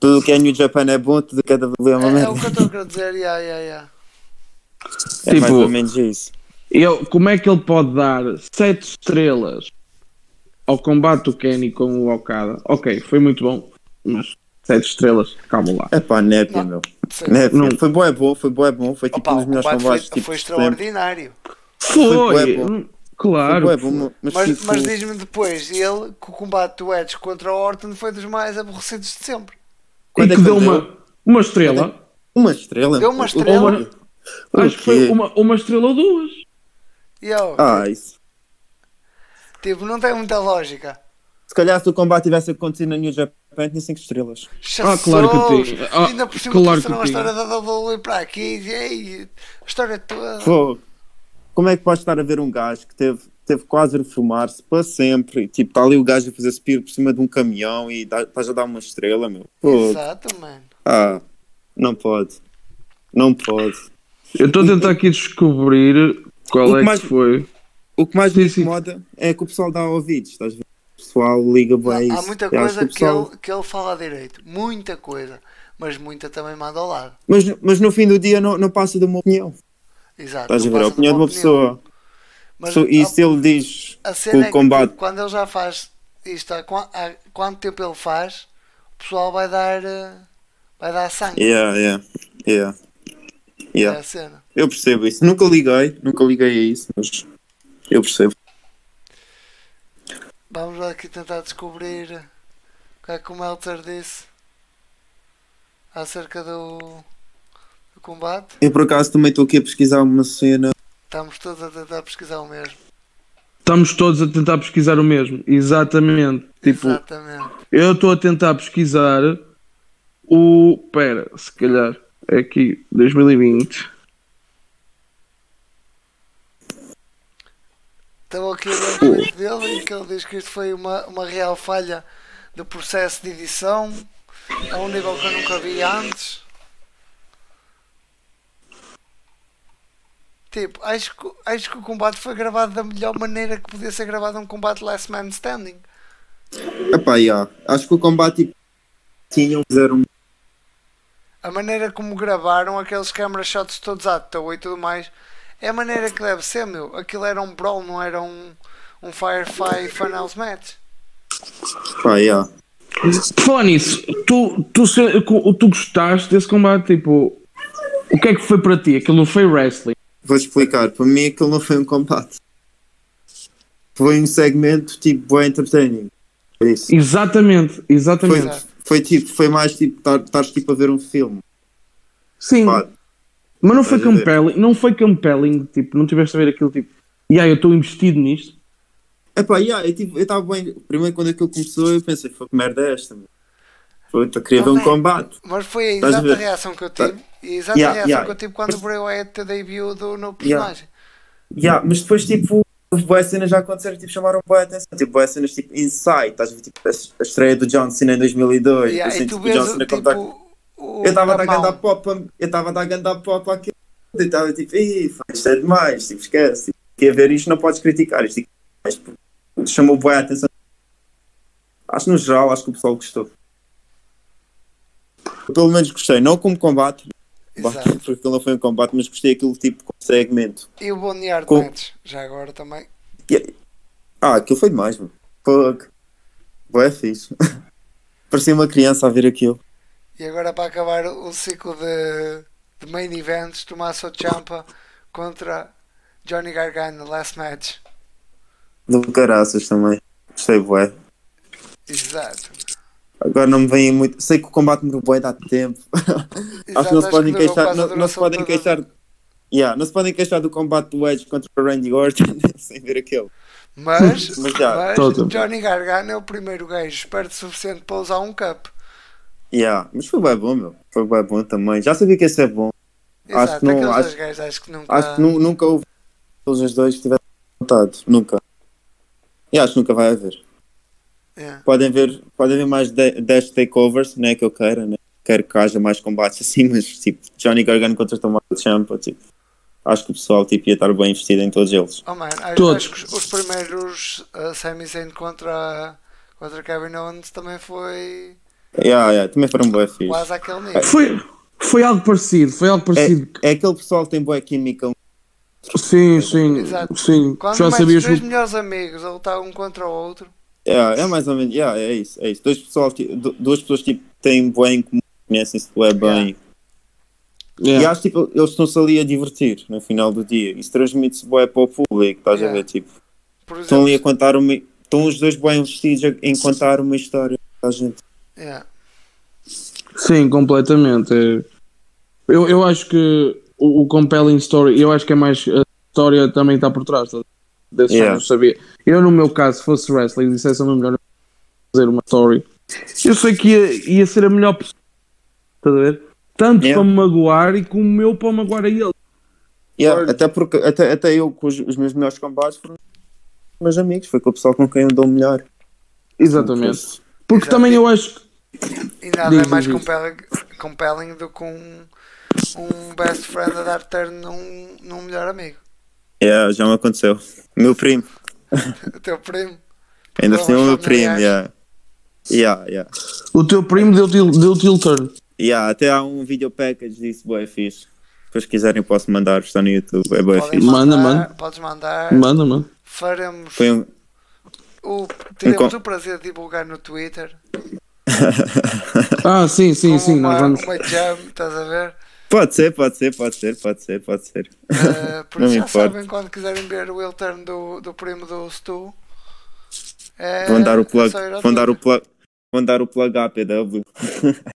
tudo o que é New Japan é bom, tudo o que é WWE é uma É, é merda. o que eu estou a querer dizer, yeah, yeah, yeah. É mais Tipo- ou menos isso. Eu, como é que ele pode dar 7 estrelas ao combate do Kenny com o Okada? Ok, foi muito bom, mas 7 estrelas, calma lá. É pá, Não. meu. Sim. Nepi. Não. Foi bom, é bom, foi bom, é bom. Foi tipo Opa, um dos melhores combate combates. foi, tipo, foi extraordinário. Foi, bué bom. hum, claro. Foi bom, foi. mas, Mas, tipo, mas diz-me depois, ele, que o combate do Edge contra o Orton foi dos mais aborrecidos de sempre. quando e é que deu uma, uma estrela. Uma estrela. Deu uma estrela? Uma- acho que foi uma, uma estrela ou duas. E eu, Ah, isso. tipo, não tem muita lógica. Se calhar se o combate tivesse acontecido na New Japan, tinha 5 estrelas. Ah, claro que tem. Ah, Ainda por cima claro trouxeram que a história da WWE para aqui. E aí, a história toda. Pô, como é que podes estar a ver um gajo que teve, teve quase a reformar-se para sempre? E, tipo, está ali o gajo a fazer spear por cima de um caminhão e dá- estás a dar uma estrela, meu. Pô, Exato, mano. ah, não pode. Não pode. Eu estou a tentar aqui descobrir qual O que é que mais- foi. O que mais me Sim, sim. incomoda é que o pessoal dá ouvidos, estás a ver? Pessoal liga bem isso. há muita acho coisa que, pessoal- ele, que ele fala direito. Muita coisa. Mas muita também manda ao lado. mas, mas no fim do dia não, não passa de uma opinião. Exato. Estás a ver? A opinião de uma pessoa. Mas e se ele diz que o é que combate. quando ele já faz isto, há, há quanto tempo ele faz, o pessoal vai dar, eh, vai dar sangue. Yeah, yeah, yeah. É Yeah. cena. Eu percebo isso. Nunca liguei, nunca liguei a isso, mas eu percebo. Vamos aqui tentar descobrir o que é que o Meltzer disse acerca do, do combate. Eu por acaso também estou aqui a pesquisar uma cena. Estamos todos a tentar pesquisar o mesmo. Estamos todos a tentar pesquisar o mesmo. Exatamente. Tipo, Exatamente. eu estou a tentar pesquisar o. Pera, se calhar. É aqui, 2020. Estava aqui a ver o tweet dele em que ele diz que isto foi uma, uma real falha do processo de edição a um nível que eu nunca vi antes. Tipo, acho que, acho que o combate foi gravado da melhor maneira que podia ser gravado um combate Last Man Standing. Epá, yeah. acho que o combate tipo, tinham um A maneira como gravaram aqueles camera shots todos à toa e tudo mais é a maneira que deve ser, meu. Aquilo era um brawl, não era um, um Firefly Funhouse Match. Pá, yeah. Por falar nisso, tu, tu, se- tu, gostaste desse combate? Tipo, o que é que foi para ti? Aquilo não foi wrestling? Vou explicar. Para mim aquilo não foi um combate. Foi um segmento tipo bem entertaining. É isso. Exatamente, Foi, exatamente. foi tipo, foi mais tipo, estar- tipo a ver um filme. Sim, Pá, mas não foi a compelling, não foi compelling, tipo, não tiveste a ver aquilo tipo, e aí eu estou investido nisto. Epá, yeah, eu tipo, eu estava bem. Primeiro quando aquilo começou eu pensei, foi que merda é esta? meu? Foi, eu queria ver um combate. Mas foi a a exata ver? reação que eu Tá. tive e a exata Yeah, reação yeah. que eu tive quando o Bray Wyatt te debut do no Yeah. personagem. Yeah, mas depois tipo, houve boas cenas já aconteceram, tipo, chamaram boa atenção. Tipo, boas cenas tipo Inside, estás a ver? Tipo, a a estreia do John Cena em 2002. Yeah, assim, e tu tipo, vês John o- Cena tipo, contar- o, Eu estava a dar a ganda pop, a- eu estava a dar ganda pop àquilo. Eu estava tipo, isto é demais, tipo, esquece. Tipo, quer ver isto, não podes criticar. Isto é pô. chamou boa atenção. Acho no geral, acho que o pessoal gostou. Eu, pelo menos gostei, não como combate, Exato. porque não foi um combate, mas gostei aquilo tipo como segmento. E o Boneyard Com- Match, já agora também. Ah, aquilo foi demais, mano. Fuck. Boé fixe. Parecia uma criança a ver aquilo. E agora para acabar o ciclo de, de main events, Tommaso Ciampa contra Johnny Gargano, last match. Do caraças também. Gostei, bué. Exato. Agora não me vem muito. Sei que o combate demorou bué dá tempo. acho que não se podem durou queixar. Não, não se podem toda. queixar. Yeah, não se podem queixar do combate do Edge contra o Randy Orton sem ver aquele. Mas, Mas já, mas. Johnny Gargano é o primeiro gajo esperto o suficiente para usar um cup. Yeah, mas foi bem bom, meu. Foi bem bom também. Já sabia que esse é bom. Acho Exato, que não- acho- gajos acho que nunca. Acho que nu- nunca houve todos os dois que tiveram vontade. Nunca. E acho que nunca vai haver. Yeah. Podem ver, podem ver mais de- 10 takeovers, não é que eu queira, né? Quero que haja mais combates assim, mas tipo, Johnny Gargano contra Tommaso Ciampa, tipo, acho que o pessoal tipo, ia estar bem investido em todos eles. Oh man, acho, Todos. acho que os- os primeiros uh, Sami Zayn contra, contra Kevin Owens também foi Yeah, yeah, também foram bem fixe. quase àquele nível. Foi, foi algo parecido, foi algo parecido. É aquele pessoal que tem boa química. Sim, sim, Exato. sim. Quando Já sabias dois que. melhores amigos a lutar um contra o outro, Yeah, é mais ou menos, yeah, é isso, é isso. Dois pessoal, duas pessoas tipo, têm bem em comum, conhecem-se bem. E Yeah. acho tipo, eles estão-se ali a divertir no final do dia. Isso transmite-se bué para o público, estás Yeah. a ver? Tipo, por estão exemplo. ali a contar uma. Estão os dois bem vestidos a- em contar uma história para a gente. Yeah. Sim, completamente. É- Eu, eu acho que o, o compelling story, eu acho que é mais a história também está por trás desse Yeah. eu sabia. Eu, no meu caso, se fosse wrestling e dissesse a meu melhor fazer uma story, eu sei que ia, ia ser a melhor pessoa. Estás a ver? Tanto Yeah. para me magoar e como eu para magoar a ele. Yeah, até porque até, até eu com os, os meus melhores combates foram meus amigos, foi com o pessoal com quem eu dou melhor. Exatamente. Porque Exato. também eu acho que. E nada é mais diz. compelling, compelling do que um, um best friend a dar turn num, num melhor amigo. Yeah, já me aconteceu. Meu primo, O teu primo. ainda assim o meu primo, yeah. Yeah, yeah. O teu primo deu-te deu deu turn. Yeah, até há um video package disso, boé fixe. Depois se quiserem posso mandar, está no YouTube, é boé fixe. Manda, manda. Podes mandar. Manda, mano. Faremos Foi um... o, teremos Um o prazer de divulgar no Twitter. Ah, sim, sim, sim. uma, Nós vamos. uma jam, estás a ver? Pode ser, pode ser, pode ser, pode ser, pode ser. Uh, por Não isso já importa. sabem quando quiserem ver o Will Turn do, do primo do Stu. É, Vão dar o plug, é vão dar o plug, vão dar o plug à APW.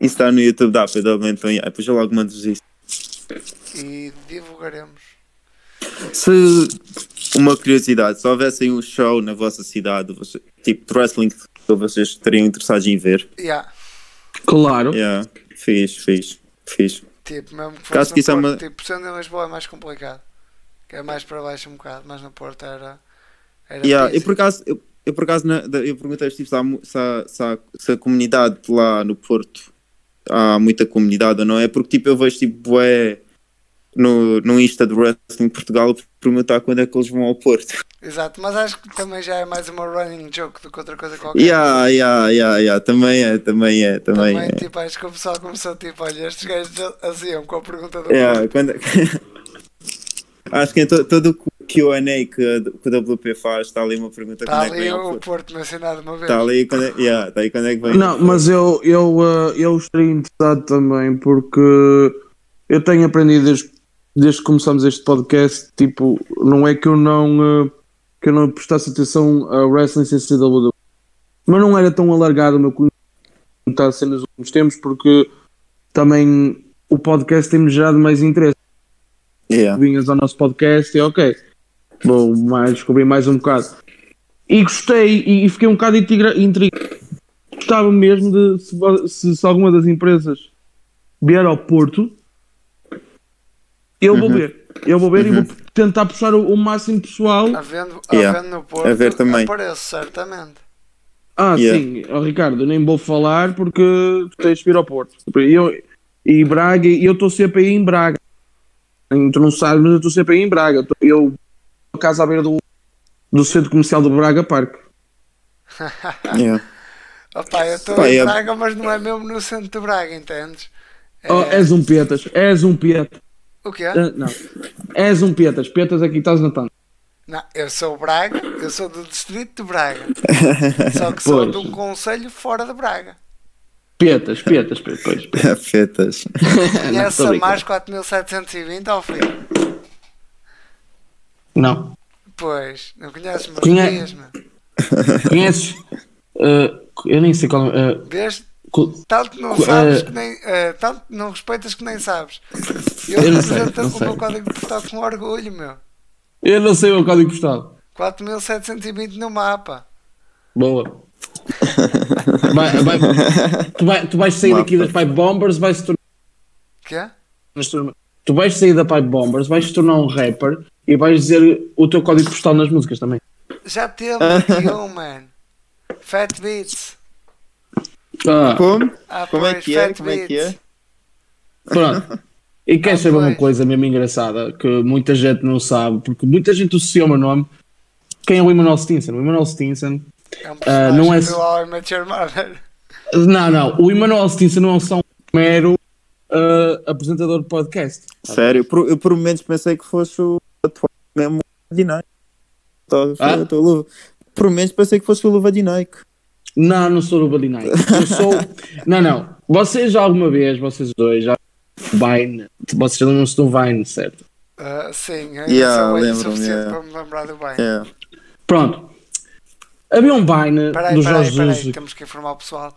Isso está no YouTube da APW, então yeah, depois eu logo mando-vos isso. E divulgaremos. Se uma curiosidade, se houvessem um show na vossa cidade, você- tipo de wrestling que vocês estariam interessados em ver, Yeah. Claro. yeah, fiz, fiz, fiz. Tipo, mesmo que Caso fosse que isso é no uma- Porto, tipo, sendo em Lisboa é mais complicado. Que é mais para baixo um bocado, mas no Porto era. era Yeah, eu por acaso, eu, eu por acaso na- eu perguntei tipo, se, há, se, há, se, há- se a comunidade lá no Porto há muita comunidade ou não é, porque tipo eu vejo tipo bué no, no Insta do Wrestling Portugal perguntar quando é que eles vão ao Porto. Exato, mas acho que também já é mais uma running joke do que outra coisa qualquer. Yeah, yeah, yeah, yeah, também é, também é, também, Também, é. tipo, acho que o pessoal começou tipo, olha, estes gajos faziam com a pergunta do Yeah, quando- Acho que em to- todo o QA que, que o WP faz está ali uma pergunta Está quando é que ali vem ao o Porto. Porto mencionado uma vez. Está ali quando é, yeah, está aí quando é que vem. Não, mas eu, eu, uh, eu estaria interessado também porque eu tenho aprendido desde, desde que começamos este podcast, tipo, não é que eu não, uh, que eu não prestasse atenção a wrestling sem ser WWE, mas não era tão alargado o meu conhecimento como está a ser nos últimos tempos porque também o podcast tem-me gerado mais interesse. Yeah. Vinhas ao nosso podcast e ok, vou mais, descobrir mais um bocado. E gostei e, e fiquei um bocado intriga- intrigado. Gostava mesmo de se, se, se alguma das empresas vier ao Porto, eu vou Uhum. ver. Eu vou ver e vou tentar puxar o, o máximo pessoal. Havendo, Yeah. havendo no Porto, A ver também. apareço certamente. Ah, Yeah. sim, oh, Ricardo, nem vou falar porque tu tens de vir ao Porto. Eu, e Braga, e eu estou sempre aí em Braga. Tu não sabes, mas eu estou sempre aí em Braga. Eu a casa à beira do, do centro comercial do Braga Parque. Yeah. Opa, eu estou em é- Braga, mas não é mesmo no centro de Braga, entendes? É- Oh, és um Pietas, és um Pietas. O quê? Ah, não, és um Pietas. Pietas aqui estás na. Não, eu sou Braga, eu sou do distrito de Braga. Só que sou Pois. de um conselho fora de Braga. Pietas. Fetas. Conhece tô a brincando. mais 4720 ao fim? Não. Pois, não conheces meus Conhe- meu. Conheces? Ah, eu nem sei qual. é. Vês? Tanto não sabes eh, que nem. eh, tanto não respeitas que nem sabes. Eu Eu sei, represento o sei. meu código de portal com orgulho, meu. Eu não sei o código postal. 4720 no mapa. Boa. Vai- vai- tu, vai- tu vais sair Mapa. daqui das Pipe Bombers, vais se tornar. Quê? Tu vais sair da Pipe Bombers, vais se tornar um rapper e vais dizer o teu código postal nas músicas também. Já teve aqui um, man. Fat Beats. Ah, Como? Ah, Como é que é? Como é que é? Pronto. E queres Ah, saber uma coisa mesmo engraçada que muita gente não sabe, porque muita gente associa o meu nome. Quem é o Emmanuel Stinson? O Emmanuel Stinson. É um personagem não é-. Não, não. O Emmanuel Stinson não é só um mero ah, apresentador de podcast. Sério, por, eu por momentos pensei que fosse o atual mesmo de Nike. Tô- Ah? Por momentos pensei que fosse o luva Nike. Não, não sou o Buddy Knight. Eu sou. não, não. Vocês já alguma vez, vocês dois, já. Vine. Vocês lembram-se do Vine, certo? Ah, sim, eu Yeah, suficiente yeah. para me lembrar do bem. É. Pronto. Havia um Vine Peraí, do peraí, Jorge peraí, Jesus. temos que informar o pessoal.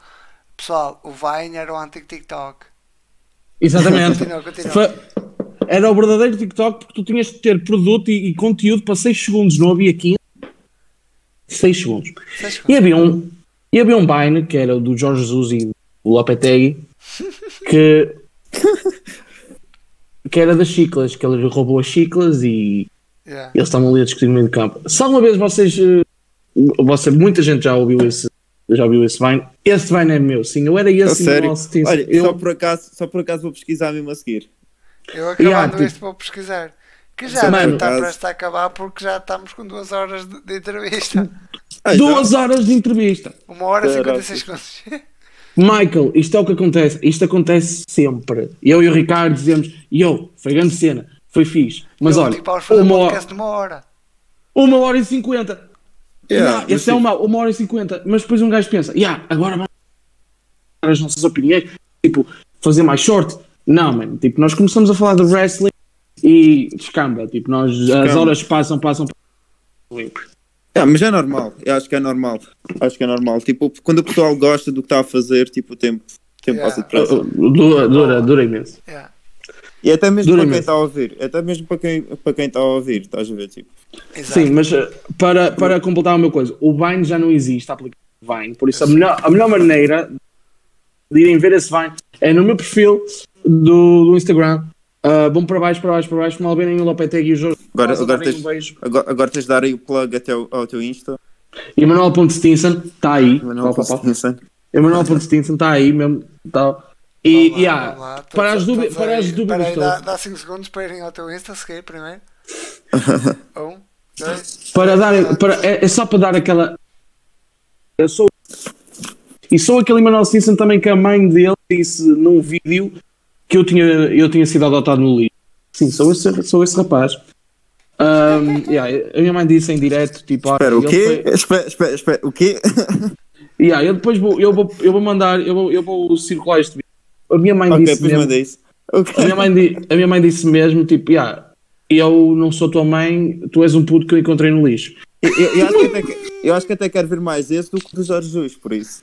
Pessoal, o Vine era o antigo TikTok. Exatamente. Continua, continua. Foi- Era o verdadeiro TikTok porque tu tinhas de ter produto e, e conteúdo para 6 segundos, não havia 15. 6 segundos. Seis E havia um, e havia um Vine que era o do Jorge Jesus e do Lopetegui que, que era das chiclas, que ele roubou as chiclas e Yeah. eles estavam ali a discutir no meio do campo. Se alguma vez vocês, eh, você, muita gente já ouviu esse, já ouviu esse Vine, esse Vine é meu, sim, eu era esse sério? Olha, eu, só, por acaso, só por acaso vou pesquisar mesmo a seguir. Eu acabando Yeah, tipo- este vou pesquisar. Que já Mano, deve estar caso- prestes a acabar porque já estamos com duas horas de, de entrevista. Já? duas horas de entrevista. Uma hora e Caraca. 56 segundos. Michael, isto é o que acontece. Isto acontece sempre. Eu e o Ricardo dizemos, yo, foi grande cena, foi fixe. Mas Eu, olha, tipo, um uma hora, podcast de uma hora. uma hora e cinquenta. Yeah, mas esse é tipo- uma, uma hora e cinquenta. Mas depois um gajo pensa, yeah, agora vamos dar as nossas opiniões, tipo, fazer mais short. Não, mano, tipo, nós começamos a falar de wrestling e descamba. Tipo, nós, as Descamba. horas passam, passam. É, mas é normal, eu acho que é normal. Acho que é normal. Tipo, quando o pessoal gosta do que está a fazer, tipo, o tempo, o tempo Yeah. passa depressa. Dura, dura, dura imenso. Yeah. E até mesmo Dura para quem imenso. está a ouvir, até mesmo para quem para quem está a ouvir, estás a ver? Tipo, Exato. Sim, mas uh, para, para completar uma coisa, o Vine já não existe, a aplicação Vine, por isso a melhor, a melhor maneira de irem ver esse Vine é no meu perfil do, do Instagram. Uh, vão para baixo, para baixo, para baixo, mal verem o Lopetegui e o Jorge. Agora- agora tens- um agora, agora tens de dar aí o plug até ao, ao teu Insta. Emanuel.stinson está aí. Emanuel.stinson está aí mesmo. Tá. E, Vamos lá, yeah, vamos lá. para, as dúvidas, para as dúvidas todas. dá 5 segundos para irem ao teu Insta, seguir primeiro. um, dois. para dar para, é, é só para dar aquela eu sou e sou aquele Emanuel Simpson também que a mãe dele disse num vídeo que eu tinha, eu tinha sido adotado no livro sim, sou esse, sou esse rapaz Ahm, yeah, a minha mãe disse em direto tipo, Espera, ah, o quê? foi- Espera, espera, espera, o quê? yeah, eu depois vou, eu vou, eu vou mandar eu vou, eu vou circular este vídeo a minha mãe ok, disse mesmo, manda isso. Ok. a minha, mãe di- a minha mãe disse mesmo tipo, yeah, eu não sou tua mãe tu és um puto que eu encontrei no lixo Eu, eu- eu acho que até, que- eu acho que até quero ver mais esse do que o do Jorge Jesus, por isso.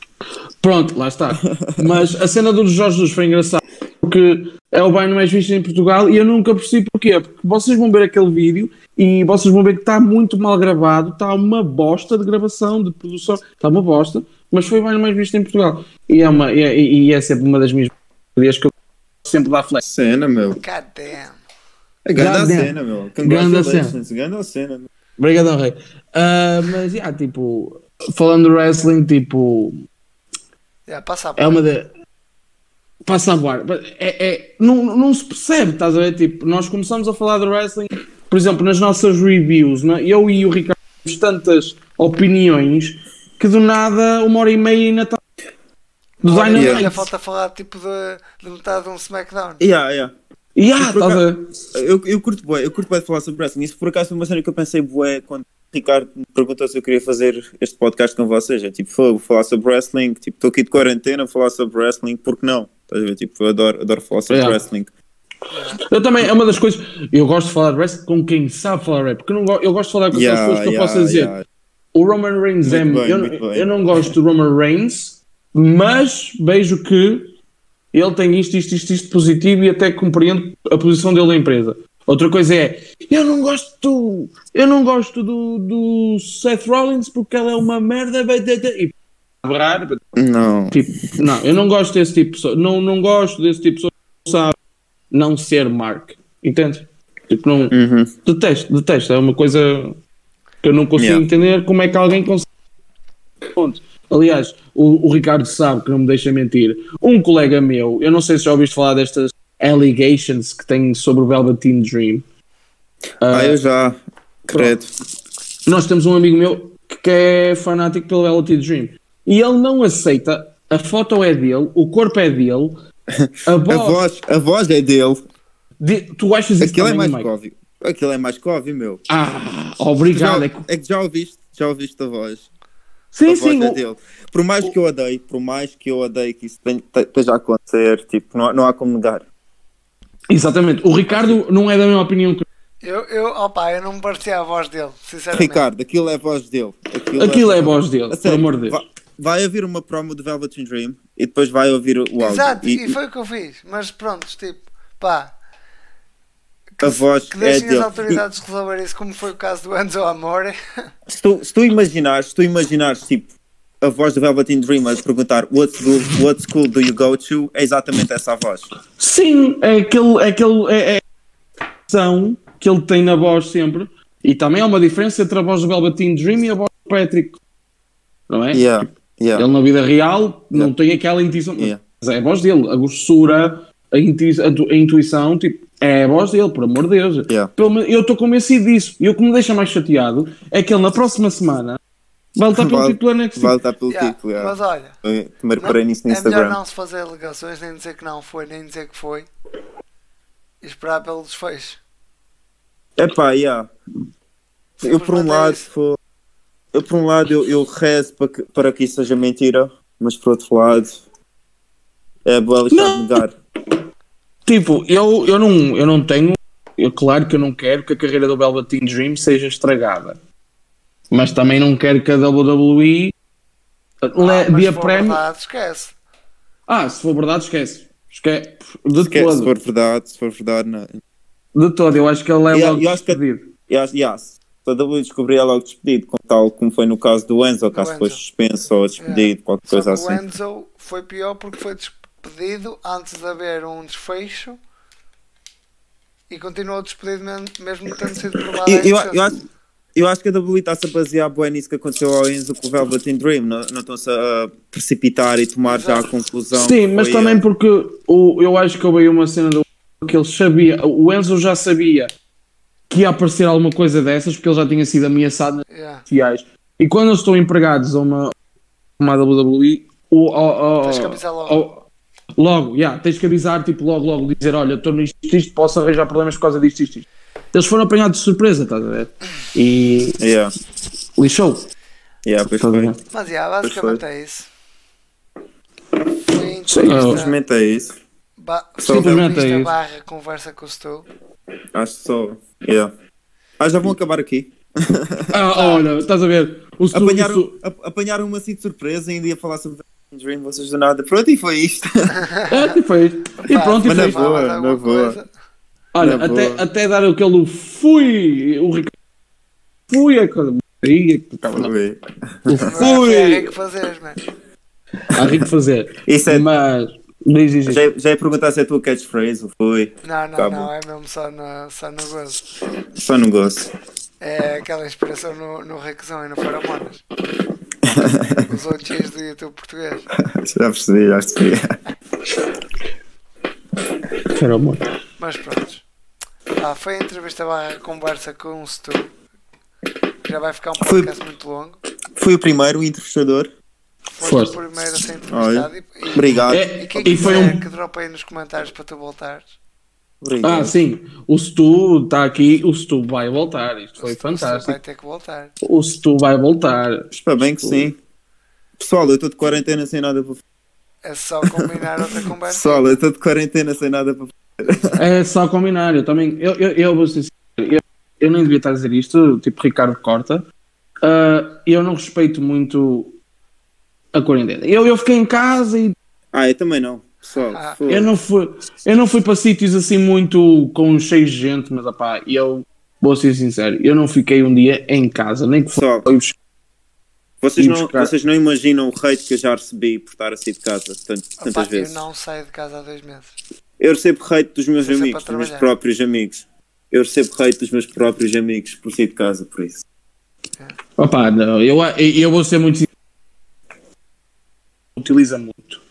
Pronto, lá está. Mas a cena do Jorge Jesus foi engraçada porque é o bem mais visto em Portugal e eu nunca percebi porquê. Porque vocês vão ver aquele vídeo e vocês vão ver que está muito mal gravado, está uma bosta de gravação, de produção, está uma bosta, mas foi o bem mais visto em Portugal. E é, uma, e é, e é sempre uma das minhas ideias que eu sempre dá flex. Cena, meu. God damn. É grande cena, meu. Grande a Congratulations. Grande a cena. meu. Obrigadão, Rei. Ah, mas, yeah, tipo, falando de wrestling, tipo, Yeah, passa a é uma de. Passa a voar. É, é, não, não se percebe, estás a ver? Tipo, nós começamos a falar de wrestling, por exemplo, nas nossas reviews, né? eu e o Ricardo temos tantas opiniões que do nada, uma hora e meia ainda está. Do Olha, Dynamite. ainda falta falar tipo de, de metade de um SmackDown. Yeah, yeah. E ah, Por estás a acaso-? Eu, eu curto bué, eu curto bué de falar sobre wrestling. Isso por acaso foi uma cena que eu pensei bué quando Ricardo me perguntou se eu queria fazer este podcast com vocês. É tipo, "Fogo, vou falar sobre wrestling, tipo, estou aqui de quarentena, vou falar sobre wrestling, por que não? Estás a ver? Tipo, eu adoro, adoro falar sobre Yeah. wrestling. Eu também, é uma das coisas. Eu gosto de falar de wrestling com quem sabe falar rap, porque eu, não eu gosto de falar com Yeah, pessoas que eu yeah, posso dizer. yeah. O Roman Reigns é. Muito bem, eu, eu não gosto do Roman Reigns, mas vejo que ele tem isto, isto, isto, isto positivo e até compreendo a posição dele na empresa. Outra coisa é, eu não gosto do, eu não gosto do, do, Seth Rollins porque ele é uma merda e quebrar, Não. tipo, não, eu não gosto desse tipo de pessoa, não, não gosto desse tipo de pessoa que sabe não ser Mark, entende? Tipo, não, Uhum. detesto, detesto, é uma coisa que eu não consigo Yeah. entender como é que alguém consegue. Ponto. Aliás, o, o Ricardo sabe que não me deixa mentir. Um colega meu, eu não sei se já ouviste falar destas allegations que tem sobre o Velveteen Dream. Ah, eu já. Credo. Nós temos um amigo meu que é fanático pelo Velveteen Dream e ele não aceita. A foto é dele, o corpo é dele, a A voz. voz, a voz é dele. de- tu achas isso Aquilo é mais Mike? óbvio. Aquilo é mais óbvio, meu. Ah, Já, obrigado. É que- é que já ouviste, já ouviste a voz. Sim, a voz sim. é o- dele. Por mais que eu odeie, por mais que eu odeie que isso esteja a acontecer, tipo, não, não há como negar. Exatamente. O Ricardo não é da mesma opinião que Eu, eu, opa, eu não me parecia a voz dele, sinceramente. Ricardo, aquilo é a voz dele. Aquilo, Aquilo é a voz dele, A sério, amor de Deus. Vai, vai ouvir uma promo de Velvet Dream e depois vai ouvir o áudio. Exato, E- e, foi o que eu fiz. Mas pronto, tipo, pá. A voz que é deixem dele. as autoridades resolver isso, como foi o caso do Enzo Amore. Se tu, se tu imaginares, se tu imaginares, tipo, a voz do Velvet Dream a perguntar what school, what school do you go to, é exatamente essa a voz. Sim, é aquele. É aquele é, é ação que ele tem na voz sempre. E também há uma diferença entre a voz do Velveteen Dream e a voz do Patrick. Não é? Yeah, yeah. Ele na vida real não Yeah. tem aquela intuição. Yeah. Mas é a voz dele. A grossura, a, intui- a tu- a intuição, tipo, é a voz dele, por amor de Deus. Yeah. Pelo eu estou convencido disso. E o que me deixa mais chateado é que ele na próxima semana vai lutar pelo título NXT. Vai lutar pelo Yeah, título. yeah. Mas olha, Eu reparei nisso no é melhor Instagram. não se fazer alegações, nem dizer que não foi, nem dizer que foi. E esperar pelo desfecho. Epá, yeah. Eu por um Simplesmente é lado, isso. for- eu por um lado eu, eu rezo para que, para que isso seja mentira, mas por outro lado é boa Alexandre Não. negar. Tipo, eu, eu, não, eu não tenho. Eu, claro que eu não quero que a carreira do Velveteen Dream seja estragada. Mas também não quero que a WWE Ah, dê a for prémio. verdade, esquece. Ah, se for verdade, esquece. Esquece. De Se, quer- se todo. for verdade, se for verdade, não. De todo. Eu acho que ele é Yeah, logo eu despedido. E acho- yeah, se a WWE descobrir é logo despedido, como tal como foi no caso do Enzo, caso Enzo. foi suspenso ou despedido, qualquer Só coisa que o assim. Enzo foi pior porque foi despedido antes de haver um desfecho e continuou despedido mesmo, mesmo tendo sido provado. Eu, eu, acho, eu acho que a WWE está-se a basear bem nisso que aconteceu ao Enzo com o Velvet in Dream, não, não estão-se a precipitar e tomar já a conclusão. Sim, mas também ele. porque o, eu acho que houve aí uma cena do que ele sabia. O Enzo já sabia que ia aparecer alguma coisa dessas porque ele já tinha sido ameaçado nas Yeah. sociais. E quando eles estão empregados a uma, uma WWE, o, o, o, Tens que avisar logo. o- logo, yeah, tens que avisar, tipo, logo, logo, dizer: Olha, estou nisto, isto, posso arranjar problemas por causa disto, isto, isto. Eles foram apanhados de surpresa, estás a ver? E Yeah, lixou. yeah, pois foi. Mas yeah, basicamente é isso. Foi Sim, entrevista, Simplesmente é isso. ba- Simplesmente é isso. barra conversa com o Stu. Acho que só. Yeah. Ah, já vão acabar aqui. Ah, olha, estás a ver? O Stu, o Apanharam, Stu- ap- apanharam-me assim de surpresa e ainda ia falar sobre Dream, vocês do nada. Pronto, e foi isto. É, e foi. E Pá, pronto, e mas foi. na fala boa, na boa. Olha, Na até, boa. até dar aquele fui, o Ricardo fui, a coisa. Aí, que. Foi. O Foi fui. é que fazeres, man. Há rico fazer. Isso é, Mas, diz, diz, diz. já, já ia perguntar se é a tua catchphrase, ou foi. Não, não, Tá não, é mesmo só no, só no gozo. Só não gosto. É aquela inspiração no, no Requesão e no Feromonas. Os OGs do YouTube português. Já percebi, já percebi. Amor. Mas pronto. Ah, foi a entrevista barra conversa com o Stu. Já vai ficar um Foi- podcast muito longo. Foi o primeiro, o entrevistador. Força. o primeiro a ser entrevistado. E, e, Obrigado. É, e quem E foi quiser um- que dropa aí nos comentários para tu voltares. Obrigado. Ah, sim. O Stu está aqui. O Stu vai voltar. Isto foi o Stu vai fantástico. ter que voltar. O Stu vai voltar. Espero bem que sim. Pessoal, eu estou de quarentena sem nada para É só combinar outra conversa. Pessoal, eu estou de quarentena sem nada para É só combinar. Eu também. Eu, eu, eu vou ser sincero, eu, eu nem devia estar a dizer isto. Tipo, Ricardo corta. Ah, eu não respeito muito a quarentena. Eu, eu fiquei em casa e Ah, eu também não. pessoal. Ah. Eu não fui, eu não fui para sítios assim muito com cheios de gente, mas opá, eu vou ser sincero, eu não fiquei um dia em casa, nem que Pessoal, foi buscar. vocês não, buscar. vocês não imaginam o hate que eu já recebi por estar assim de casa tanto- Opa, tantas eu vezes. não saio de casa há dois meses. Eu recebo hate dos meus sempre amigos, dos meus próprios amigos. Eu recebo hate dos meus próprios amigos por sair de casa, por isso. Opá, não, eu, eu vou ser muito. Utiliza muito.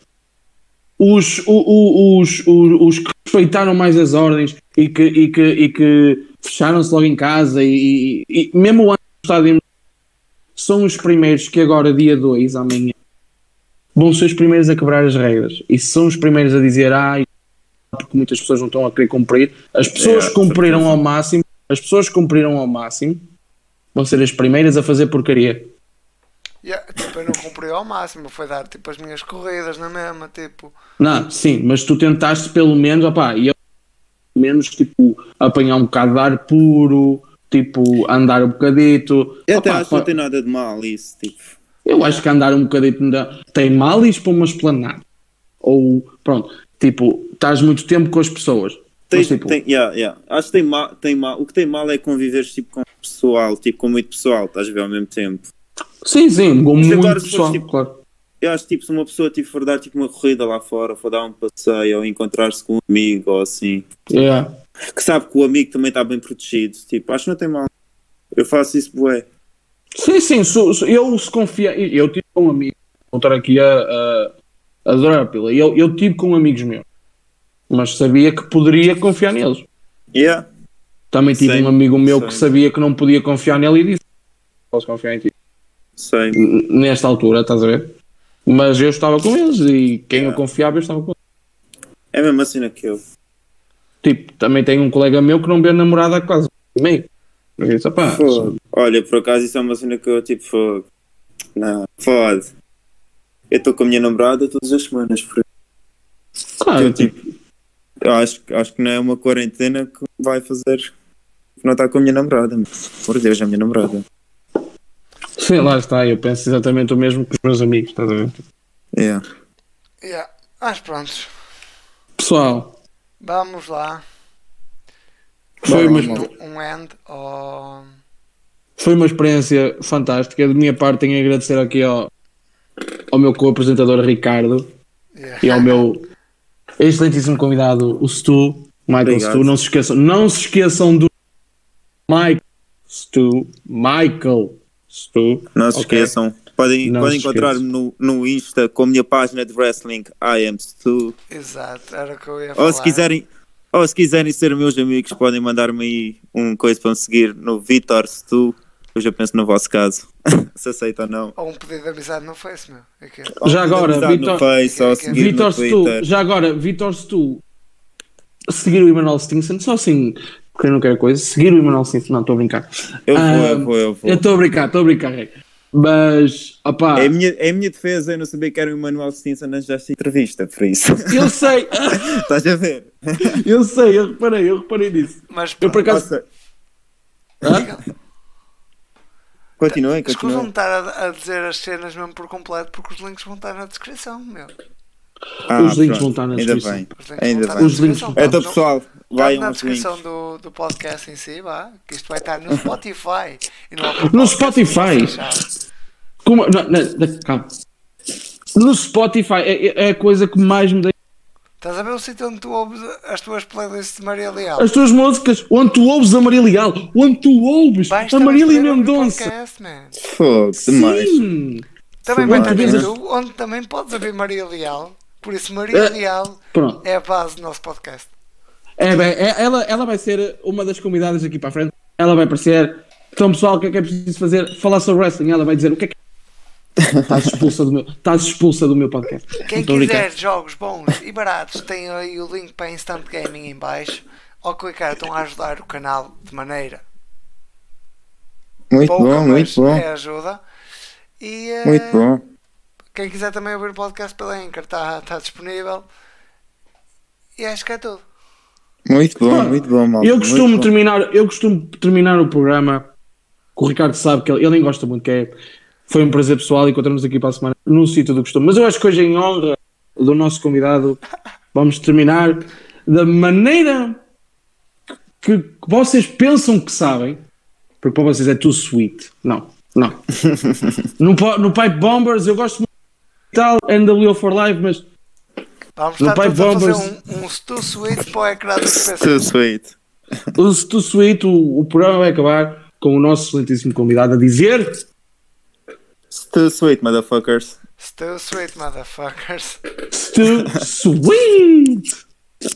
Os, o- o- os, os, os que respeitaram mais as ordens e que, e que, e que fecharam-se logo em casa e, e, e mesmo antes do estádio são os primeiros que agora, dia 2, amanhã, vão ser os primeiros a quebrar as regras. E são os primeiros a dizer, ah, porque muitas pessoas não estão a querer cumprir. As pessoas É, que cumpriram certeza. ao máximo, as pessoas que cumpriram ao máximo vão ser as primeiras a fazer porcaria. Yeah, tipo, eu não cumpri ao máximo, foi dar tipo as minhas corridas na mesma, tipo. Não, sim, mas tu tentaste pelo menos, opá, e eu, pelo menos, tipo, apanhar um bocado de ar puro, tipo, andar um bocadito. Eu até Opá, acho que não tem nada de mal isso, tipo. eu acho que andar um bocadito ainda tem mal ir para uma esplanada. Ou, pronto, tipo, estás muito tempo com as pessoas. Tem, Mas, tipo, tem, yeah, yeah. Acho que tem mal, tem mal. O que tem mal é conviveres tipo, com pessoal, tipo, com muito pessoal, estás a ver ao mesmo tempo. Sim, sim, com Mas muito agora pessoal, fosse, tipo, claro. Eu acho que tipo, se uma pessoa tipo, for dar tipo, uma corrida lá fora, for dar um passeio ou encontrar-se com um amigo ou assim, Yeah. que sabe que o amigo também está bem protegido, tipo, acho que não tem mal. Eu faço isso, bué. Sim, sim, se- se- eu se confia, eu tive com um amigo, vou estar aqui a, a adorar a pila, eu, eu tive com amigos meus, mas sabia que poderia confiar neles. Yeah. Também tive Sei, um amigo meu que sei. sabia que não podia confiar nele e disse: Posso confiar em ti. Sei. N- Nesta altura, estás a ver? Mas eu estava com eles e quem eu Yeah. confiava eu estava com eles. É a mesma cena que eu. Tipo, também tenho um colega meu que não vê namorada há quase meio. Eu disse. Olha, por acaso isso é uma cena que eu tipo. Não, fode. Eu estou com a minha namorada todas as semanas, por eu, tipo, eu acho, acho que não é uma quarentena que vai fazer que não está com a minha namorada. mas, Por Deus, é a minha namorada. sei lá está, eu penso exatamente o mesmo que os meus amigos, estás a ver? Yeah. Yeah. Mas pronto, Pessoal, vamos lá. foi uma. Um end ao. foi uma experiência fantástica. Da minha parte, tenho a agradecer aqui ao, ao meu co-apresentador Ricardo Yeah. e ao meu excelentíssimo convidado, o Stu, Michael Obrigado. Stu. Não se esqueçam, não se esqueçam do Michael Stu, Michael Stu. Não se Ok. esqueçam. Podem, Não podem encontrar-me no, no Insta com a minha página de wrestling I am Stu. Exato, era o que eu ia falar. Ou se quiserem, ou se quiserem ser meus amigos, podem mandar-me aí um coisa para me seguir no Vitor Stu. Eu já penso no vosso caso. se aceita ou não. Ou um pedido de amizade no Face, meu. Aqui. Ou Já agora, Vitor- Face, ou Aqui- seguir Vitor Stu, Twitter. já agora, Vitor Stu, seguir o Emanuel Stinson, só assim, quem não quer coisa, seguir o Emanuel Stinson, não, estou a brincar. Eu vou, Ah, eu vou, eu vou. Eu estou a brincar, estou a brincar, Rei. Mas, opá, É a, minha, é a minha defesa, eu não sabia que era o Emmanuel Stinson antes desta entrevista, por isso. eu sei, Estás a ver? eu sei, eu reparei, eu reparei nisso. Mas Eu por acaso. Nossa, Hã? Continuem, escusam de continuem. estar a, a dizer as cenas mesmo por completo porque os links vão estar na descrição, meu. Ah, Os links pronto. vão estar na Ainda descrição. bem. Os links Ainda vão estar bem. na descrição. vão Então, pessoal, vai na descrição do, do podcast em si, vá, que isto vai estar no Spotify e no No Spotify? Como, não, não, calma. No Spotify é, é- é a coisa que mais me deixa. Estás a ver o sítio onde tu ouves as tuas playlists de Maria Leal? As tuas músicas, onde tu ouves a Maria Leal, onde tu ouves Basta a Marília Mendonça. podcast, man. Fogo, demais. Sim. Também vai as- YouTube, onde também podes ouvir Maria Leal. Por isso, Maria É. Leal Pronto. é a base do nosso podcast. É, bem, é- ela, ela vai ser uma das convidadas aqui para a frente. Ela vai aparecer. Então, pessoal, o que é que é preciso fazer? Falar sobre wrestling. Ela vai dizer o que é que. Estás expulsa do meu, estás expulsa do meu podcast. Quem quiser jogos bons e baratos, tem aí o link para Instant Gaming em baixo. Ao clicar, estão a ajudar o canal de maneira Muito pouca, bom, mas muito bom. é ajuda. E eh, Muito bom. quem quiser também ouvir o podcast pela Anchor, está tá disponível. E acho que é tudo. Muito bom, muito bom, mal. Eu costumo terminar, eu costumo terminar o programa com o Ricardo sabe que ele, ele nem gosta muito, que é foi um prazer pessoal encontramos aqui para a semana num sítio do costume. Mas eu acho que hoje em honra do nosso convidado, vamos terminar da maneira que, que vocês pensam que sabem, porque para vocês é too sweet. Não, não. no, no Pipe Bombers eu gosto muito de tal, NWO for Life, mas Vamos No estar Pipe a fazer Bombers- um, um stu sweet para o ecrã do PC. Too sweet. o too sweet, o, o programa vai acabar com o nosso excelentíssimo convidado a dizer Too sweet, motherfuckers. Stu sweet, motherfuckers. too sweet.